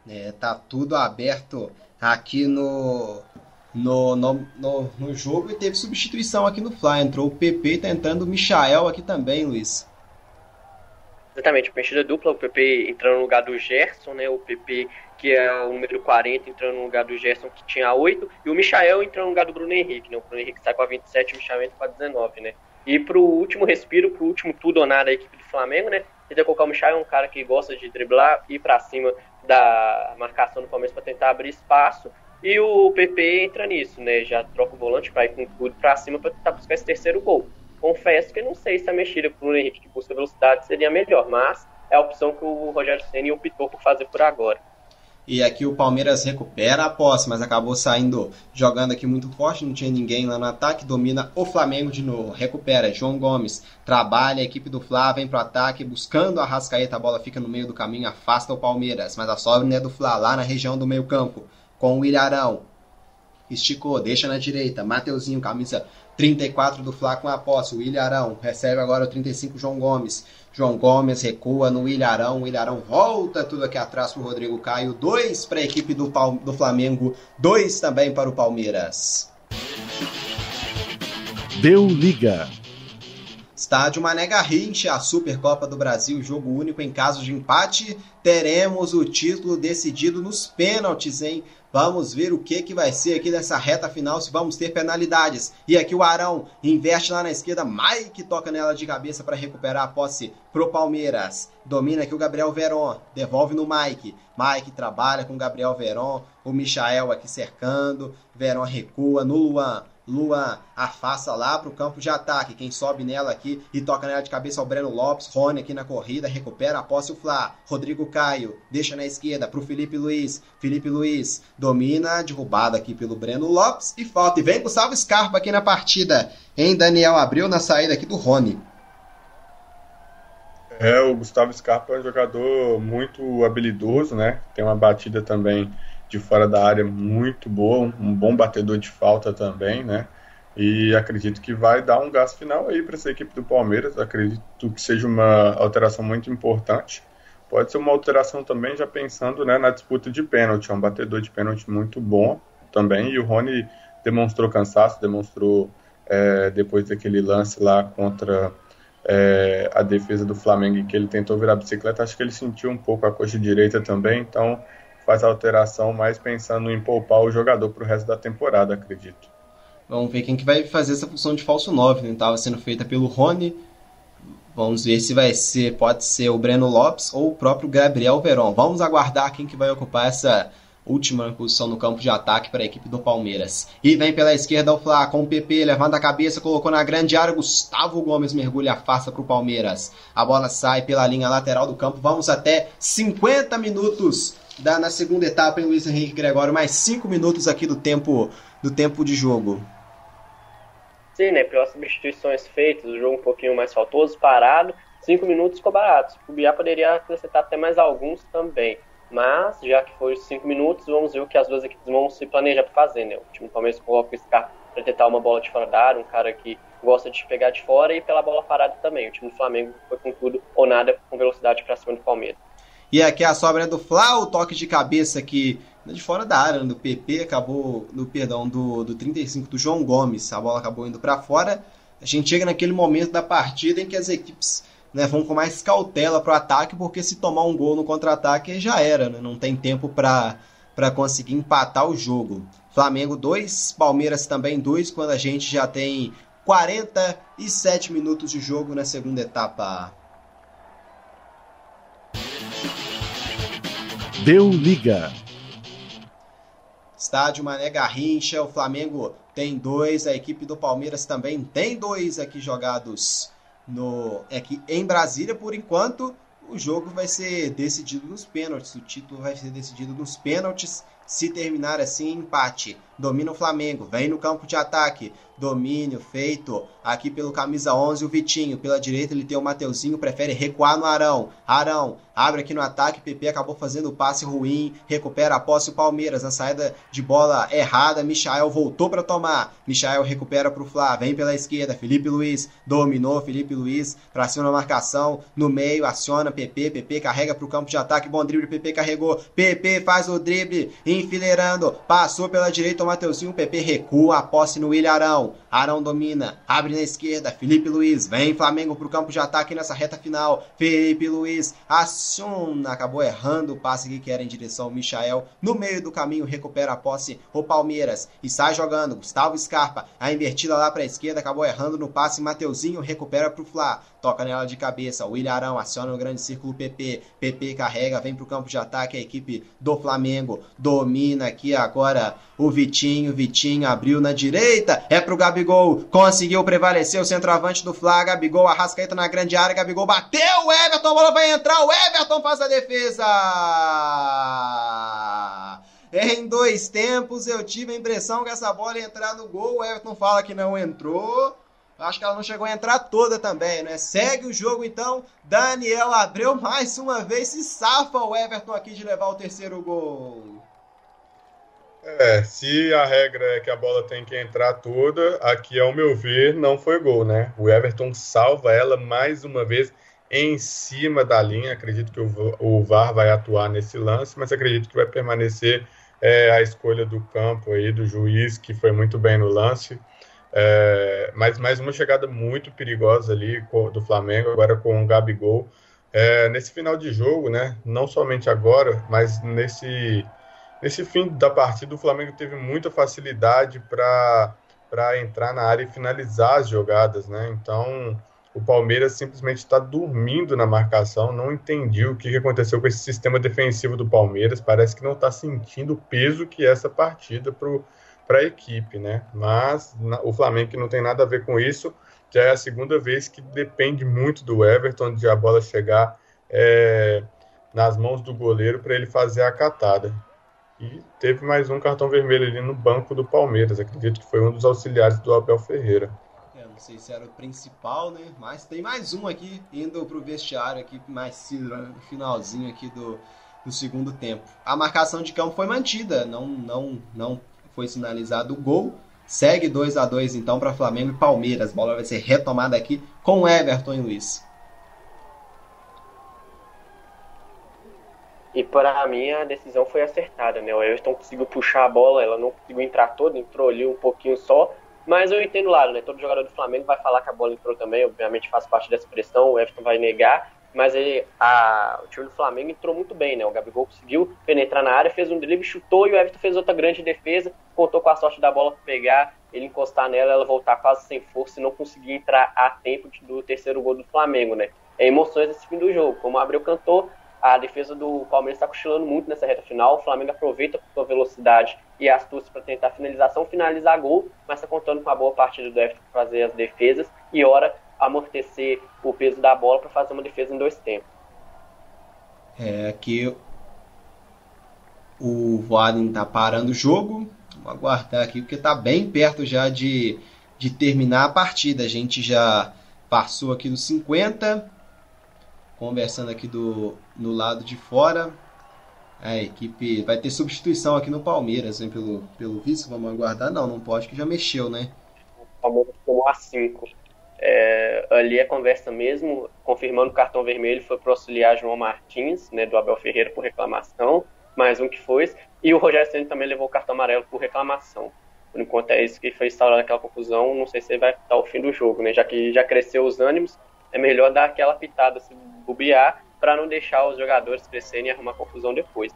É, tá tudo aberto aqui no, no, no, no, no jogo e teve substituição aqui no Fly. Entrou o PP tentando o Michael aqui também, Luiz. Exatamente, mexida dupla, o PP entrando no lugar do Gerson, né? O PP que é o número 40 entrando no lugar do Gerson que tinha 8, e o Michael entrando no lugar do Bruno Henrique, né? O Bruno Henrique sai com a 27 e o Michael entra com a 19, né? E pro último respiro, pro último tudo ou nada da equipe do Flamengo, né? Tenta colocar o Michel, é um cara que gosta de driblar, ir para cima da marcação do Palmeiras para tentar abrir espaço. E o PP entra nisso, né? Já troca o volante para ir com tudo para cima para tentar buscar esse terceiro gol. Confesso que não sei se a mexida pro Bruno Henrique que busca velocidade seria melhor, mas é a opção que o Rogério Ceni optou por fazer por agora. E aqui o Palmeiras recupera a posse, mas acabou saindo jogando aqui muito forte, não tinha ninguém lá no ataque, domina o Flamengo de novo, recupera, João Gomes, trabalha, a equipe do Flá vem pro ataque, buscando a Rascaeta, a bola fica no meio do caminho, afasta o Palmeiras, mas a sobra é do Flá, lá na região do meio campo, com o Ilharão, esticou, deixa na direita, Mateuzinho, camisa 34 do Flá com a posse, o Ilharão, recebe agora o 35 João Gomes, João Gomes recua no Ilharão. O Ilharão volta tudo aqui atrás para o Rodrigo Caio. Dois para a equipe do, do Flamengo, dois também para o Palmeiras. Deu liga. Estádio Mané Garrincha, a Supercopa do Brasil, jogo único em caso de empate. Teremos o título decidido nos pênaltis, hein? Vamos ver o que, que vai ser aqui nessa reta final, se vamos ter penalidades. E aqui o Arão investe lá na esquerda, Mike toca nela de cabeça para recuperar a posse pro Palmeiras. Domina aqui o Gabriel Veron, devolve no Mike. Mike trabalha com o Gabriel Veron, o Michael aqui cercando, Veron recua no Luan. Luan afasta lá para o campo de ataque. Quem sobe nela aqui e toca nela de cabeça é o Breno Lopes. Rony aqui na corrida, recupera a posse o Flá. Rodrigo Caio deixa na esquerda para o Felipe Luiz. Felipe Luiz domina, derrubada aqui pelo Breno Lopes e falta. E vem Gustavo Scarpa aqui na partida. Em Daniel abriu na saída aqui do Rony. É, o Gustavo Scarpa é um jogador muito habilidoso, né? Tem uma batida também de fora da área muito boa, um bom batedor de falta também, né? E acredito que vai dar um gás final aí para essa equipe do Palmeiras. Acredito que seja uma alteração muito importante. pode ser uma alteração também, já pensando né, na disputa de pênalti. É um batedor de pênalti muito bom também. E o Rony demonstrou cansaço, demonstrou é, depois daquele lance lá contra é, a defesa do Flamengo em que ele tentou virar bicicleta. Acho que ele sentiu um pouco a coxa direita também, então faz a alteração mais pensando em poupar o jogador para o resto da temporada, acredito. Vamos ver quem que vai fazer essa função de falso 9, né? Estava sendo feita pelo Rony. Vamos ver se vai ser, pode ser o Breno Lopes ou o próprio Gabriel Veron. Vamos aguardar quem que vai ocupar essa última posição no campo de ataque para a equipe do Palmeiras. E vem pela esquerda o Flá, com o PP levando a cabeça, colocou na grande área, Gustavo Gomes mergulha, afasta para o Palmeiras. A bola sai pela linha lateral do campo, vamos até 50 minutos da, na segunda etapa em Luiz Henrique Gregório, mais 5 minutos aqui do tempo, do tempo de jogo. Sim, né, pelas substituições feitas, o jogo um pouquinho mais faltoso, parado, 5 minutos ficou barato. O Biá poderia acrescentar até mais alguns também. Mas, já que foi cinco minutos, vamos ver o que as duas equipes vão se planejar para fazer, né? O time do Palmeiras coloca o Scar para tentar uma bola de fora da área, um cara que gosta de pegar de fora e pela bola parada também. O time do Flamengo foi com tudo ou nada com velocidade para cima do Palmeiras. E aqui a sobra do Fla, o toque de cabeça aqui de fora da área, do PP, acabou, no perdão, do, do 35 do João Gomes, a bola acabou indo para fora. A gente chega naquele momento da partida em que as equipes né, vão com mais cautela para o ataque, porque se tomar um gol no contra-ataque já era, né, não tem tempo para conseguir empatar o jogo. Flamengo 2, Palmeiras também 2, quando a gente já tem 47 minutos de jogo na segunda etapa. Deu liga. Estádio Mané Garrincha, o Flamengo tem dois, a equipe do Palmeiras também tem dois aqui jogados no que em Brasília, por enquanto, o jogo vai ser decidido nos pênaltis. O título vai ser decidido nos pênaltis. Se terminar assim, empate. Domina o Flamengo, vem no campo de ataque. Domínio feito aqui pelo camisa 11, o Vitinho. Pela direita ele tem o Mateuzinho, prefere recuar no Arão. Arão abre aqui no ataque, PP acabou fazendo o passe ruim, recupera a posse o Palmeiras na saída de bola errada. Michael voltou para tomar. Michael recupera para o Flá, vem pela esquerda. Felipe Luiz dominou, Felipe Luiz para cima na marcação, no meio aciona PP, PP carrega para o campo de ataque, bom drible, PP carregou. PP faz o drible, enfileirando, passou pela direita o Mateuzinho, PP recua a posse no William Arão. Arão. domina, abre na esquerda. Felipe Luiz, vem Flamengo pro campo de ataque nessa reta final. Felipe Luiz aciona, acabou errando o passe que era em direção ao Michael. No meio do caminho, recupera a posse o Palmeiras e sai jogando. Gustavo Scarpa, a invertida lá pra esquerda, acabou errando no passe. Mateuzinho recupera pro Flá, toca nela de cabeça. O William Arão aciona o grande círculo PP. PP carrega, vem pro campo de ataque a equipe do Flamengo. Domina aqui agora o Vitinho. Vitinho abriu na direita, é pro Gabigol, conseguiu prevalecer o centroavante do Fla, Gabigol, Arrascaeta na grande área, Gabigol bateu, o Everton, a bola vai entrar, o Everton faz a defesa! Em dois tempos eu tive a impressão que essa bola ia entrar no gol, o Everton fala que não entrou, acho que ela não chegou a entrar toda também, né? Segue o jogo então. Daniel Abreu mais uma vez se safa o Everton aqui de levar o terceiro gol. É, se a regra é que a bola tem que entrar toda, aqui, ao meu ver, não foi gol, né? O Everton salva ela mais uma vez em cima da linha. Acredito que o VAR vai atuar nesse lance, mas acredito que vai permanecer é, a escolha do campo aí, do juiz, que foi muito bem no lance. É, mas mais uma chegada muito perigosa ali do Flamengo, agora com o Gabigol. É, nesse final de jogo, né? Não somente agora, mas nesse Nesse fim da partida, o Flamengo teve muita facilidade para entrar na área e finalizar as jogadas, né? Então, o Palmeiras simplesmente está dormindo na marcação. Não entendi o que aconteceu com esse sistema defensivo do Palmeiras. Parece que não está sentindo o peso que é essa partida para a equipe, né? Mas na, o Flamengo, que não tem nada a ver com isso, já é a segunda vez que depende muito do Everton de a bola chegar é, nas mãos do goleiro para ele fazer a catada. E teve mais um cartão vermelho ali no banco do Palmeiras. Acredito que foi um dos auxiliares do Abel Ferreira. É, não sei se era o principal, né? Mas tem mais um aqui indo para o vestiário aqui mais cedo, no finalzinho aqui do, do segundo tempo. A marcação de campo foi mantida, não não não foi sinalizado o gol. Segue 2 a 2 então para Flamengo e Palmeiras. A bola vai ser retomada aqui com Everton e Luiz. E para mim a decisão foi acertada, né? O Everton conseguiu puxar a bola, ela não conseguiu entrar toda, entrou ali um pouquinho só. Mas eu entendo o lado, né? Todo jogador do Flamengo vai falar que a bola entrou também, obviamente faz parte dessa pressão, o Everton vai negar. Mas ele, a, o time do Flamengo entrou muito bem, né? O Gabigol conseguiu penetrar na área, fez um drible, chutou e o Everton fez outra grande defesa, contou com a sorte da bola pegar, ele encostar nela, ela voltar quase sem força e não conseguir entrar a tempo do terceiro gol do Flamengo, né? É emoções desse fim do jogo. Como o Abreu cantou, a defesa do Palmeiras está cochilando muito nessa reta final. O Flamengo aproveita com sua velocidade e astúcia para tentar finalização, finalizar gol, mas está contando com a boa partida do Everton para fazer as defesas e hora amortecer o peso da bola para fazer uma defesa em dois tempos. É que o Voaden está parando o jogo. Vamos aguardar aqui porque está bem perto já de, de terminar a partida. A gente já passou aqui dos 50 conversando aqui do no lado de fora. A equipe vai ter substituição aqui no Palmeiras, hein, pelo, pelo visto. Vamos aguardar. Não, não pode, que já mexeu, né? O Palmeiras tomou a 5. É, ali a conversa mesmo, confirmando o cartão vermelho, foi para auxiliar João Martins, né, do Abel Ferreira, por reclamação, mais um que foi. E o Rogério Senna também levou o cartão amarelo por reclamação. Por enquanto é isso que foi instaurado aquela confusão. Não sei se vai estar o fim do jogo, né? Já que já cresceu os ânimos, é melhor dar aquela pitada, se bobear, para não deixar os jogadores crescerem e arrumar confusão depois.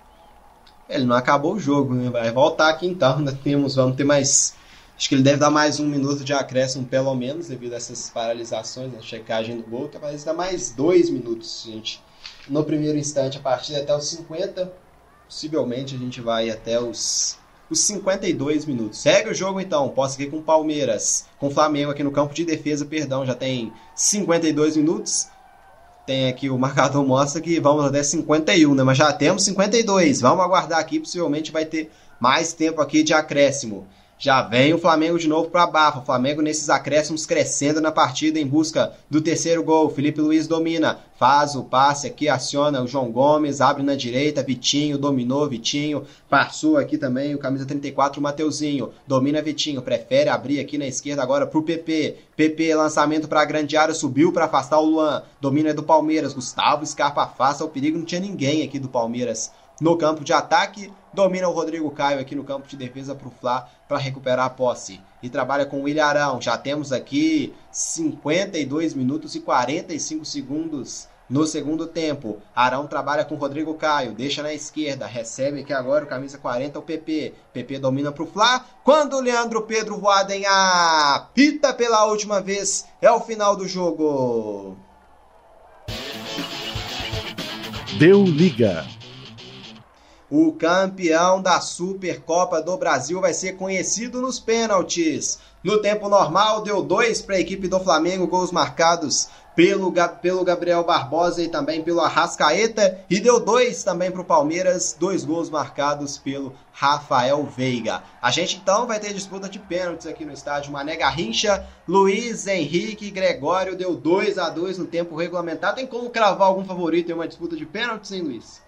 Ele não acabou o jogo, né? Vai voltar aqui então, ainda temos, vamos ter mais. Acho que ele deve dar mais um minuto de acréscimo, pelo menos, devido a essas paralisações, a checagem do gol. Talvez dar mais dois minutos, gente. No primeiro instante, a partir até os 50. Possivelmente a gente vai até os os 52 minutos. Segue o jogo então, posso aqui com Palmeiras, com Flamengo aqui no campo de defesa, perdão, já tem 52 minutos. Tem aqui o marcador mostra que vamos até 51, né? Mas já temos 52. Vamos aguardar aqui, possivelmente vai ter mais tempo aqui de acréscimo. Já vem o Flamengo de novo para baixo. O Flamengo nesses acréscimos crescendo na partida em busca do terceiro gol. Felipe Luiz domina, faz o passe aqui, aciona o João Gomes, abre na direita, Vitinho dominou, Vitinho passou aqui também o camisa 34, o Mateuzinho. Domina Vitinho, prefere abrir aqui na esquerda agora pro PP. PP lançamento para a grande área, subiu para afastar o Luan. Domina do Palmeiras, Gustavo Scarpa afasta o perigo, não tinha ninguém aqui do Palmeiras no campo de ataque. Domina o Rodrigo Caio aqui no campo de defesa para o Fla para recuperar a posse. E trabalha com o Arão. Já temos aqui 52 minutos e 45 segundos no segundo tempo. Arão trabalha com o Rodrigo Caio, deixa na esquerda, recebe aqui agora o camisa 40 o PP. PP domina para o Fla. Quando o Leandro Pedro Voaden apita pela última vez, é o final do jogo. Deu liga. O campeão da Supercopa do Brasil vai ser conhecido nos pênaltis. No tempo normal, deu dois para a equipe do Flamengo, gols marcados pelo, pelo Gabriel Barbosa e também pelo Arrascaeta. E deu dois também para o Palmeiras, dois gols marcados pelo Rafael Veiga. A gente então vai ter disputa de pênaltis aqui no estádio Mané Garrincha. Luiz Henrique Gregório deu 2 a 2 no tempo regulamentar. Tem como cravar algum favorito em uma disputa de pênaltis, hein, Luiz?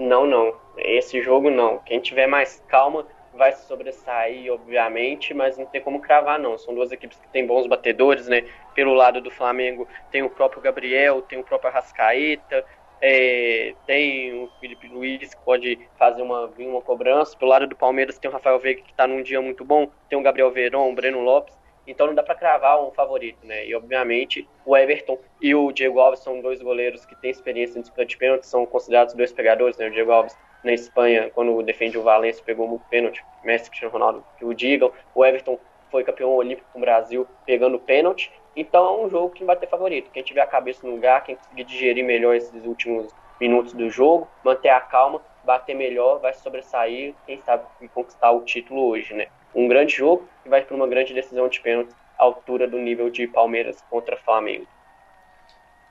Não, não. Esse jogo não. Quem tiver mais calma vai se sobressair, obviamente, mas não tem como cravar, não. São duas equipes que têm bons batedores, né? Pelo lado do Flamengo tem o próprio Gabriel, tem o próprio Arrascaeta, é, tem o Felipe Luiz que pode fazer uma, uma cobrança. Pelo lado do Palmeiras tem o Rafael Veiga que está num dia muito bom, tem o Gabriel Verón, o Breno Lopes. Então não dá para cravar um favorito, né? E obviamente o Everton e o Diego Alves são dois goleiros que têm experiência em disputa de pênalti, são considerados dois pegadores, né? O Diego Alves na Espanha, quando defende o Valencia, pegou muito pênalti, Messi Cristiano Ronaldo que o digam. O Everton foi campeão olímpico com o Brasil pegando pênalti. Então é um jogo que não vai ter favorito. Quem tiver a cabeça no lugar, quem conseguir digerir melhor esses últimos minutos do jogo, manter a calma, bater melhor, vai sobressair, quem sabe conquistar o título hoje, né? Um grande jogo e vai para uma grande decisão de pênalti à altura do nível de Palmeiras contra Flamengo.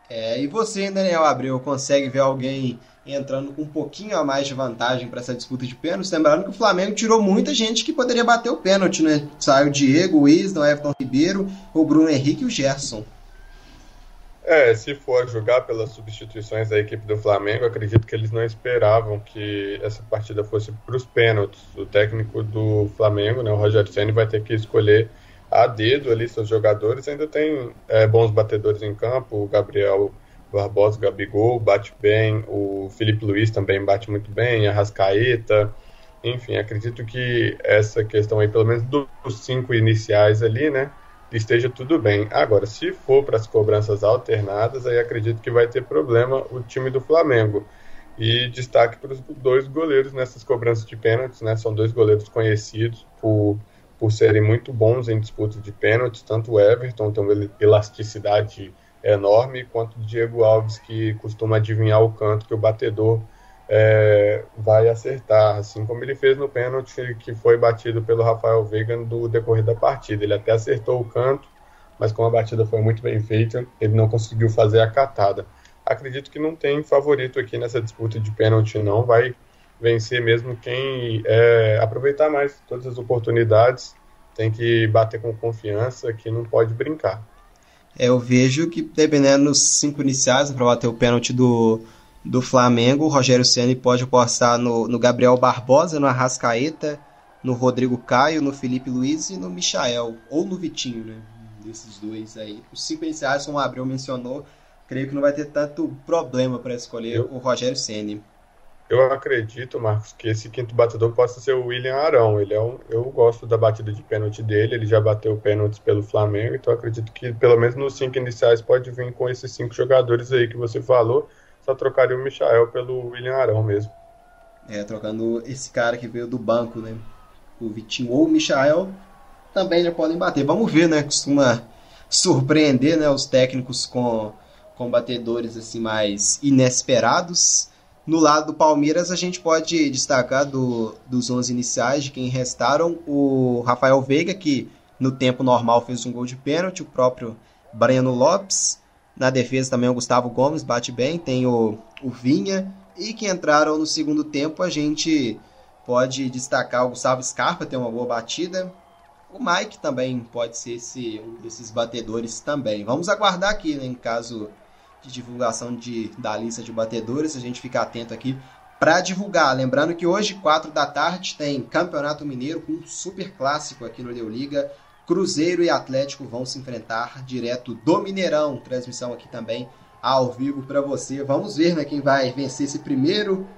É, e você, Daniel Abreu, consegue ver alguém entrando com um pouquinho a mais de vantagem para essa disputa de pênalti? Lembrando que o Flamengo tirou muita gente que poderia bater o pênalti, né? Saiu o Diego, o Isla, o Everton Ribeiro, o Bruno Henrique e o Gerson. É, se for jogar pelas substituições da equipe do Flamengo, acredito que eles não esperavam que essa partida fosse para os pênaltis. O técnico do Flamengo, né, o Rogério Ceni, vai ter que escolher a dedo ali seus jogadores. Ainda tem é, bons batedores em campo, o Gabriel Barbosa, Gabigol, bate bem, o Felipe Luiz também bate muito bem, a Rascaeta, enfim, acredito que essa questão aí, pelo menos dos cinco iniciais ali, né, esteja tudo bem. Agora, se for para as cobranças alternadas, aí acredito que vai ter problema o time do Flamengo. E destaque para os dois goleiros nessas cobranças de pênaltis, né? São dois goleiros conhecidos por, por serem muito bons em disputas de pênaltis, tanto o Everton tem uma elasticidade enorme, quanto o Diego Alves, que costuma adivinhar o canto que o batedor é, vai acertar, assim como ele fez no pênalti que foi batido pelo Rafael Veiga no decorrer da partida. Ele até acertou o canto, mas como a batida foi muito bem feita, ele não conseguiu fazer a catada. Acredito que não tem favorito aqui nessa disputa de pênalti, não. Vai vencer mesmo quem é, aproveitar mais todas as oportunidades. Tem que bater com confiança, que não pode brincar. É, eu vejo que, dependendo dos cinco iniciais, para bater o pênalti do, do Flamengo, o Rogério Ceni pode apostar no, no Gabriel Barbosa, no Arrascaeta, no Rodrigo Caio, no Felipe Luiz e no Michael, ou no Vitinho, né? Desses dois aí. Os cinco iniciais, como o Abreu mencionou, creio que não vai ter tanto problema para escolher eu, o Rogério Ceni. Eu acredito, Marcos, que esse quinto batedor possa ser o William Arão. Ele é um, eu gosto da batida de pênalti dele, ele já bateu pênaltis pelo Flamengo, então acredito que pelo menos nos cinco iniciais pode vir com esses cinco jogadores aí que você falou. Só trocaria o Michael pelo William Arão mesmo. É, trocando esse cara que veio do banco, né? O Vitinho ou o Michael também já podem bater. Vamos ver, né? Costuma surpreender né, os técnicos com com batedores assim mais inesperados. No lado do Palmeiras, a gente pode destacar do, dos 11 iniciais, de quem restaram, o Rafael Veiga, que no tempo normal fez um gol de pênalti, o próprio Breno Lopes. Na defesa também o Gustavo Gomes bate bem, tem o, o Vinha. E que entraram no segundo tempo, a gente pode destacar o Gustavo Scarpa, tem uma boa batida. O Mike também pode ser esse, um desses batedores também. Vamos aguardar aqui, né, em caso de divulgação de, da lista de batedores. A gente fica atento aqui para divulgar. Lembrando que hoje, 4 da tarde, tem Campeonato Mineiro com um super clássico aqui no Deu Liga. Cruzeiro e Atlético vão se enfrentar direto do Mineirão. Transmissão aqui também ao vivo para você. Vamos ver né, quem vai vencer esse primeiro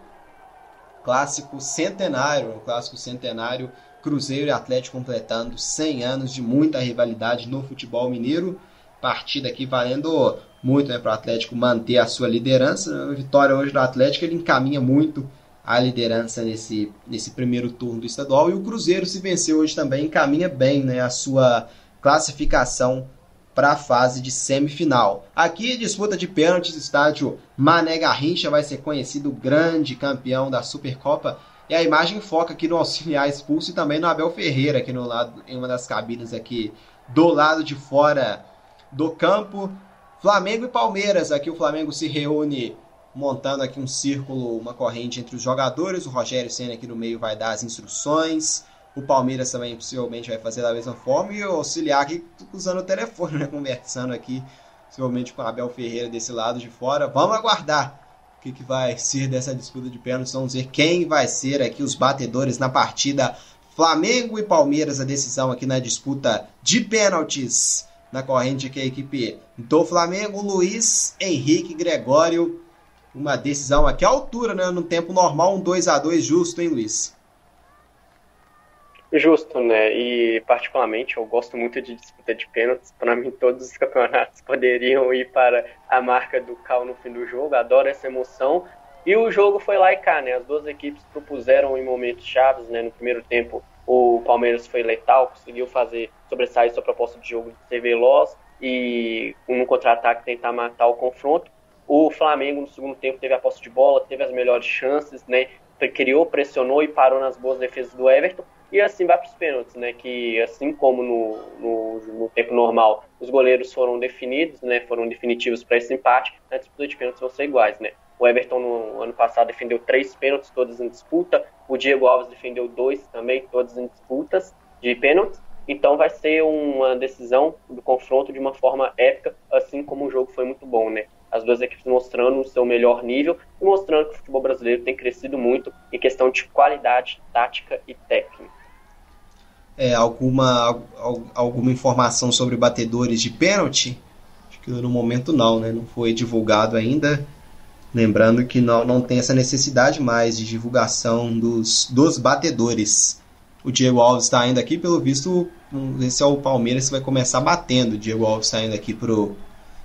clássico centenário. Clássico centenário. Cruzeiro e Atlético completando 100 anos de muita rivalidade no futebol mineiro. Partida aqui valendo muito né, para o Atlético manter a sua liderança. A vitória hoje do Atlético ele encaminha muito a liderança nesse, nesse primeiro turno do estadual. E o Cruzeiro, se vencer hoje também, encaminha bem né, a sua classificação para a fase de semifinal. Aqui, disputa de pênaltis, estádio Mané Garrincha vai ser conhecido grande campeão da Supercopa. E a imagem foca aqui no auxiliar expulso e também no Abel Ferreira, aqui no lado, em uma das cabines aqui do lado de fora do campo. Flamengo e Palmeiras, aqui o Flamengo se reúne montando aqui um círculo, uma corrente entre os jogadores. O Rogério Senna aqui no meio vai dar as instruções. O Palmeiras também possivelmente vai fazer da mesma forma. E o auxiliar aqui usando o telefone, né? conversando aqui, possivelmente com o Abel Ferreira desse lado de fora. Vamos aguardar o que, que vai ser dessa disputa de pênaltis. Vamos ver quem vai ser aqui os batedores na partida Flamengo e Palmeiras. A decisão aqui na disputa de pênaltis na corrente que a equipe do Flamengo, Luiz Henrique Gregório. Uma decisão aqui à altura, né? No tempo normal, um 2 a 2 justo, hein, Luiz? Justo, né? E particularmente eu gosto muito de disputa de pênaltis. Para mim, todos os campeonatos (laughs) poderiam ir para a marca do cal no fim do jogo. Adoro essa emoção. E o jogo foi lá e cá, né? As duas equipes propuseram em momentos chaves, né? No primeiro tempo, o Palmeiras foi letal, conseguiu fazer sobressair sua proposta de jogo de ser veloz e no contra-ataque tentar matar o confronto. O Flamengo no segundo tempo teve a posse de bola, teve as melhores chances, né? Criou, pressionou e parou nas boas defesas do Everton. E assim vai para os pênaltis, né? Que assim como no, no, no, tempo normal os goleiros foram definidos, né? Foram definitivos para esse empate, na disputa de pênaltis vão ser iguais, né? O Everton no ano passado defendeu três pênaltis, todos em disputa. O Diego Alves defendeu dois também, todos em disputas de pênaltis. Então vai ser uma decisão do confronto de uma forma épica, assim como o jogo foi muito bom, né? As duas equipes mostrando o seu melhor nível e mostrando que o futebol brasileiro tem crescido muito em questão de qualidade tática e técnica. É, alguma, alguma informação sobre batedores de pênalti? que no momento não, né? Não foi divulgado ainda. Lembrando que não, não tem essa necessidade mais de divulgação dos, dos batedores. O Diego Alves está indo aqui, pelo visto, esse é o Palmeiras que vai começar batendo. O Diego Alves está indo aqui pro,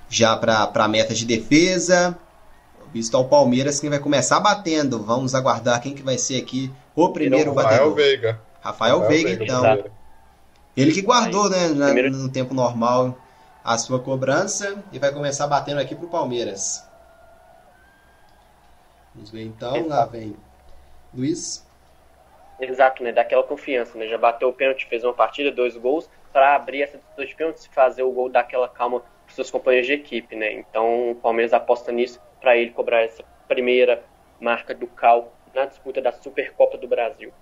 já para a meta de defesa. Visto ao Palmeiras quem vai começar batendo. Vamos aguardar quem que vai ser aqui o primeiro Rafael batedor. Veiga. Rafael, Rafael Veiga, Veiga, então. Ele que guardou, né, na, no tempo normal, a sua cobrança e vai começar batendo aqui pro Palmeiras. Vamos ver então, lá vem Luiz. Exato, né? Daquela confiança, né? Já bateu o pênalti, fez uma partida, dois gols, para abrir essa disputa de pênalti e fazer o gol daquela calma para seus companheiros de equipe, né? Então o Palmeiras aposta nisso para ele cobrar essa primeira marca do Cal na disputa da Supercopa do Brasil.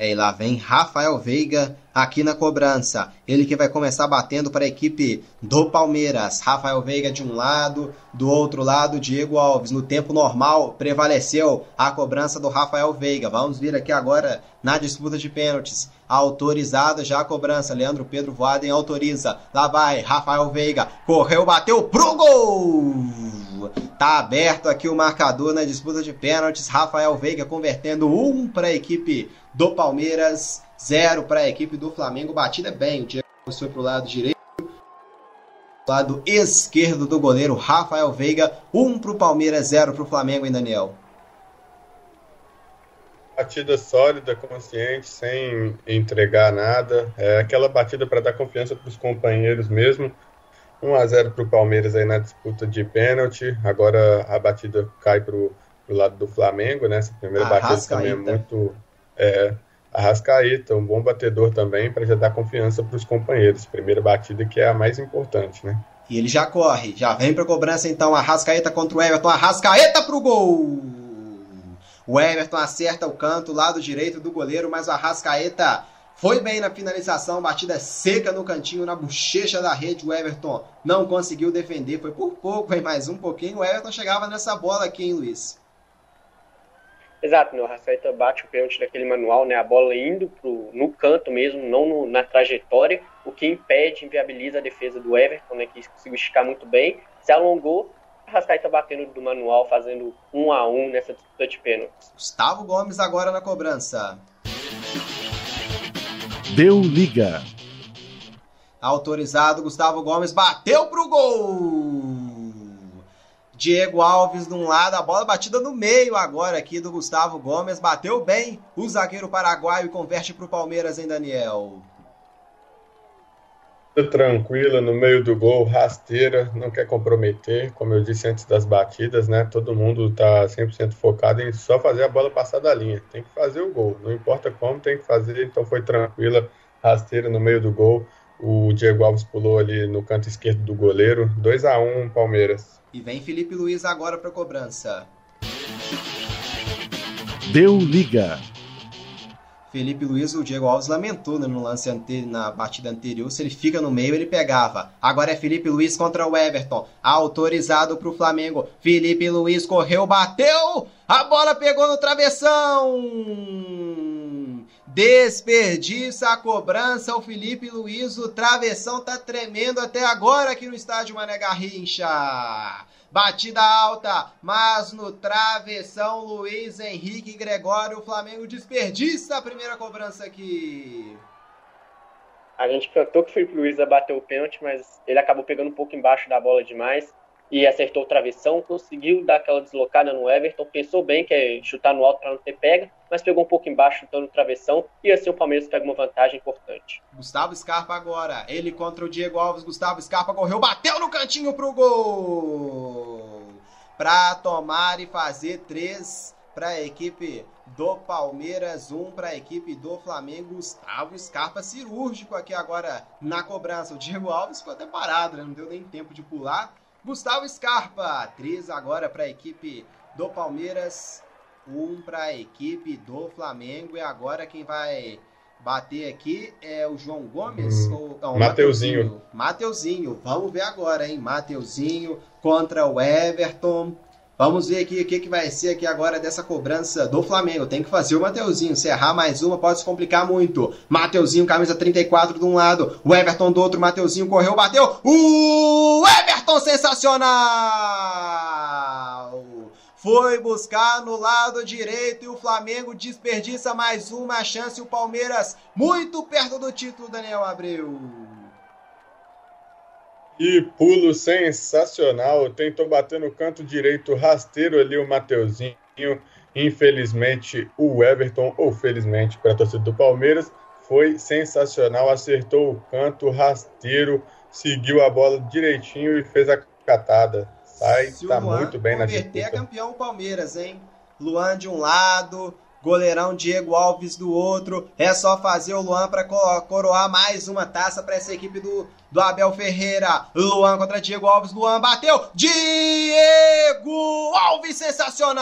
É, e lá vem Rafael Veiga aqui na cobrança. Ele que vai começar batendo para a equipe do Palmeiras. Rafael Veiga de um lado, do outro lado, Diego Alves. No tempo normal, prevaleceu a cobrança do Rafael Veiga. Vamos vir aqui agora na disputa de pênaltis. Autorizada já a cobrança. Leandro Pedro Voaden autoriza. Lá vai Rafael Veiga. Correu, bateu pro gol! Tá aberto aqui o marcador na disputa de pênaltis. Rafael Veiga convertendo um para a equipe do Palmeiras, zero para a equipe do Flamengo. Batida bem, o Diego foi para o lado direito. Lado esquerdo do goleiro Rafael Veiga, um para o Palmeiras, zero para o Flamengo, hein, Daniel? Batida sólida, consciente, sem entregar nada. É aquela batida para dar confiança para os companheiros mesmo. 1 a 0 para o Palmeiras aí na disputa de pênalti. Agora a batida cai para o lado do Flamengo, né? Essa primeira batida também é muito é, Arrascaeta, um bom batedor também, para já dar confiança para os companheiros. Primeira batida que é a mais importante, né? E ele já corre, já vem para cobrança então. Arrascaeta contra o Everton. Arrascaeta para o gol! O Everton acerta o canto, lado direito do goleiro, mas o Arrascaeta foi bem na finalização. Batida seca no cantinho, na bochecha da rede. O Everton não conseguiu defender, foi por pouco, hein? mais um pouquinho. O Everton chegava nessa bola aqui, hein, Luiz? Exato, né? o Rascaeta bate o pênalti daquele manual, né? A bola indo pro, no canto mesmo, não no, na trajetória, o que impede, inviabiliza a defesa do Everton, né? Que conseguiu esticar muito bem, se alongou, o Rascaeta batendo do manual, fazendo um a um nessa disputa de pênaltis. Gustavo Gomes agora na cobrança. Deu liga. Autorizado, Gustavo Gomes bateu pro gol! Diego Alves de um lado, a bola batida no meio agora aqui do Gustavo Gomes, bateu bem o zagueiro paraguaio e converte para o Palmeiras em Daniel. Tranquila no meio do gol, rasteira, não quer comprometer, como eu disse antes das batidas, né? Todo mundo está 100% focado em só fazer a bola passar da linha. Tem que fazer o gol, não importa como, tem que fazer. Então foi tranquila, rasteira no meio do gol. O Diego Alves pulou ali no canto esquerdo do goleiro. 2 a 1 Palmeiras. E vem Felipe Luiz agora para cobrança. Deu liga. Felipe Luiz, o Diego Alves lamentou né, no lance ante... na batida anterior. Se ele fica no meio, ele pegava. Agora é Felipe Luiz contra o Everton. Autorizado para o Flamengo. Felipe Luiz correu, bateu. A bola pegou no travessão. Desperdiça a cobrança o Felipe Luiz. O travessão tá tremendo até agora aqui no estádio Mané Garrincha. Batida alta, mas no travessão Luiz Henrique Gregório. O Flamengo desperdiça a primeira cobrança aqui. A gente cantou que o Felipe Luiz ia bater o pênalti, mas ele acabou pegando um pouco embaixo da bola demais e acertou o travessão, conseguiu dar aquela deslocada no Everton, pensou bem que é chutar no alto para não ter pega, mas pegou um pouco embaixo, chutando o travessão, e assim o Palmeiras pega uma vantagem importante. Gustavo Scarpa agora, ele contra o Diego Alves, Gustavo Scarpa correu, bateu no cantinho pro gol! Para tomar e fazer três para a equipe do Palmeiras, um para a equipe do Flamengo. Gustavo Scarpa cirúrgico aqui agora na cobrança. O Diego Alves ficou até parado, né? não deu nem tempo de pular. Gustavo Scarpa, 3 agora para a equipe do Palmeiras, 1 para a equipe do Flamengo. E agora quem vai bater aqui é o João Gomes hum, ou não, Mateuzinho. Mateuzinho. Vamos ver agora, hein? Mateuzinho contra o Everton. Vamos ver aqui o que, que vai ser aqui agora dessa cobrança do Flamengo. Tem que fazer o Mateuzinho. Se errar mais uma, pode se complicar muito. Mateuzinho, camisa 34 de um lado. O Everton do outro. Mateuzinho correu, bateu. O Everton sensacional! Foi buscar no lado direito e o Flamengo desperdiça mais uma chance. O Palmeiras muito perto do título, Daniel Abreu. E pulo sensacional. Tentou bater no canto direito, rasteiro ali o Mateuzinho. Infelizmente, o Everton, ou felizmente para a torcida do Palmeiras, foi sensacional. Acertou o canto, rasteiro, seguiu a bola direitinho e fez a catada. Sai, Se tá muito bem na disputa. é campeão Palmeiras, hein? Luan de um lado, goleirão Diego Alves do outro. É só fazer o Luan para coroar mais uma taça para essa equipe do, do Abel Ferreira. Luan contra Diego Alves. Luan bateu. Diego Alves sensacional!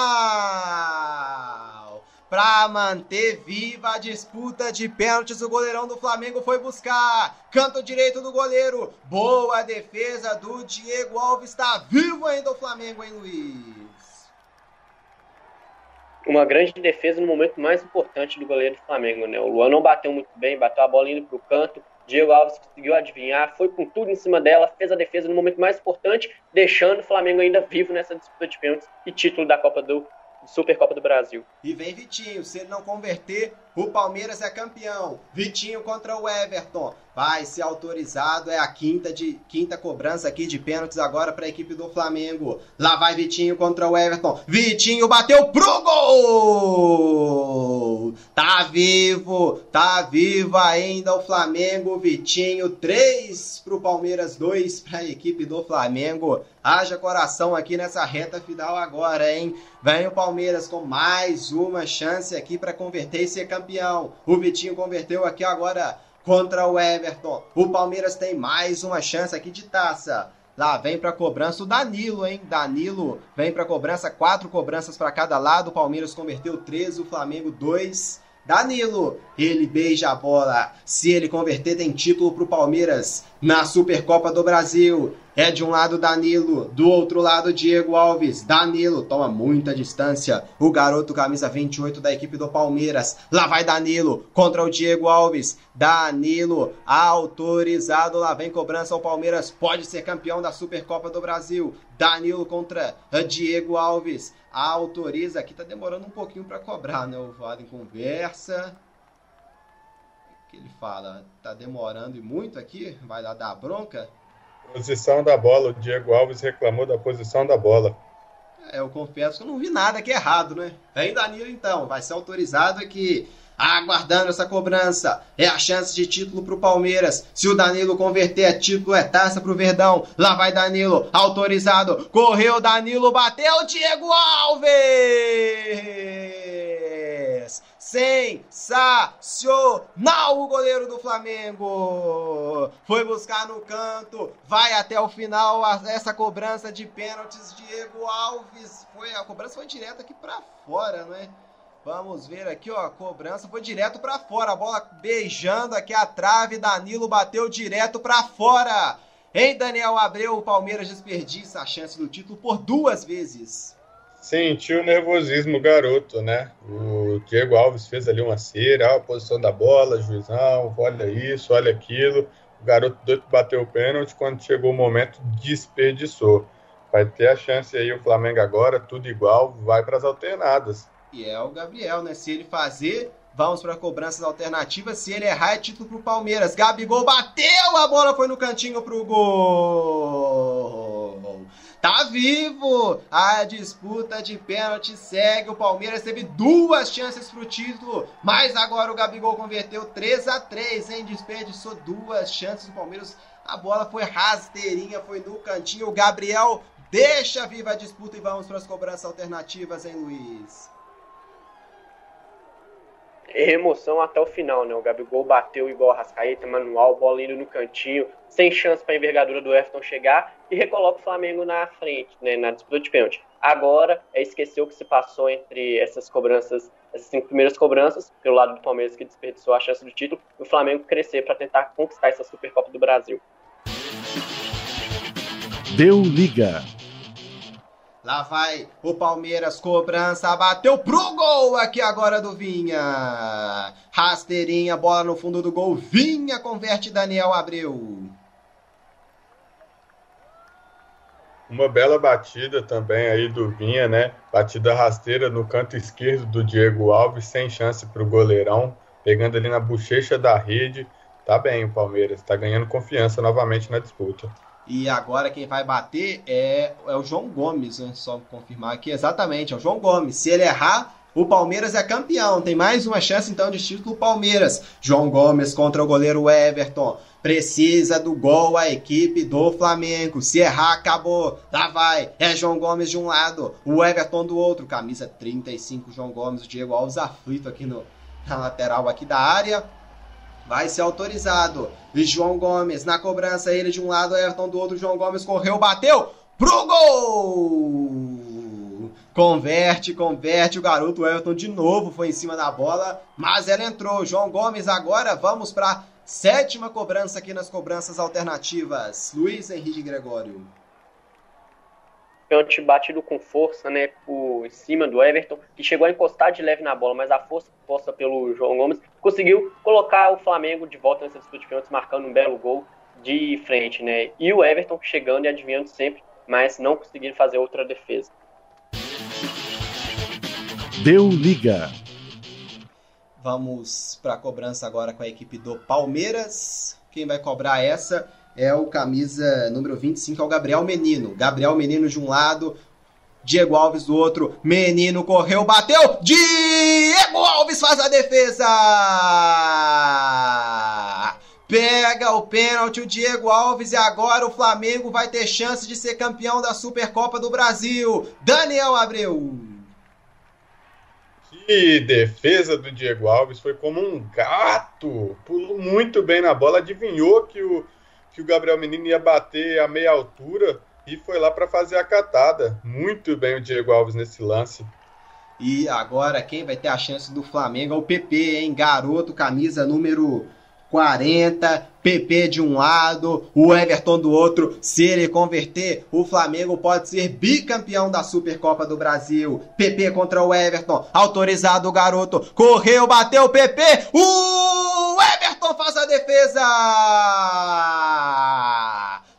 Para manter viva a disputa de pênaltis, o goleirão do Flamengo foi buscar. Canto direito do goleiro. Boa defesa do Diego Alves. Está vivo ainda o Flamengo, hein, Luiz? Uma grande defesa no momento mais importante do goleiro do Flamengo, né? O Luan não bateu muito bem, bateu a bola indo para o canto. Diego Alves conseguiu adivinhar, foi com tudo em cima dela, fez a defesa no momento mais importante, deixando o Flamengo ainda vivo nessa disputa de pênaltis e título da Copa do Supercopa do Brasil. E vem Vitinho, se ele não converter, o Palmeiras é campeão. Vitinho contra o Everton. Vai ser autorizado, é a quinta de quinta cobrança aqui de pênaltis agora para a equipe do Flamengo. Lá vai Vitinho contra o Everton. Vitinho bateu pro gol! Tá vivo, tá vivo ainda o Flamengo. Vitinho 3 pro Palmeiras, 2 para a equipe do Flamengo. Haja coração aqui nessa reta final agora, hein? Vem o Palmeiras com mais uma chance aqui para converter e ser campeão. O Vitinho converteu aqui agora contra o Everton. O Palmeiras tem mais uma chance aqui de taça. Lá vem para cobrança o Danilo, hein? Danilo vem para cobrança, quatro cobranças para cada lado. O Palmeiras converteu 13, o Flamengo 2. Danilo, ele beija a bola. Se ele converter, tem título para o Palmeiras na Supercopa do Brasil. É de um lado Danilo, do outro lado Diego Alves. Danilo toma muita distância. O garoto camisa 28 da equipe do Palmeiras. Lá vai Danilo contra o Diego Alves. Danilo autorizado. Lá vem cobrança. O Palmeiras pode ser campeão da Supercopa do Brasil. Danilo contra Diego Alves. Autoriza. Aqui tá demorando um pouquinho para cobrar, né? O em conversa que ele fala, tá demorando e muito aqui, vai lá dar bronca. Posição da bola, o Diego Alves reclamou da posição da bola. É, eu confesso que eu não vi nada que é errado, né? Vem Danilo então, vai ser autorizado aqui. Aguardando essa cobrança. É a chance de título pro Palmeiras. Se o Danilo converter, é título, é taça pro Verdão. Lá vai Danilo, autorizado. Correu Danilo, bateu Diego Alves! Sensacional o goleiro do Flamengo. Foi buscar no canto, vai até o final essa cobrança de pênaltis. Diego Alves foi a cobrança foi direta aqui para fora, né? Vamos ver aqui, ó, a cobrança foi direto para fora, a bola beijando aqui a trave, Danilo bateu direto para fora. Em Daniel Abreu, o Palmeiras desperdiça a chance do título por duas vezes. Sentiu o nervosismo garoto, né? O Diego Alves fez ali uma cera, a posição da bola, juizão, olha isso, olha aquilo. O garoto doido bateu o pênalti, quando chegou o momento, desperdiçou. Vai ter a chance aí o Flamengo agora, tudo igual, vai para as alternadas. E é o Gabriel, né? Se ele fazer, vamos para cobranças alternativas. Se ele errar, é título pro Palmeiras. Gabigol bateu, a bola foi no cantinho pro gol. Tá vivo! A disputa de pênalti segue. O Palmeiras teve duas chances pro título, mas agora o Gabigol converteu 3 a 3 hein? Desperdiçou duas chances. O Palmeiras, a bola foi rasteirinha, foi no cantinho. O Gabriel deixa viva a disputa e vamos para as cobranças alternativas, hein, Luiz? Emoção até o final, né? O Gabigol bateu igual a Rascaeta, manual, bola indo no cantinho, sem chance para a envergadura do Everton chegar e recoloca o Flamengo na frente, né? Na disputa de pênalti. Agora é esquecer o que se passou entre essas cobranças, essas cinco primeiras cobranças, pelo lado do Palmeiras que desperdiçou a chance do título, e o Flamengo crescer para tentar conquistar essa Supercopa do Brasil. Deu liga. Lá vai o Palmeiras, cobrança, bateu pro gol aqui agora do Vinha. Rasteirinha, bola no fundo do gol. Vinha converte Daniel Abreu. Uma bela batida também aí do Vinha, né? Batida rasteira no canto esquerdo do Diego Alves, sem chance para o goleirão, pegando ali na bochecha da rede. Tá bem o Palmeiras, tá ganhando confiança novamente na disputa. E agora quem vai bater é, é o João Gomes, né? Só confirmar aqui. Exatamente, é o João Gomes. Se ele errar, o Palmeiras é campeão. Tem mais uma chance então de título Palmeiras. João Gomes contra o goleiro Everton. Precisa do gol a equipe do Flamengo. Se errar, acabou. Lá vai. É João Gomes de um lado, o Everton do outro. Camisa 35, João Gomes. O Diego Alves aflito aqui no, na lateral aqui da área. Vai ser autorizado. E João Gomes na cobrança, ele de um lado, Everton do outro. João Gomes correu, bateu pro gol! Converte, converte o garoto Everton de novo, foi em cima da bola, mas ela entrou. João Gomes agora, vamos para sétima cobrança aqui nas cobranças alternativas. Luiz Henrique Gregório pênalti batido com força, né, por cima do Everton, que chegou a encostar de leve na bola, mas a força posta pelo João Gomes conseguiu colocar o Flamengo de volta nessa disputa de pênaltis, marcando um belo gol de frente, né? E o Everton chegando e adivinhando sempre, mas não conseguindo fazer outra defesa. Deu liga. Vamos para a cobrança agora com a equipe do Palmeiras. Quem vai cobrar essa é o camisa número 25, é o Gabriel Menino. Gabriel Menino de um lado, Diego Alves do outro. Menino correu, bateu. Diego Alves faz a defesa. Pega o pênalti o Diego Alves e agora o Flamengo vai ter chance de ser campeão da Supercopa do Brasil. Daniel Abreu. Que defesa do Diego Alves foi como um gato. Pulou muito bem na bola, adivinhou que o que o Gabriel Menino ia bater a meia altura e foi lá para fazer a catada. Muito bem o Diego Alves nesse lance. E agora quem vai ter a chance do Flamengo é o PP, hein? Garoto, camisa número 40, PP de um lado, o Everton do outro. Se ele converter, o Flamengo pode ser bicampeão da Supercopa do Brasil. PP contra o Everton, autorizado o garoto, correu, bateu PP, o Everton faz a defesa!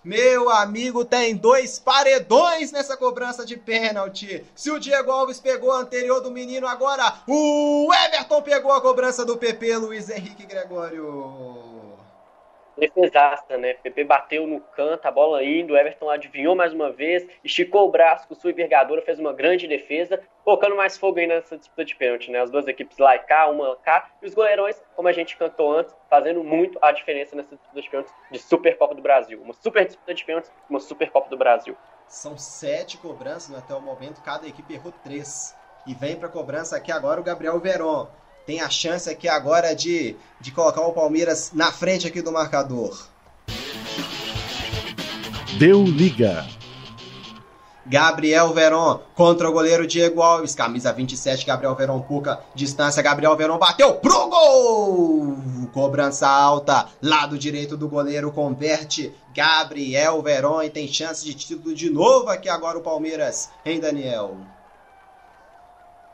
Meu amigo tem dois paredões nessa cobrança de pênalti. Se o Diego Alves pegou a anterior do menino, agora o Everton pegou a cobrança do PP, Luiz Henrique Gregório defesaça, né? PP bateu no canto, a bola indo, o Everton adivinhou mais uma vez, esticou o braço com sua envergadura, fez uma grande defesa, colocando mais fogo ainda nessa disputa de pênalti, né? As duas equipes lá e cá, uma cá, e os goleirões, como a gente cantou antes, fazendo muito a diferença nessa disputa de pênaltis de Supercopa do Brasil. Uma super disputa de pênaltis, uma Supercopa do Brasil. São sete cobranças até o momento, cada equipe errou três. E vem para cobrança aqui agora o Gabriel Veron tem a chance aqui agora de, de colocar o Palmeiras na frente aqui do marcador. Deu liga. Gabriel Veron contra o goleiro Diego Alves. Camisa 27, Gabriel Veron, pouca distância. Gabriel Veron bateu pro gol! Cobrança alta, lado direito do goleiro converte. Gabriel Veron e tem chance de título de novo aqui agora o Palmeiras, hein, Daniel?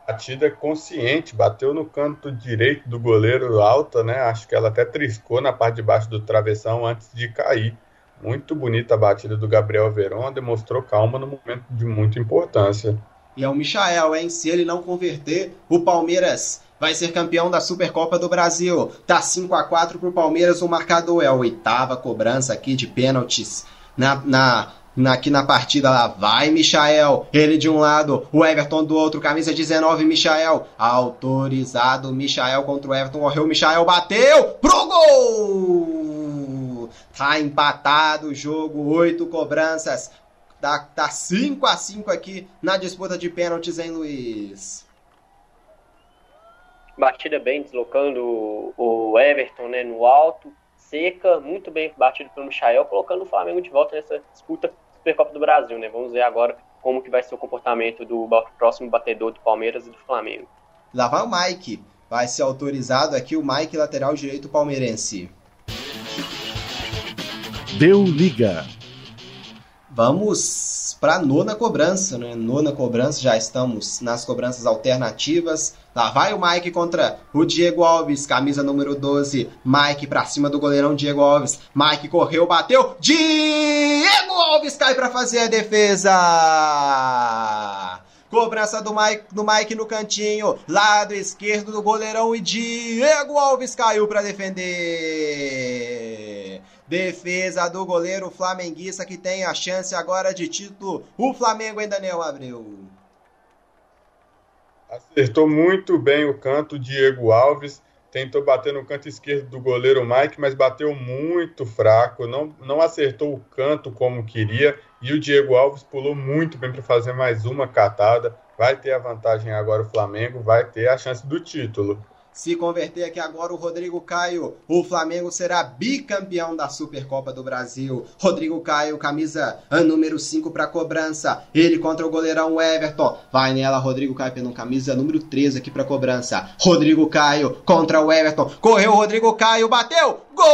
Batida consciente, bateu no canto direito do goleiro alta, né? Acho que ela até triscou na parte de baixo do travessão antes de cair. Muito bonita a batida do Gabriel Verón, demonstrou calma no momento de muita importância. E é o Michael, hein? Se ele não converter, o Palmeiras vai ser campeão da Supercopa do Brasil. Tá 5 a 4 pro Palmeiras, o marcador é a oitava cobrança aqui de pênaltis na, na aqui na partida lá. Vai, Michael. Ele de um lado, o Everton do outro. Camisa 19, Michael. Autorizado, Michael contra o Everton. Correu, Michael bateu pro gol! Tá empatado o jogo, oito cobranças. Tá, tá 5 a 5 aqui na disputa de pênaltis, hein, Luiz? Batida bem, deslocando o Everton né, no alto seca, muito bem batido pelo Michael, colocando o Flamengo de volta nessa disputa Supercopa do Brasil, né? Vamos ver agora como que vai ser o comportamento do próximo batedor do Palmeiras e do Flamengo. Lá vai o Mike. Vai ser autorizado aqui o Mike, lateral direito palmeirense. Deu liga. Vamos para nona cobrança, né? Nona cobrança, já estamos nas cobranças alternativas. Lá vai o Mike contra o Diego Alves, camisa número 12. Mike para cima do goleirão Diego Alves. Mike correu, bateu. Diego Alves cai para fazer a defesa. Cobrança do Mike, do Mike no cantinho, lado esquerdo do goleirão e Diego Alves caiu para defender. Defesa do goleiro flamenguista que tem a chance agora de título. O Flamengo em Daniel Abreu. Acertou muito bem o canto Diego Alves. Tentou bater no canto esquerdo do goleiro Mike, mas bateu muito fraco. Não, não acertou o canto como queria. E o Diego Alves pulou muito bem para fazer mais uma catada. Vai ter a vantagem agora o Flamengo, vai ter a chance do título. Se converter aqui agora o Rodrigo Caio, o Flamengo será bicampeão da Supercopa do Brasil. Rodrigo Caio, camisa número 5 para cobrança. Ele contra o goleirão Everton. Vai nela, Rodrigo Caio, pelo camisa número 13 aqui para cobrança. Rodrigo Caio contra o Everton. Correu Rodrigo Caio, bateu. Gol!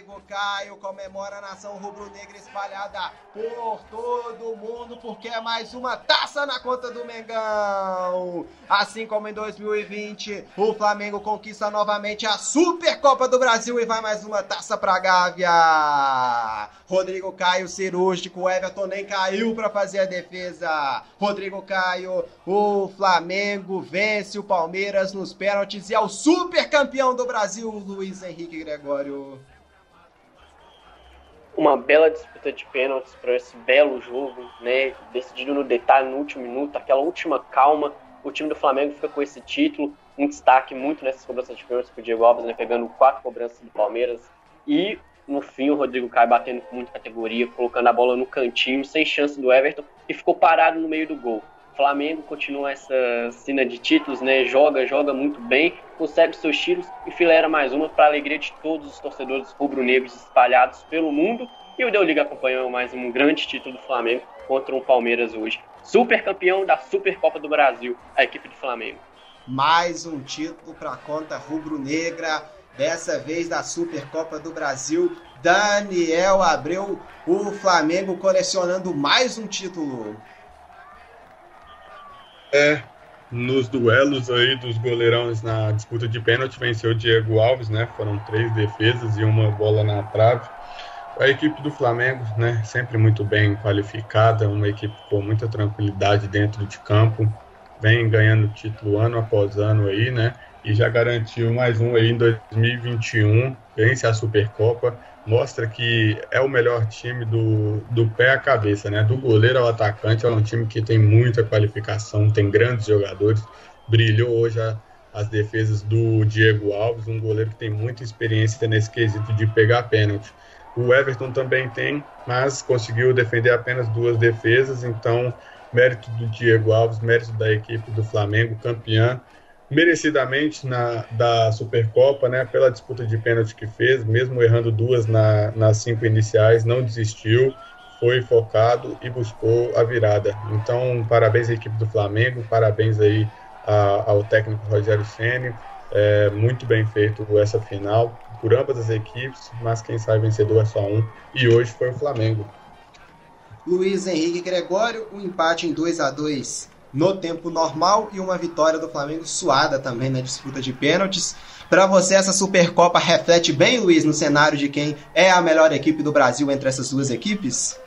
Rodrigo Caio comemora a nação rubro-negra espalhada por todo mundo, porque é mais uma taça na conta do Mengão. Assim como em 2020, o Flamengo conquista novamente a Supercopa do Brasil e vai mais uma taça pra Gávea. Rodrigo Caio cirúrgico, o Everton nem caiu para fazer a defesa. Rodrigo Caio, o Flamengo vence o Palmeiras nos pênaltis e é o super campeão do Brasil, Luiz Henrique Gregório uma bela disputa de pênaltis para esse belo jogo, né? Decidido no detalhe no último minuto, aquela última calma. O time do Flamengo fica com esse título, um destaque muito nessas cobranças de pênaltis com o Diego Alves, né? Pegando quatro cobranças do Palmeiras e no fim o Rodrigo Caio batendo com muita categoria, colocando a bola no cantinho, sem chance do Everton e ficou parado no meio do gol. Flamengo continua essa cena de títulos, né? Joga, joga muito bem, consegue seus tiros e filera mais uma para alegria de todos os torcedores rubro-negros espalhados pelo mundo. E o Deu Liga acompanhou mais um grande título do Flamengo contra o Palmeiras hoje. Super campeão da Supercopa do Brasil, a equipe do Flamengo. Mais um título para a conta rubro-negra, dessa vez da Supercopa do Brasil. Daniel Abreu, o Flamengo colecionando mais um título. É, nos duelos aí dos goleirões na disputa de pênalti, venceu o Diego Alves, né? Foram três defesas e uma bola na trave. A equipe do Flamengo, né, sempre muito bem qualificada, uma equipe com muita tranquilidade dentro de campo, vem ganhando título ano após ano aí, né? E já garantiu mais um aí em 2021, vence a Supercopa mostra que é o melhor time do, do pé à cabeça, né? Do goleiro ao atacante, é um time que tem muita qualificação, tem grandes jogadores. Brilhou hoje a, as defesas do Diego Alves, um goleiro que tem muita experiência nesse quesito de pegar pênalti. O Everton também tem, mas conseguiu defender apenas duas defesas, então mérito do Diego Alves, mérito da equipe do Flamengo, campeã merecidamente na, da Supercopa, né, pela disputa de pênalti que fez, mesmo errando duas na, nas cinco iniciais, não desistiu, foi focado e buscou a virada. Então, parabéns à equipe do Flamengo, parabéns aí a, ao técnico Rogério Ceni, é, muito bem feito essa final por ambas as equipes, mas quem sabe vencedor é só um, e hoje foi o Flamengo. Luiz Henrique Gregório, um empate em 2 a 2 no tempo normal e uma vitória do Flamengo suada também na disputa de pênaltis. Para você, essa Supercopa reflete bem, Luiz, no cenário de quem é a melhor equipe do Brasil entre essas duas equipes?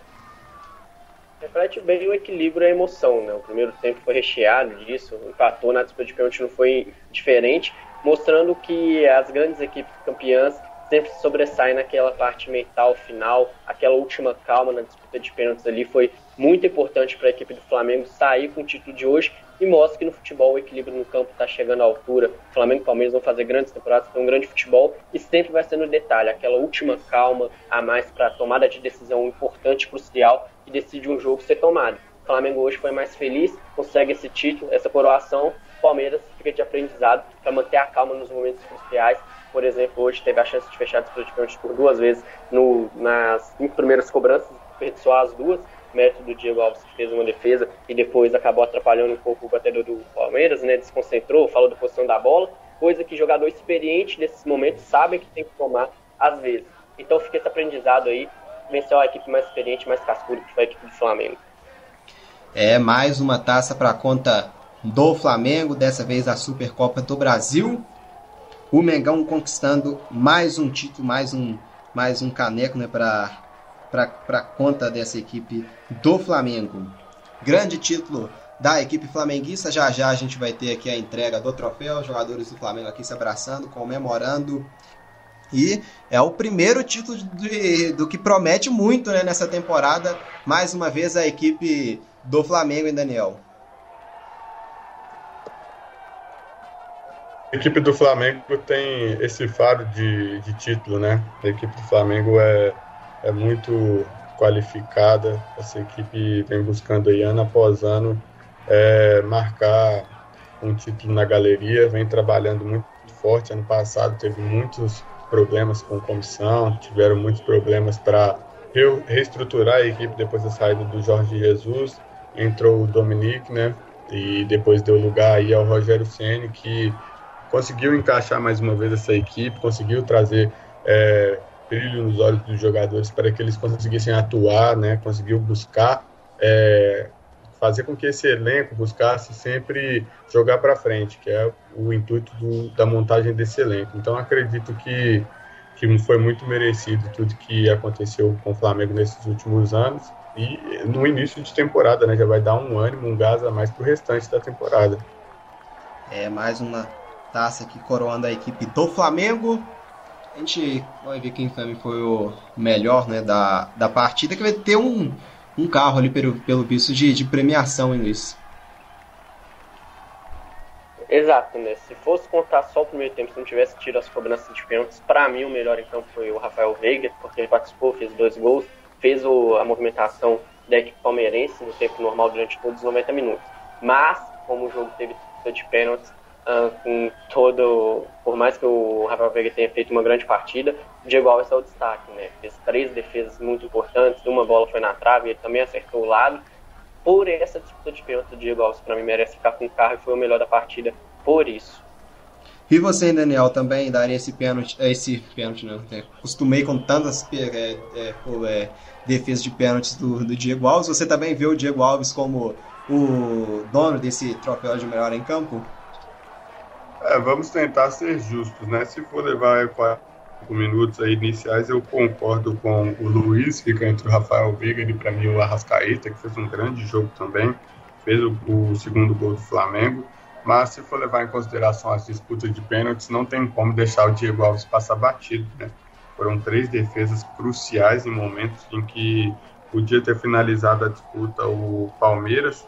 Reflete bem o equilíbrio e a emoção, né? O primeiro tempo foi recheado disso, empatou na disputa de pênalti não foi diferente, mostrando que as grandes equipes campeãs sempre sobressaem naquela parte mental final, aquela última calma na disputa de pênaltis ali foi muito importante para a equipe do Flamengo sair com o título de hoje e mostra que no futebol o equilíbrio no campo está chegando à altura. O Flamengo e Palmeiras vão fazer grandes temporadas, tem um grande futebol e sempre vai ser no detalhe, aquela última calma a mais para tomada de decisão importante, crucial, que decide um jogo ser tomado. O Flamengo hoje foi mais feliz, consegue esse título, essa coroação. O Palmeiras fica de aprendizado para manter a calma nos momentos cruciais. Por exemplo, hoje teve a chance de fechar a disputa de pênalti por duas vezes no, nas cinco primeiras cobranças, só as duas. Mérito do Diego Alves que fez uma defesa e depois acabou atrapalhando um pouco o batedor do Palmeiras, né? Desconcentrou, falou da posição da bola, coisa que jogador experiente nesses momentos sabe que tem que tomar às vezes. Então fica esse aprendizado aí, venceu a equipe mais experiente, mais cascuda, que foi a equipe do Flamengo. É mais uma taça para conta do Flamengo, dessa vez a Supercopa do Brasil. O Mengão conquistando mais um título, mais um, mais um caneco né, para conta dessa equipe do Flamengo. Grande título da equipe flamenguista. Já já a gente vai ter aqui a entrega do troféu, os jogadores do Flamengo aqui se abraçando, comemorando e é o primeiro título de, do que promete muito né, nessa temporada. Mais uma vez a equipe do Flamengo, hein, Daniel? A equipe do Flamengo tem esse faro de, de título, né? A equipe do Flamengo é, é muito qualificada. Essa equipe vem buscando aí ano após ano é, marcar um título na galeria, vem trabalhando muito forte. Ano passado teve muitos problemas com comissão, tiveram muitos problemas para reestruturar a equipe depois da saída do Jorge Jesus. Entrou o Dominique, né? E depois deu lugar aí ao Rogério Ceni que conseguiu encaixar mais uma vez essa equipe, conseguiu trazer é, brilho nos olhos dos jogadores para que eles conseguissem atuar, né? Conseguiu buscar é, fazer com que esse elenco buscasse sempre jogar para frente, que é o intuito do, da montagem desse elenco. Então acredito que, que foi muito merecido tudo que aconteceu com o Flamengo nesses últimos anos e no início de temporada, né, já vai dar um ânimo, um gás a mais para o restante da temporada. É mais uma taça aqui coroando a equipe do Flamengo. A gente vai ver quem também foi o melhor né, da, da partida, que vai ter um, um carro ali pelo, pelo visto de, de premiação, hein, Luiz? Exato, né? Se fosse contar só o primeiro tempo, se não tivesse tido as cobranças de pênaltis, para mim o melhor então foi o Rafael Veiga, porque ele participou, fez dois gols, fez o, a movimentação da equipe palmeirense no tempo normal durante todos os 90 minutos. Mas, como o jogo teve de pênaltis, uh, com todo. Por mais que o Rafael Veiga tenha feito uma grande partida, o Diego Alves é o destaque, né? Fez três defesas muito importantes, uma bola foi na trave, ele também acertou o lado. Por essa disputa de pênalti, o Diego Alves, para mim, merece ficar com o carro e foi o melhor da partida por isso. E você, Daniel, também daria esse pênalti, eh, esse pênalti, não, né? Costumei com tantas é, é, é, defesas de pênaltis do, do Diego Alves. Você também vê o Diego Alves como o dono desse troféu de melhor em campo? É, vamos tentar ser justos, né? Se for levar quatro minutos aí iniciais, eu concordo com o Luiz, fica entre o Rafael Veiga e para mim o Arrascaeta, que fez um grande jogo também, fez o, o, segundo gol do Flamengo. Mas se for levar em consideração as disputas de pênaltis, não tem como deixar o Diego Alves passar batido, né? Foram três defesas cruciais em momentos em que podia ter finalizado a disputa o Palmeiras,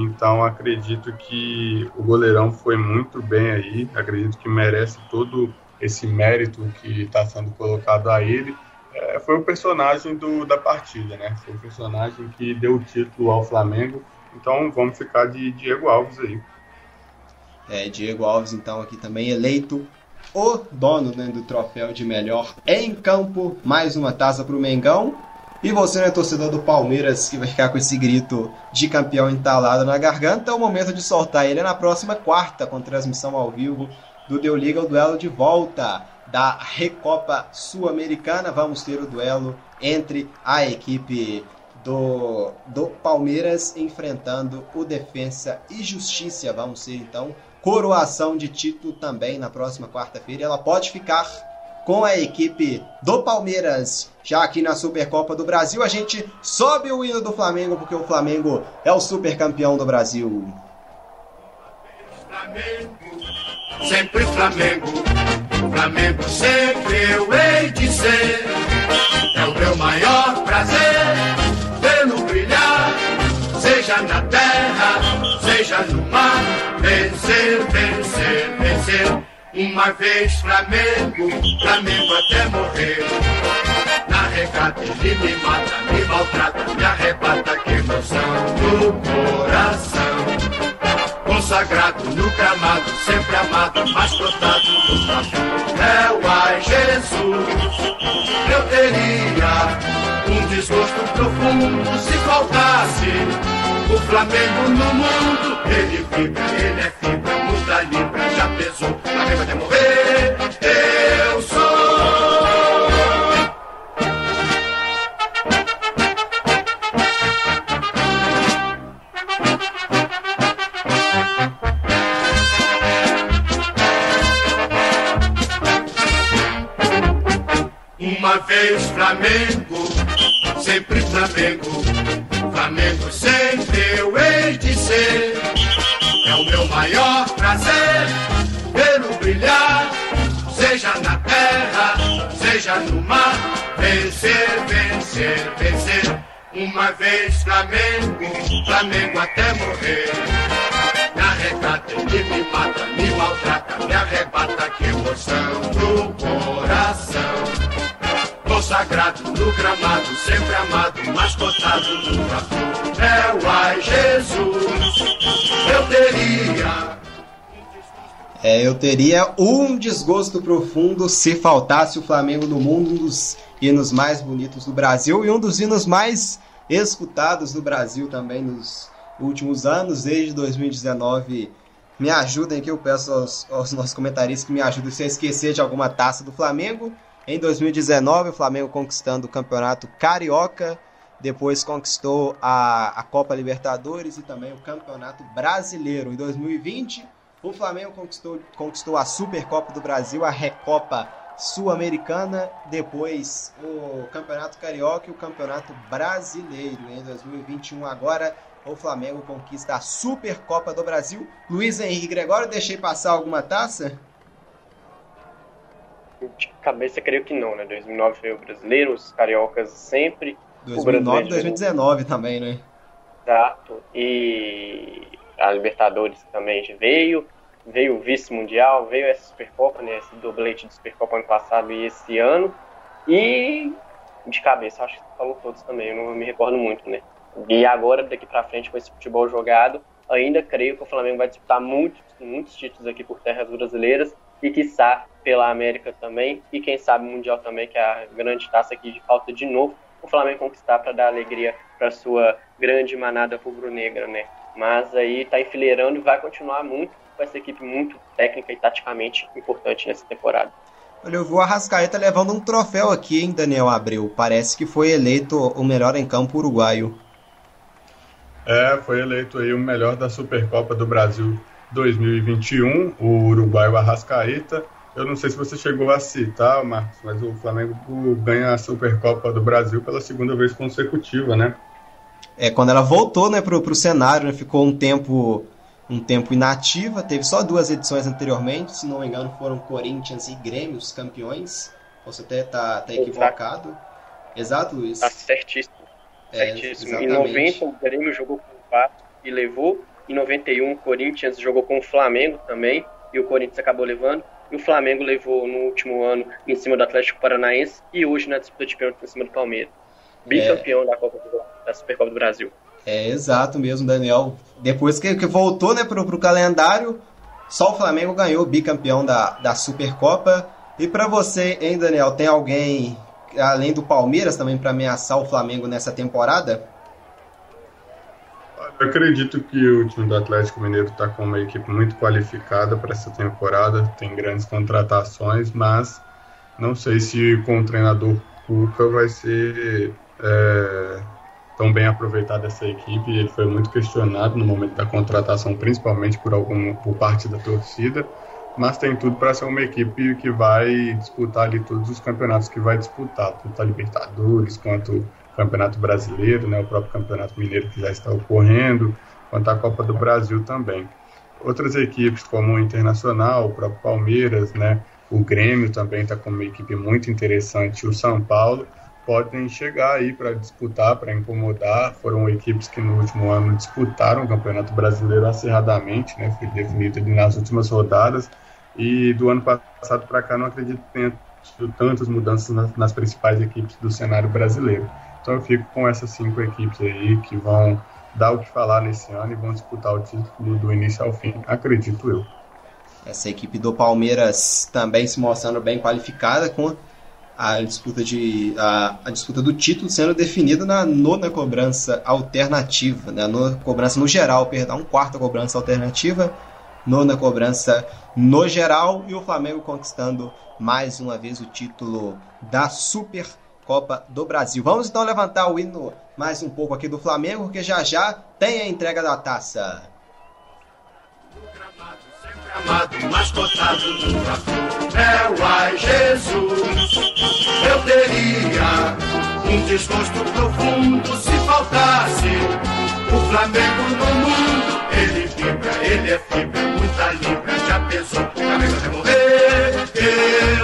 então acredito que o goleirão foi muito bem aí, acredito que merece todo esse mérito que está sendo colocado a ele. É, foi o personagem do, da partida, né? Foi o personagem que deu o título ao Flamengo. Então vamos ficar de Diego Alves aí. É, Diego Alves então aqui também eleito o dono né, do troféu de melhor em campo. Mais uma taça para o Mengão. E você, né, torcedor do Palmeiras, que vai ficar com esse grito de campeão entalado na garganta, é o momento de soltar ele na próxima quarta, com transmissão ao vivo do Deu Liga, o duelo de volta da Recopa Sul-Americana. Vamos ter o duelo entre a equipe do, do Palmeiras enfrentando o Defensa e Justiça. Vamos ter então coroação de título também na próxima quarta-feira. Ela pode ficar com a equipe do Palmeiras. Já aqui na Supercopa do Brasil, a gente sobe o hino do Flamengo, porque o Flamengo é o super campeão do Brasil. Flamengo, sempre Flamengo, Flamengo sempre eu hei de ser. É o meu maior prazer vê-lo brilhar, seja na terra, seja no mar, vencer, vencer, vencer. Uma vez Flamengo, Flamengo até morrer. Na regata ele me mata, me maltrata, me arrebata, que emoção. no coração. Consagrado no gramado, sempre amado, mais plantado no Flamengo. É o ai Jesus, eu teria um desgosto profundo se faltasse o Flamengo no mundo. Ele vibra, ele é fibra, muda libra, já pesou, Morrer. Eu sou. Uma vez Flamengo, sempre Flamengo. Flamengo sempre eu hei de ser. É o meu maior prazer brilhar, seja na terra, seja no mar. Vencer, vencer, vencer. Uma vez Flamengo, Flamengo até morrer. Me arrecata, ele me mata, me maltrata, me arrebata, que emoção no coração consagrado no gramado, sempre amado, mascotado no trator. É o ai Jesus, eu teria. É, eu teria um desgosto profundo se faltasse o Flamengo no mundo, um dos hinos mais bonitos do Brasil e um dos hinos mais escutados do Brasil também nos últimos anos, desde 2019. Me ajudem aqui, eu peço aos, aos nossos comentaristas que me ajudem se eu esquecer de alguma taça do Flamengo. Em 2019, o Flamengo conquistando o Campeonato Carioca, depois conquistou a, a Copa Libertadores e também o Campeonato Brasileiro. Em 2020, o Flamengo conquistou, conquistou a Supercopa do Brasil, a Recopa Sul-Americana, depois o Campeonato Carioca e o Campeonato Brasileiro. Em 2021, agora, o Flamengo conquista a Supercopa do Brasil. Luiz Henrique Gregório, deixei passar alguma taça? De cabeça, creio que não, né? 2009 foi o brasileiro, os cariocas sempre. 2009 e 2019 também, né? Exato. E a Libertadores também veio. Veio o vice-mundial, veio essa Supercopa, né? Esse doblete de Supercopa ano passado e esse ano. E de cabeça, acho que falou todos também, eu não me recordo muito, né? E agora, daqui pra frente, com esse futebol jogado, ainda creio que o Flamengo vai disputar muitos, muitos títulos aqui por terras brasileiras e, quiçá, pela América também, e quem sabe Mundial também, que é a grande taça aqui de falta de novo, o Flamengo conquistar para dar alegria para sua grande manada rubro-negra, né? Mas aí tá enfileirando e vai continuar muito com essa equipe muito técnica e taticamente importante nessa temporada. Olha, eu vi o Arrascaeta levando um troféu aqui, hein, Daniel Abreu? Parece que foi eleito o melhor em campo uruguaio. É, foi eleito aí o melhor da Supercopa do Brasil 2021, o uruguaio Arrascaeta. Eu não sei se você chegou a citar, Marcos, mas o Flamengo ganha a Supercopa do Brasil pela segunda vez consecutiva, né? É, quando ela voltou né, pro, pro cenário, né, ficou um tempo um tempo inativa, teve só duas edições anteriormente, se não me engano foram Corinthians e Grêmio os campeões. Você até tá, tá equivocado. Exato, Luiz? Tá certíssimo. É, certíssimo. Em 90 o Grêmio jogou com o Vasco e levou. Em 91 o Corinthians jogou com o Flamengo também e o Corinthians acabou levando. E o Flamengo levou no último ano em cima do Atlético Paranaense e hoje na disputa de pênalti em cima do Palmeiras. Bicampeão é. da, Copa do, da Supercopa do Brasil. É exato mesmo, Daniel. Depois que, que voltou né, pro, pro calendário, só o Flamengo ganhou bicampeão da, da Supercopa. E para você, hein, Daniel, tem alguém além do Palmeiras também para ameaçar o Flamengo nessa temporada? Eu acredito que o time do Atlético Mineiro está com uma equipe muito qualificada para essa temporada, tem grandes contratações, mas não sei se com o treinador Cuca vai ser é, tão bem aproveitada essa equipe. Ele foi muito questionado no momento da contratação, principalmente por algum por parte da torcida, mas tem tudo para ser uma equipe que vai disputar ali todos os campeonatos que vai disputar, tanto a Libertadores quanto o Campeonato Brasileiro, né, o próprio Campeonato Mineiro que já está ocorrendo, quanto a Copa do Brasil também. Outras equipes como o Internacional, o próprio Palmeiras, né, o Grêmio também está com uma equipe muito interessante, o São Paulo podem chegar aí para disputar, para incomodar. Foram equipes que no último ano disputaram o Campeonato Brasileiro acirradamente, né? Foi definido nas últimas rodadas. E do ano passado para cá não acredito que tenha tido tantas mudanças nas, nas, principais equipes do cenário brasileiro. Então eu fico com essas cinco equipes aí que vão dar o que falar nesse ano e vão disputar o título do início ao fim, acredito eu. Essa equipe do Palmeiras também se mostrando bem qualificada com a disputa, de, a, a disputa do título sendo definida na nona cobrança alternativa, né? nona cobrança no geral, perdão, quarta cobrança alternativa, nona cobrança no geral e o Flamengo conquistando mais uma vez o título da Supercopa do Brasil. Vamos então levantar o hino mais um pouco aqui do Flamengo, porque já já tem a entrega da taça. Amado, mas cotado nunca é o ai Jesus. Eu teria um desgosto profundo se faltasse o Flamengo no mundo. Ele vibra, ele é fibra, muita libra, já pensou, Flamengo vai morrer. Eu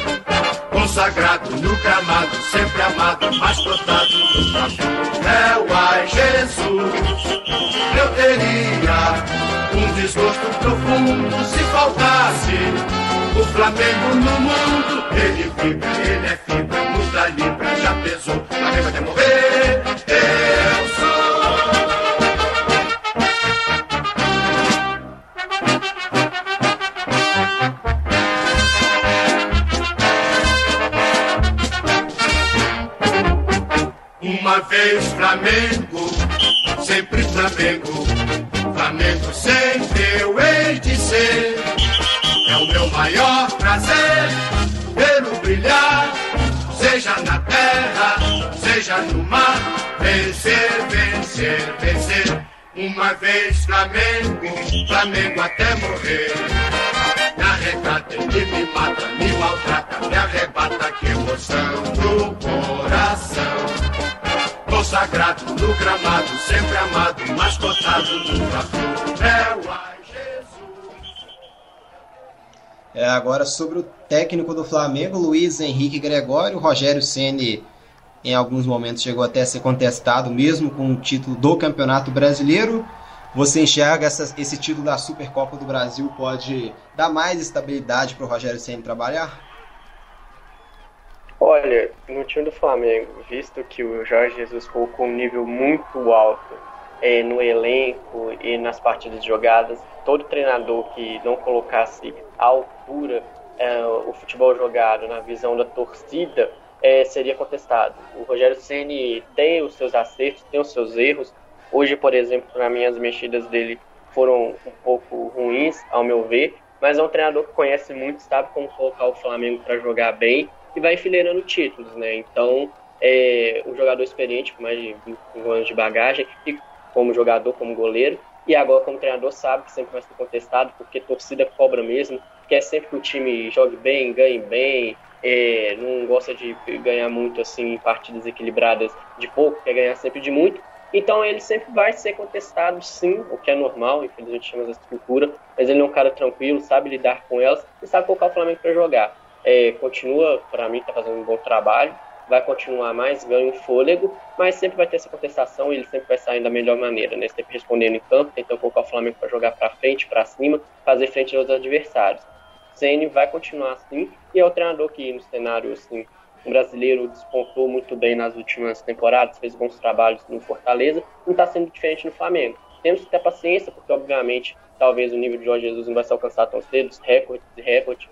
consagrado no gramado, sempre amado, mas plantado no campo. É o ai Jesus, eu teria um desgosto profundo se faltasse o Flamengo no mundo. Ele vibra, ele é fibra, muda libra, já pesou, Flamengo até morrer. Uma vez Flamengo, sempre Flamengo. Flamengo sempre eu hei de ser. É o meu maior prazer vê-lo brilhar, seja na terra, seja no mar. Vencer, vencer, vencer. Uma vez Flamengo, Flamengo até morrer. Na regata ele me mata, me maltrata, me arrebata, que emoção no coração consagrado no gramado, sempre amado, mas cotado no flor. É ai Jesus. É, agora sobre o técnico do Flamengo, Luiz Henrique Gregório, Rogério Ceni em alguns momentos chegou até a ser contestado, mesmo com o título do Campeonato Brasileiro. Você enxerga essa, esse título da Supercopa do Brasil pode dar mais estabilidade para o Rogério Ceni trabalhar? Olha, no time do Flamengo, visto que o Jorge Jesus colocou um nível muito alto é, no elenco e nas partidas jogadas, todo treinador que não colocasse à altura é, o futebol jogado na visão da torcida é, seria contestado. O Rogério Ceni tem os seus acertos, tem os seus erros. Hoje, por exemplo, para mim as mexidas dele foram um pouco ruins, ao meu ver, mas é um treinador que conhece muito, sabe como colocar o Flamengo para jogar bem e vai enfileirando títulos, né? Então, é um jogador experiente, com mais de 25 anos de bagagem, e como jogador, como goleiro, e agora como treinador sabe que sempre vai ser contestado, porque torcida cobra mesmo, quer sempre que o time jogue bem, ganhe bem, é, não gosta de ganhar muito assim em partidas equilibradas de pouco, quer ganhar sempre de muito. Então ele sempre vai ser contestado, sim, o que é normal, infelizmente temos essa cultura, mas ele é um cara tranquilo, sabe lidar com elas e sabe colocar o Flamengo para jogar é, continua, para mim, está fazendo um bom trabalho, vai continuar mais, ganha um fôlego, mas sempre vai ter essa contestação e ele sempre vai sair da melhor maneira, né? Sempre respondendo em campo, tentando colocar o Flamengo para jogar para frente, para cima, fazer frente aos adversários. Ceni vai continuar assim e é o treinador que no cenário assim, brasileiro despontou muito bem nas últimas temporadas, fez bons trabalhos no Fortaleza, não está sendo diferente no Flamengo. Temos que ter paciência, porque obviamente talvez o nível de Jorge Jesus não vai ser alcançado tão cedo, recordes e recordes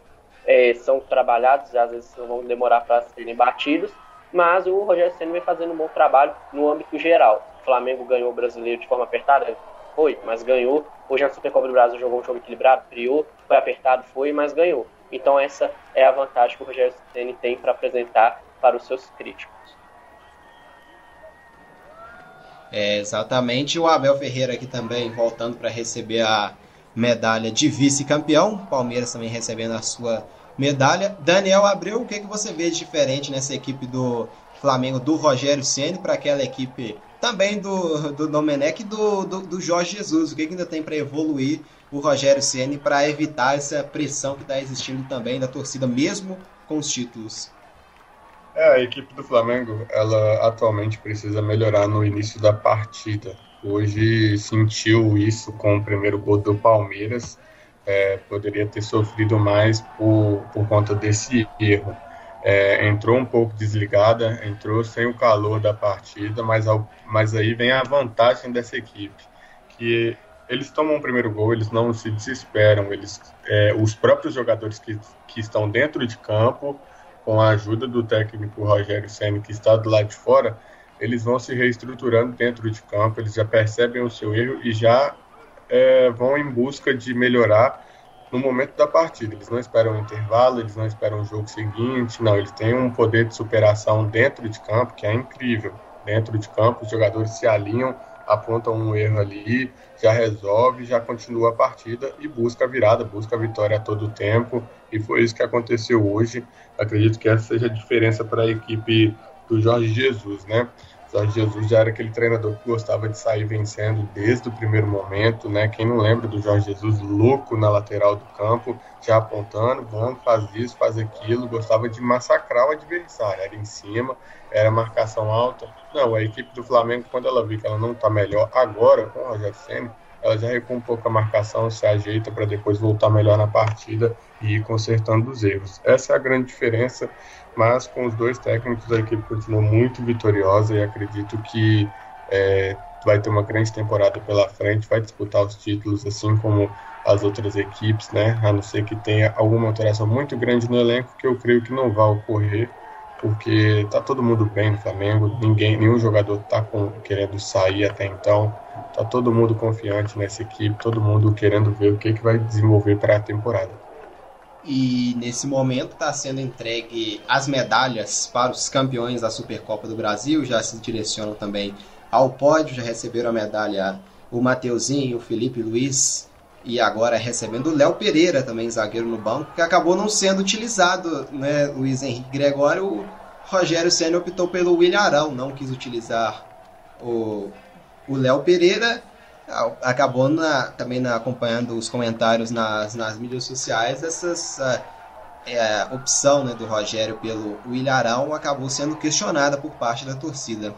é, são trabalhados, às vezes vão demorar para serem batidos, mas o Rogério Senna vem fazendo um bom trabalho no âmbito geral. O Flamengo ganhou o brasileiro de forma apertada? Foi, mas ganhou. Hoje na Supercopa do Brasil jogou um jogo equilibrado, criou, foi apertado, foi, mas ganhou. Então essa é a vantagem que o Rogério Senna tem para apresentar para os seus críticos. É, exatamente. O Abel Ferreira aqui também voltando para receber a medalha de vice-campeão. Palmeiras também recebendo a sua medalha. Daniel Abreu, o que, que você vê de diferente nessa equipe do Flamengo do Rogério Ceni para aquela equipe também do, do Domenech e do, do, do Jorge Jesus? O que, que ainda tem para evoluir o Rogério Ceni para evitar essa pressão que está existindo também da torcida, mesmo com os títulos? É, a equipe do Flamengo, ela atualmente precisa melhorar no início da partida. Hoje sentiu isso com o primeiro gol do Palmeiras. É, poderia ter sofrido mais por, por conta desse erro. É, entrou um pouco desligada, entrou sem o calor da partida, mas, ao, mas aí vem a vantagem dessa equipe, que eles tomam o primeiro gol, eles não se desesperam, eles, é, os próprios jogadores que, que estão dentro de campo com a ajuda do técnico Rogério Senna, que está do lado de fora, eles vão se reestruturando dentro de campo, eles já percebem o seu erro e já é, vão em busca de melhorar no momento da partida. Eles não esperam um intervalo, eles não esperam o jogo seguinte, não, eles têm um poder de superação dentro de campo que é incrível. Dentro de campo, os jogadores se alinham, apontam um erro ali, já resolve, já continua a partida e busca a virada, busca a vitória a todo tempo. E foi isso que aconteceu hoje. Acredito que essa seja a diferença para a equipe do Jorge Jesus, né? Jorge Jesus já era aquele treinador que gostava de sair vencendo desde o primeiro momento, né? Quem não lembra do Jorge Jesus louco na lateral do campo, já apontando, vamos, faz isso, faz aquilo, gostava de massacrar o adversário, era em cima, era marcação alta. Não, a equipe do Flamengo, quando ela viu que ela não está melhor agora com o Rogério Senna, ela já recua um pouco a marcação, se ajeita para depois voltar melhor na partida e ir consertando os erros. Essa é a grande diferença, mas com os dois técnicos a equipe continua muito vitoriosa e acredito que é, vai ter uma grande temporada pela frente, vai disputar os títulos assim como as outras equipes, né? A não ser que tenha alguma alteração muito grande no elenco, que eu creio que não vai ocorrer porque tá todo mundo bem no Flamengo, ninguém, nenhum jogador tá com, querendo sair até então, tá todo mundo confiante nessa equipe, todo mundo querendo ver o que, que vai desenvolver para a temporada. E nesse momento está sendo entregue as medalhas para os campeões da Supercopa do Brasil, já se direcionam também ao pódio, já receberam a medalha o Mateuzinho, o Felipe Luiz, e agora recebendo o Léo Pereira, também zagueiro no banco, que acabou não sendo utilizado, né? Luiz Henrique Gregório, o Rogério Senna optou pelo William Arão, não quis utilizar o Léo Pereira, acabou na, também na, acompanhando os comentários nas, nas mídias sociais, essa é, opção né, do Rogério pelo William Arão acabou sendo questionada por parte da torcida.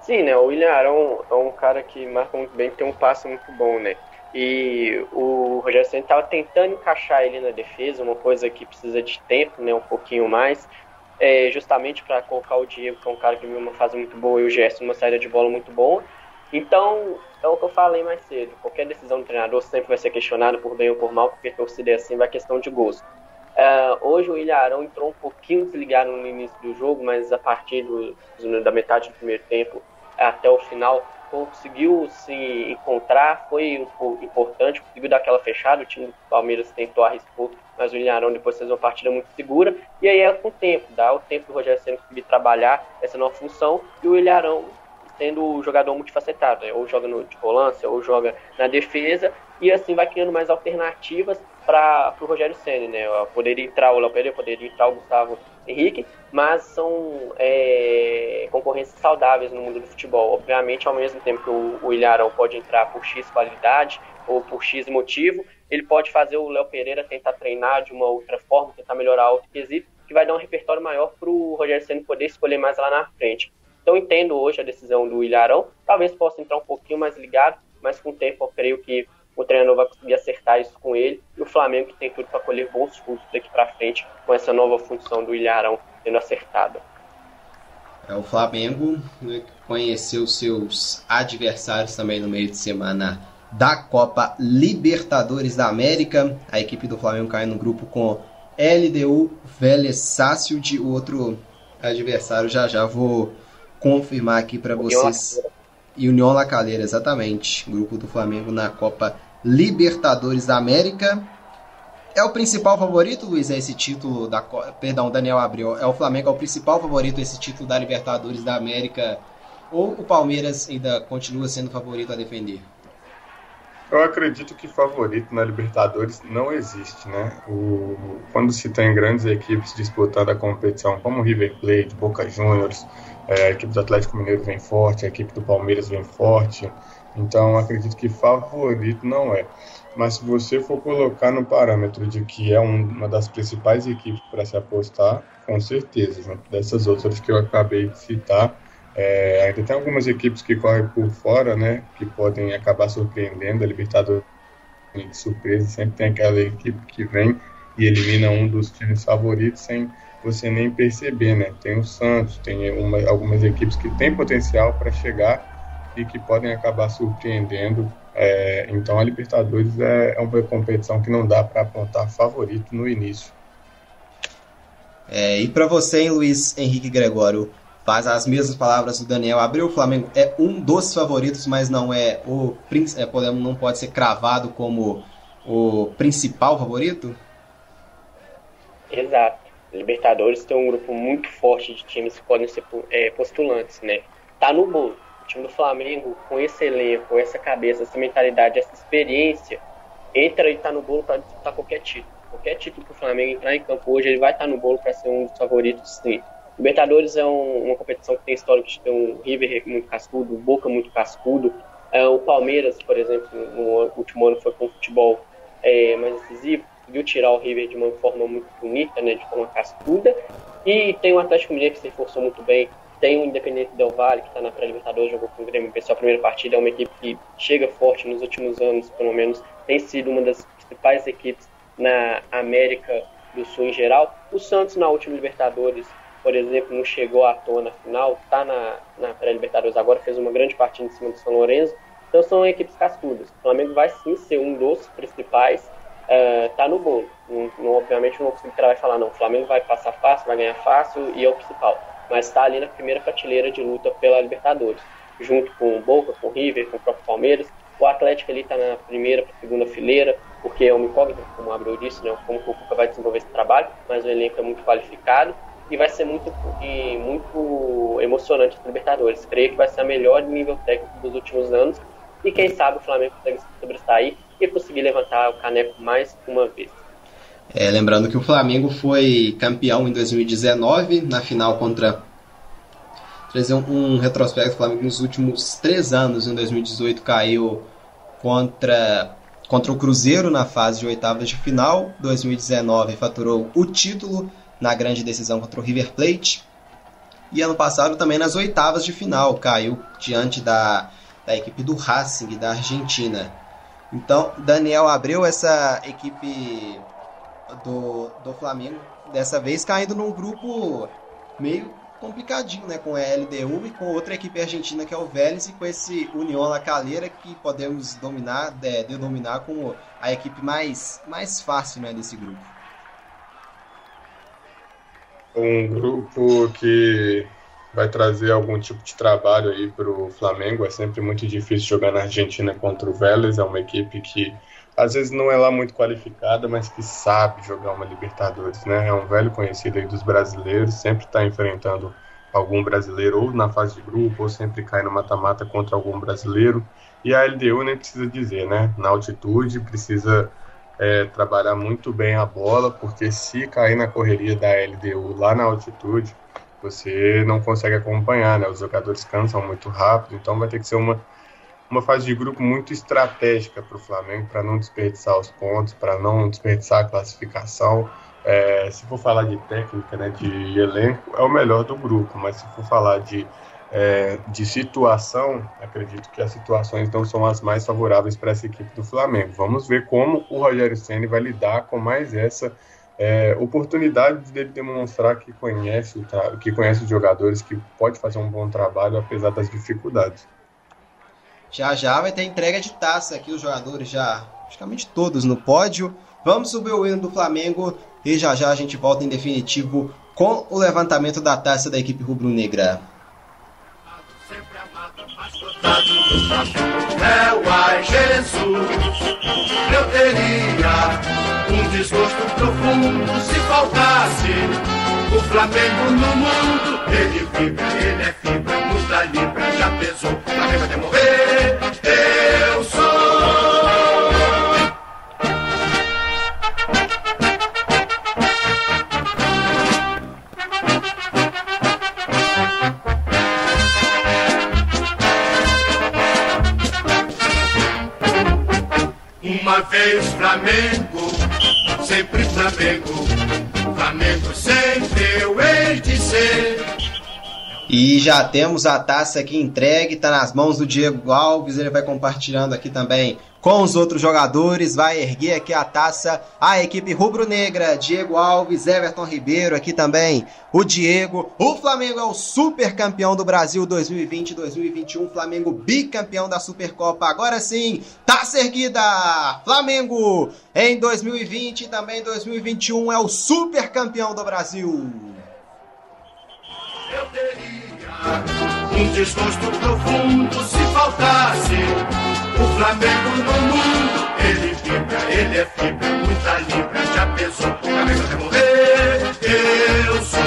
Sim, né? O William Arão é um cara que marca muito bem, tem um passe muito bom, né? E o Rogério Senna estava tentando encaixar ele na defesa, uma coisa que precisa de tempo, né? Um pouquinho mais, é, justamente para colocar o Diego, que é um cara que viu uma fase muito boa, e o Gerson uma saída de bola muito boa. Então, é o que eu falei mais cedo. Qualquer decisão do treinador sempre vai ser questionada por bem ou por mal, porque torcida é assim, vai questão de gosto. Uh, hoje o Ilharão entrou um pouquinho desligado no início do jogo, mas a partir do, da metade do primeiro tempo até o final conseguiu se encontrar, foi importante, conseguiu dar aquela fechada, o time do Palmeiras tentou arriscar, mas o Ilharão depois fez uma partida muito segura, e aí é com o tempo, dá o tempo do Rogério Senna conseguir trabalhar essa nova função, e o Ilharão sendo o jogador multifacetado, né? ou joga no, de volância, ou joga na defesa, e assim vai criando mais alternativas para o Rogério Senna, né? Poderia entrar o Léo Pereira, poderia entrar o Gustavo Henrique, mas são é, concorrências saudáveis no mundo do futebol. Obviamente, ao mesmo tempo que o, o Ilharão pode entrar por X qualidade ou por X motivo, ele pode fazer o Léo Pereira tentar treinar de uma outra forma, tentar melhorar outro quesito, que vai dar um repertório maior para o Rogério Senna poder escolher mais lá na frente. Então entendo hoje a decisão do Ilharão, talvez possa entrar um pouquinho mais ligado, mas com o tempo eu creio que o treinador vai conseguir acertar isso com ele e o Flamengo tem tudo para colher bons frutos daqui para frente com essa nova função do Ilharão sendo acertada. É, o Flamengo né, conheceu seus adversários também no meio de semana da Copa Libertadores da América. A equipe do Flamengo caiu no grupo com LDU, Vélez Sácio, o outro adversário já já vou confirmar aqui para vocês. E União La Calera, exatamente. Grupo do Flamengo na Copa Libertadores da América. É o principal favorito, Luiz, é esse título da. Perdão, Daniel abriu. É o Flamengo é o principal favorito esse título da Libertadores da América ou o Palmeiras ainda continua sendo favorito a defender? Eu acredito que favorito na Libertadores não existe, né? O, quando se tem grandes equipes disputando a competição, como River Plate, Boca Juniors, é, a equipe do Atlético Mineiro vem forte, a equipe do Palmeiras vem forte, então acredito que favorito não é. Mas se você for colocar no parâmetro de que é um, uma das principais equipes para se apostar, com certeza, junto dessas outras que eu acabei de citar, é, ainda tem algumas equipes que correm por fora, né, que podem acabar surpreendendo. A Libertadores de surpresa, sempre tem aquela equipe que vem e elimina um dos times favoritos sem você nem perceber, né? Tem o Santos, tem uma, algumas equipes que têm potencial para chegar e que podem acabar surpreendendo. É, então a Libertadores é, é, uma competição que não dá para apontar favorito no início. É, e para você, hein, Luiz Henrique Gregório, faz as mesmas palavras do Daniel Abreu. O Flamengo é um dos favoritos, mas não é o é, não pode ser cravado como o principal favorito? Exato. Libertadores tem um grupo muito forte de times que podem ser é, postulantes, né? Tá no bolo. O time do Flamengo, com esse elenco, com essa cabeça, essa mentalidade, essa experiência, entra e tá no bolo para disputar qualquer título. Qualquer título que o Flamengo entrar em campo hoje, ele vai estar tá no bolo para ser um dos favoritos, sim. Libertadores é um, uma competição que tem histórico de ter um River muito cascudo, um Boca muito cascudo. É, o Palmeiras, por exemplo, no último ano foi com futebol é, mais decisivo, conseguiu tirar o River de uma forma muito bonita, né, de forma cascuda. E tem o Atlético Mineiro que se reforçou muito bem. Tem o Independente Del Valle, que está na pré-Libertadores, jogou com o Grêmio, venceu a primeira partida. É uma equipe que chega forte nos últimos anos, pelo menos. Tem sido uma das principais equipes na América do Sul em geral. O Santos, na última Libertadores, por exemplo, não chegou à tona final, está na, na pré-Libertadores agora, fez uma grande partida em cima do São Lourenço. Então são equipes cascudas. O Flamengo vai sim ser um dos principais, está uh, no bolo. Não, obviamente não consigo vai falar, não, o Flamengo vai passar fácil, vai ganhar fácil e é o principal. Mas está ali na primeira prateleira de luta pela Libertadores, junto com o Boca, com o River, com o próprio Palmeiras. O Atlético ali está na primeira para segunda fileira, porque é uma incógnita, como o Abreu disse, né, como o Cuca vai desenvolver esse trabalho, mas o elenco é muito qualificado e vai ser muito, e muito emocionante os Libertadores. Creio que vai ser a melhor nível técnico dos últimos anos e quem sabe o Flamengo consegue se sobressair e conseguir levantar o caneco mais uma vez. É, lembrando que o Flamengo foi campeão em 2019 na final contra trazer um, um retrospecto do Flamengo nos últimos três anos em 2018 caiu contra contra o Cruzeiro na fase de oitavas de final 2019 faturou o título na grande decisão contra o River Plate. E ano passado também nas oitavas de final, caiu diante da, da equipe do Racing da Argentina. Então, Daniel abriu essa equipe do, do Flamengo, dessa vez caindo num grupo meio complicadinho, né? Com a LDU e com outra equipe argentina que é o Vélez e com esse União La Calera que podemos dominar, de, denominar como a equipe mais, mais fácil né, desse grupo um grupo que vai trazer algum tipo de trabalho aí para o Flamengo. É sempre muito difícil jogar na Argentina contra o Vélez. É uma equipe que às vezes não é lá muito qualificada, mas que sabe jogar uma Libertadores, né? É um velho conhecido aí dos brasileiros, sempre está enfrentando algum brasileiro ou na fase de grupo, ou sempre cai no mata-mata contra algum brasileiro. E a LDU nem precisa dizer, né? Na altitude precisa é, trabalhar muito bem a bola, porque se cair na correria da LDU lá na altitude, você não consegue acompanhar, né? Os jogadores cansam muito rápido, então vai ter que ser uma, uma fase de grupo muito estratégica para o Flamengo, para não desperdiçar os pontos, para não desperdiçar a classificação. É, se for falar de técnica, né, de elenco, é o melhor do grupo, mas se for falar de é, de situação, acredito que as situações não são as mais favoráveis para essa equipe do Flamengo. Vamos ver como o Rogério Ceni vai lidar com mais essa é, oportunidade dele demonstrar que conhece, que conhece os jogadores, que pode fazer um bom trabalho apesar das dificuldades. Já já vai ter entrega de taça aqui, os jogadores já praticamente todos no pódio. Vamos subir o hino do Flamengo e já já a gente volta em definitivo com o levantamento da taça da equipe rubro-negra. É ai Jesus, eu teria um desgosto profundo se faltasse o Flamengo no mundo. Ele vibra, ele é fibra, muita libra já pesou. Flamengo até morrer, Uma vez Flamengo, sempre Flamengo. Flamengo sempre eu hei de ser. E já temos a taça aqui entregue, está nas mãos do Diego Alves, ele vai compartilhando aqui também com os outros jogadores, vai erguer aqui a taça a equipe rubro-negra, Diego Alves, Everton Ribeiro, aqui também o Diego. O Flamengo é o super campeão do Brasil 2020-2021, Flamengo bicampeão da Supercopa. Agora sim, taça erguida! Flamengo em 2020 e também 2021 é o super campeão do Brasil. Eu teria um desgosto profundo se faltasse o Flamengo no mundo. Ele vibra, ele é fibra, muita libra, já pesou. Flamengo até morrer, eu sou.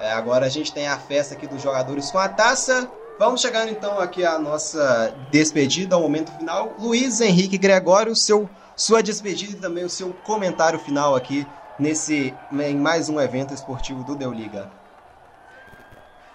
É, agora a gente tem a festa aqui dos jogadores com a taça. Vamos chegando então aqui à nossa despedida, ao momento final. Luiz Henrique Gregório, seu, sua despedida e também o seu comentário final aqui nesse em mais um evento esportivo do Deu Liga.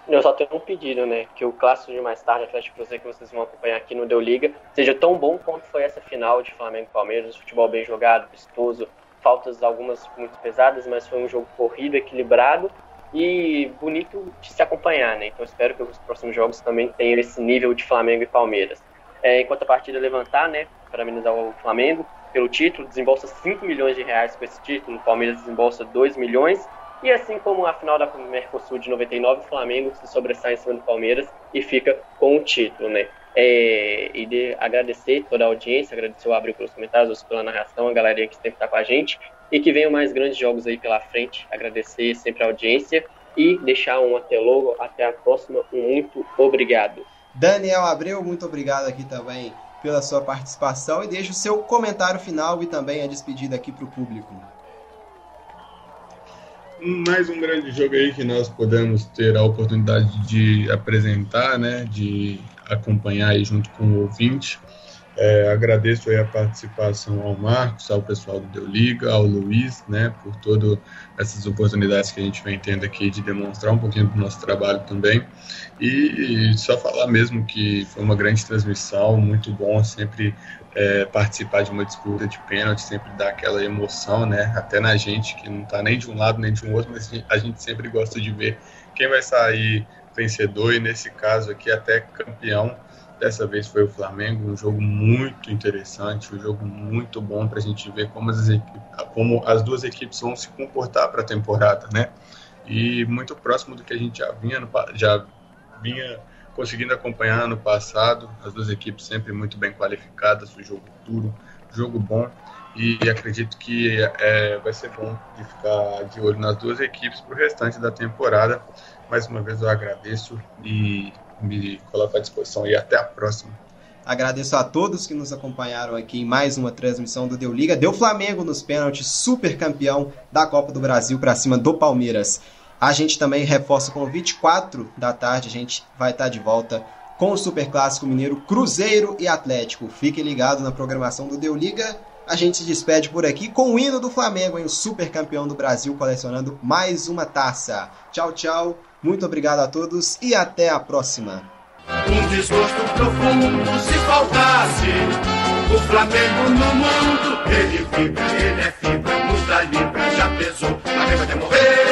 Eu só tenho um pedido, né? Que o clássico de mais tarde, Atlético Cruzeiro, que vocês vão acompanhar aqui no Deu Liga, seja tão bom quanto foi essa final de Flamengo e Palmeiras. Futebol bem jogado, vistoso, faltas algumas muito pesadas, mas foi um jogo corrido, equilibrado e bonito de se acompanhar, né? Então espero que os próximos jogos também tenham esse nível de Flamengo e Palmeiras. É, enquanto a partida levantar, né? Parabenizar o Flamengo pelo título, desembolsa 5 milhões de reais com esse título, o Palmeiras desembolsa 2 milhões. E assim como a final da Mercosul de 99, o Flamengo se sobressai em cima do Palmeiras e fica com o título, né? É, e de agradecer toda a audiência, agradecer o Abril pelos comentários, pela narração, a galerinha que sempre está com a gente e que venham mais grandes jogos aí pela frente. Agradecer sempre a audiência e deixar um até logo, até a próxima. Um muito obrigado. Daniel Abreu, muito obrigado aqui também pela sua participação e deixa o seu comentário final e também a despedida aqui para o público. Mais um grande jogo aí que nós podemos ter a oportunidade de apresentar, né, de acompanhar aí junto com o ouvinte. É, agradeço a participação ao Marcos, ao pessoal do Deu Liga, ao Luiz, né, por todas essas oportunidades que a gente vem tendo aqui de demonstrar um pouquinho do nosso trabalho também. E, e só falar mesmo que foi uma grande transmissão, muito bom sempre é, participar de uma disputa de pênalti, sempre dá aquela emoção, né, até na gente que não está nem de um lado nem de um outro, mas a gente sempre gosta de ver quem vai sair vencedor e nesse caso aqui até campeão. Dessa vez foi o Flamengo, um jogo muito interessante, um jogo muito bom para a gente ver como as, como as duas equipes vão se comportar para a temporada, né? E muito próximo do que a gente já vinha, já vinha conseguindo acompanhar no passado. As duas equipes sempre muito bem qualificadas, um jogo duro, jogo bom. E acredito que é, vai ser bom de ficar de olho nas duas equipes para o restante da temporada. Mais uma vez eu agradeço e me coloco à disposição e até a próxima. Agradeço a todos que nos acompanharam aqui em mais uma transmissão do Deu Liga. Deu Flamengo nos pênaltis, super campeão da Copa do Brasil para cima do Palmeiras. A gente também reforça o convite, 4 da tarde a gente vai estar de volta com o Super Clássico Mineiro Cruzeiro e Atlético. Fiquem ligados na programação do Deu Liga. A gente se despede por aqui com o hino do Flamengo, hein? o super campeão do Brasil, colecionando mais uma taça. Tchau, tchau. Muito obrigado a todos e até a próxima. Um desgosto profundo se faltasse o Flamengo no mundo. Ele ele é fibra, muita libra, já pesou. Morrer.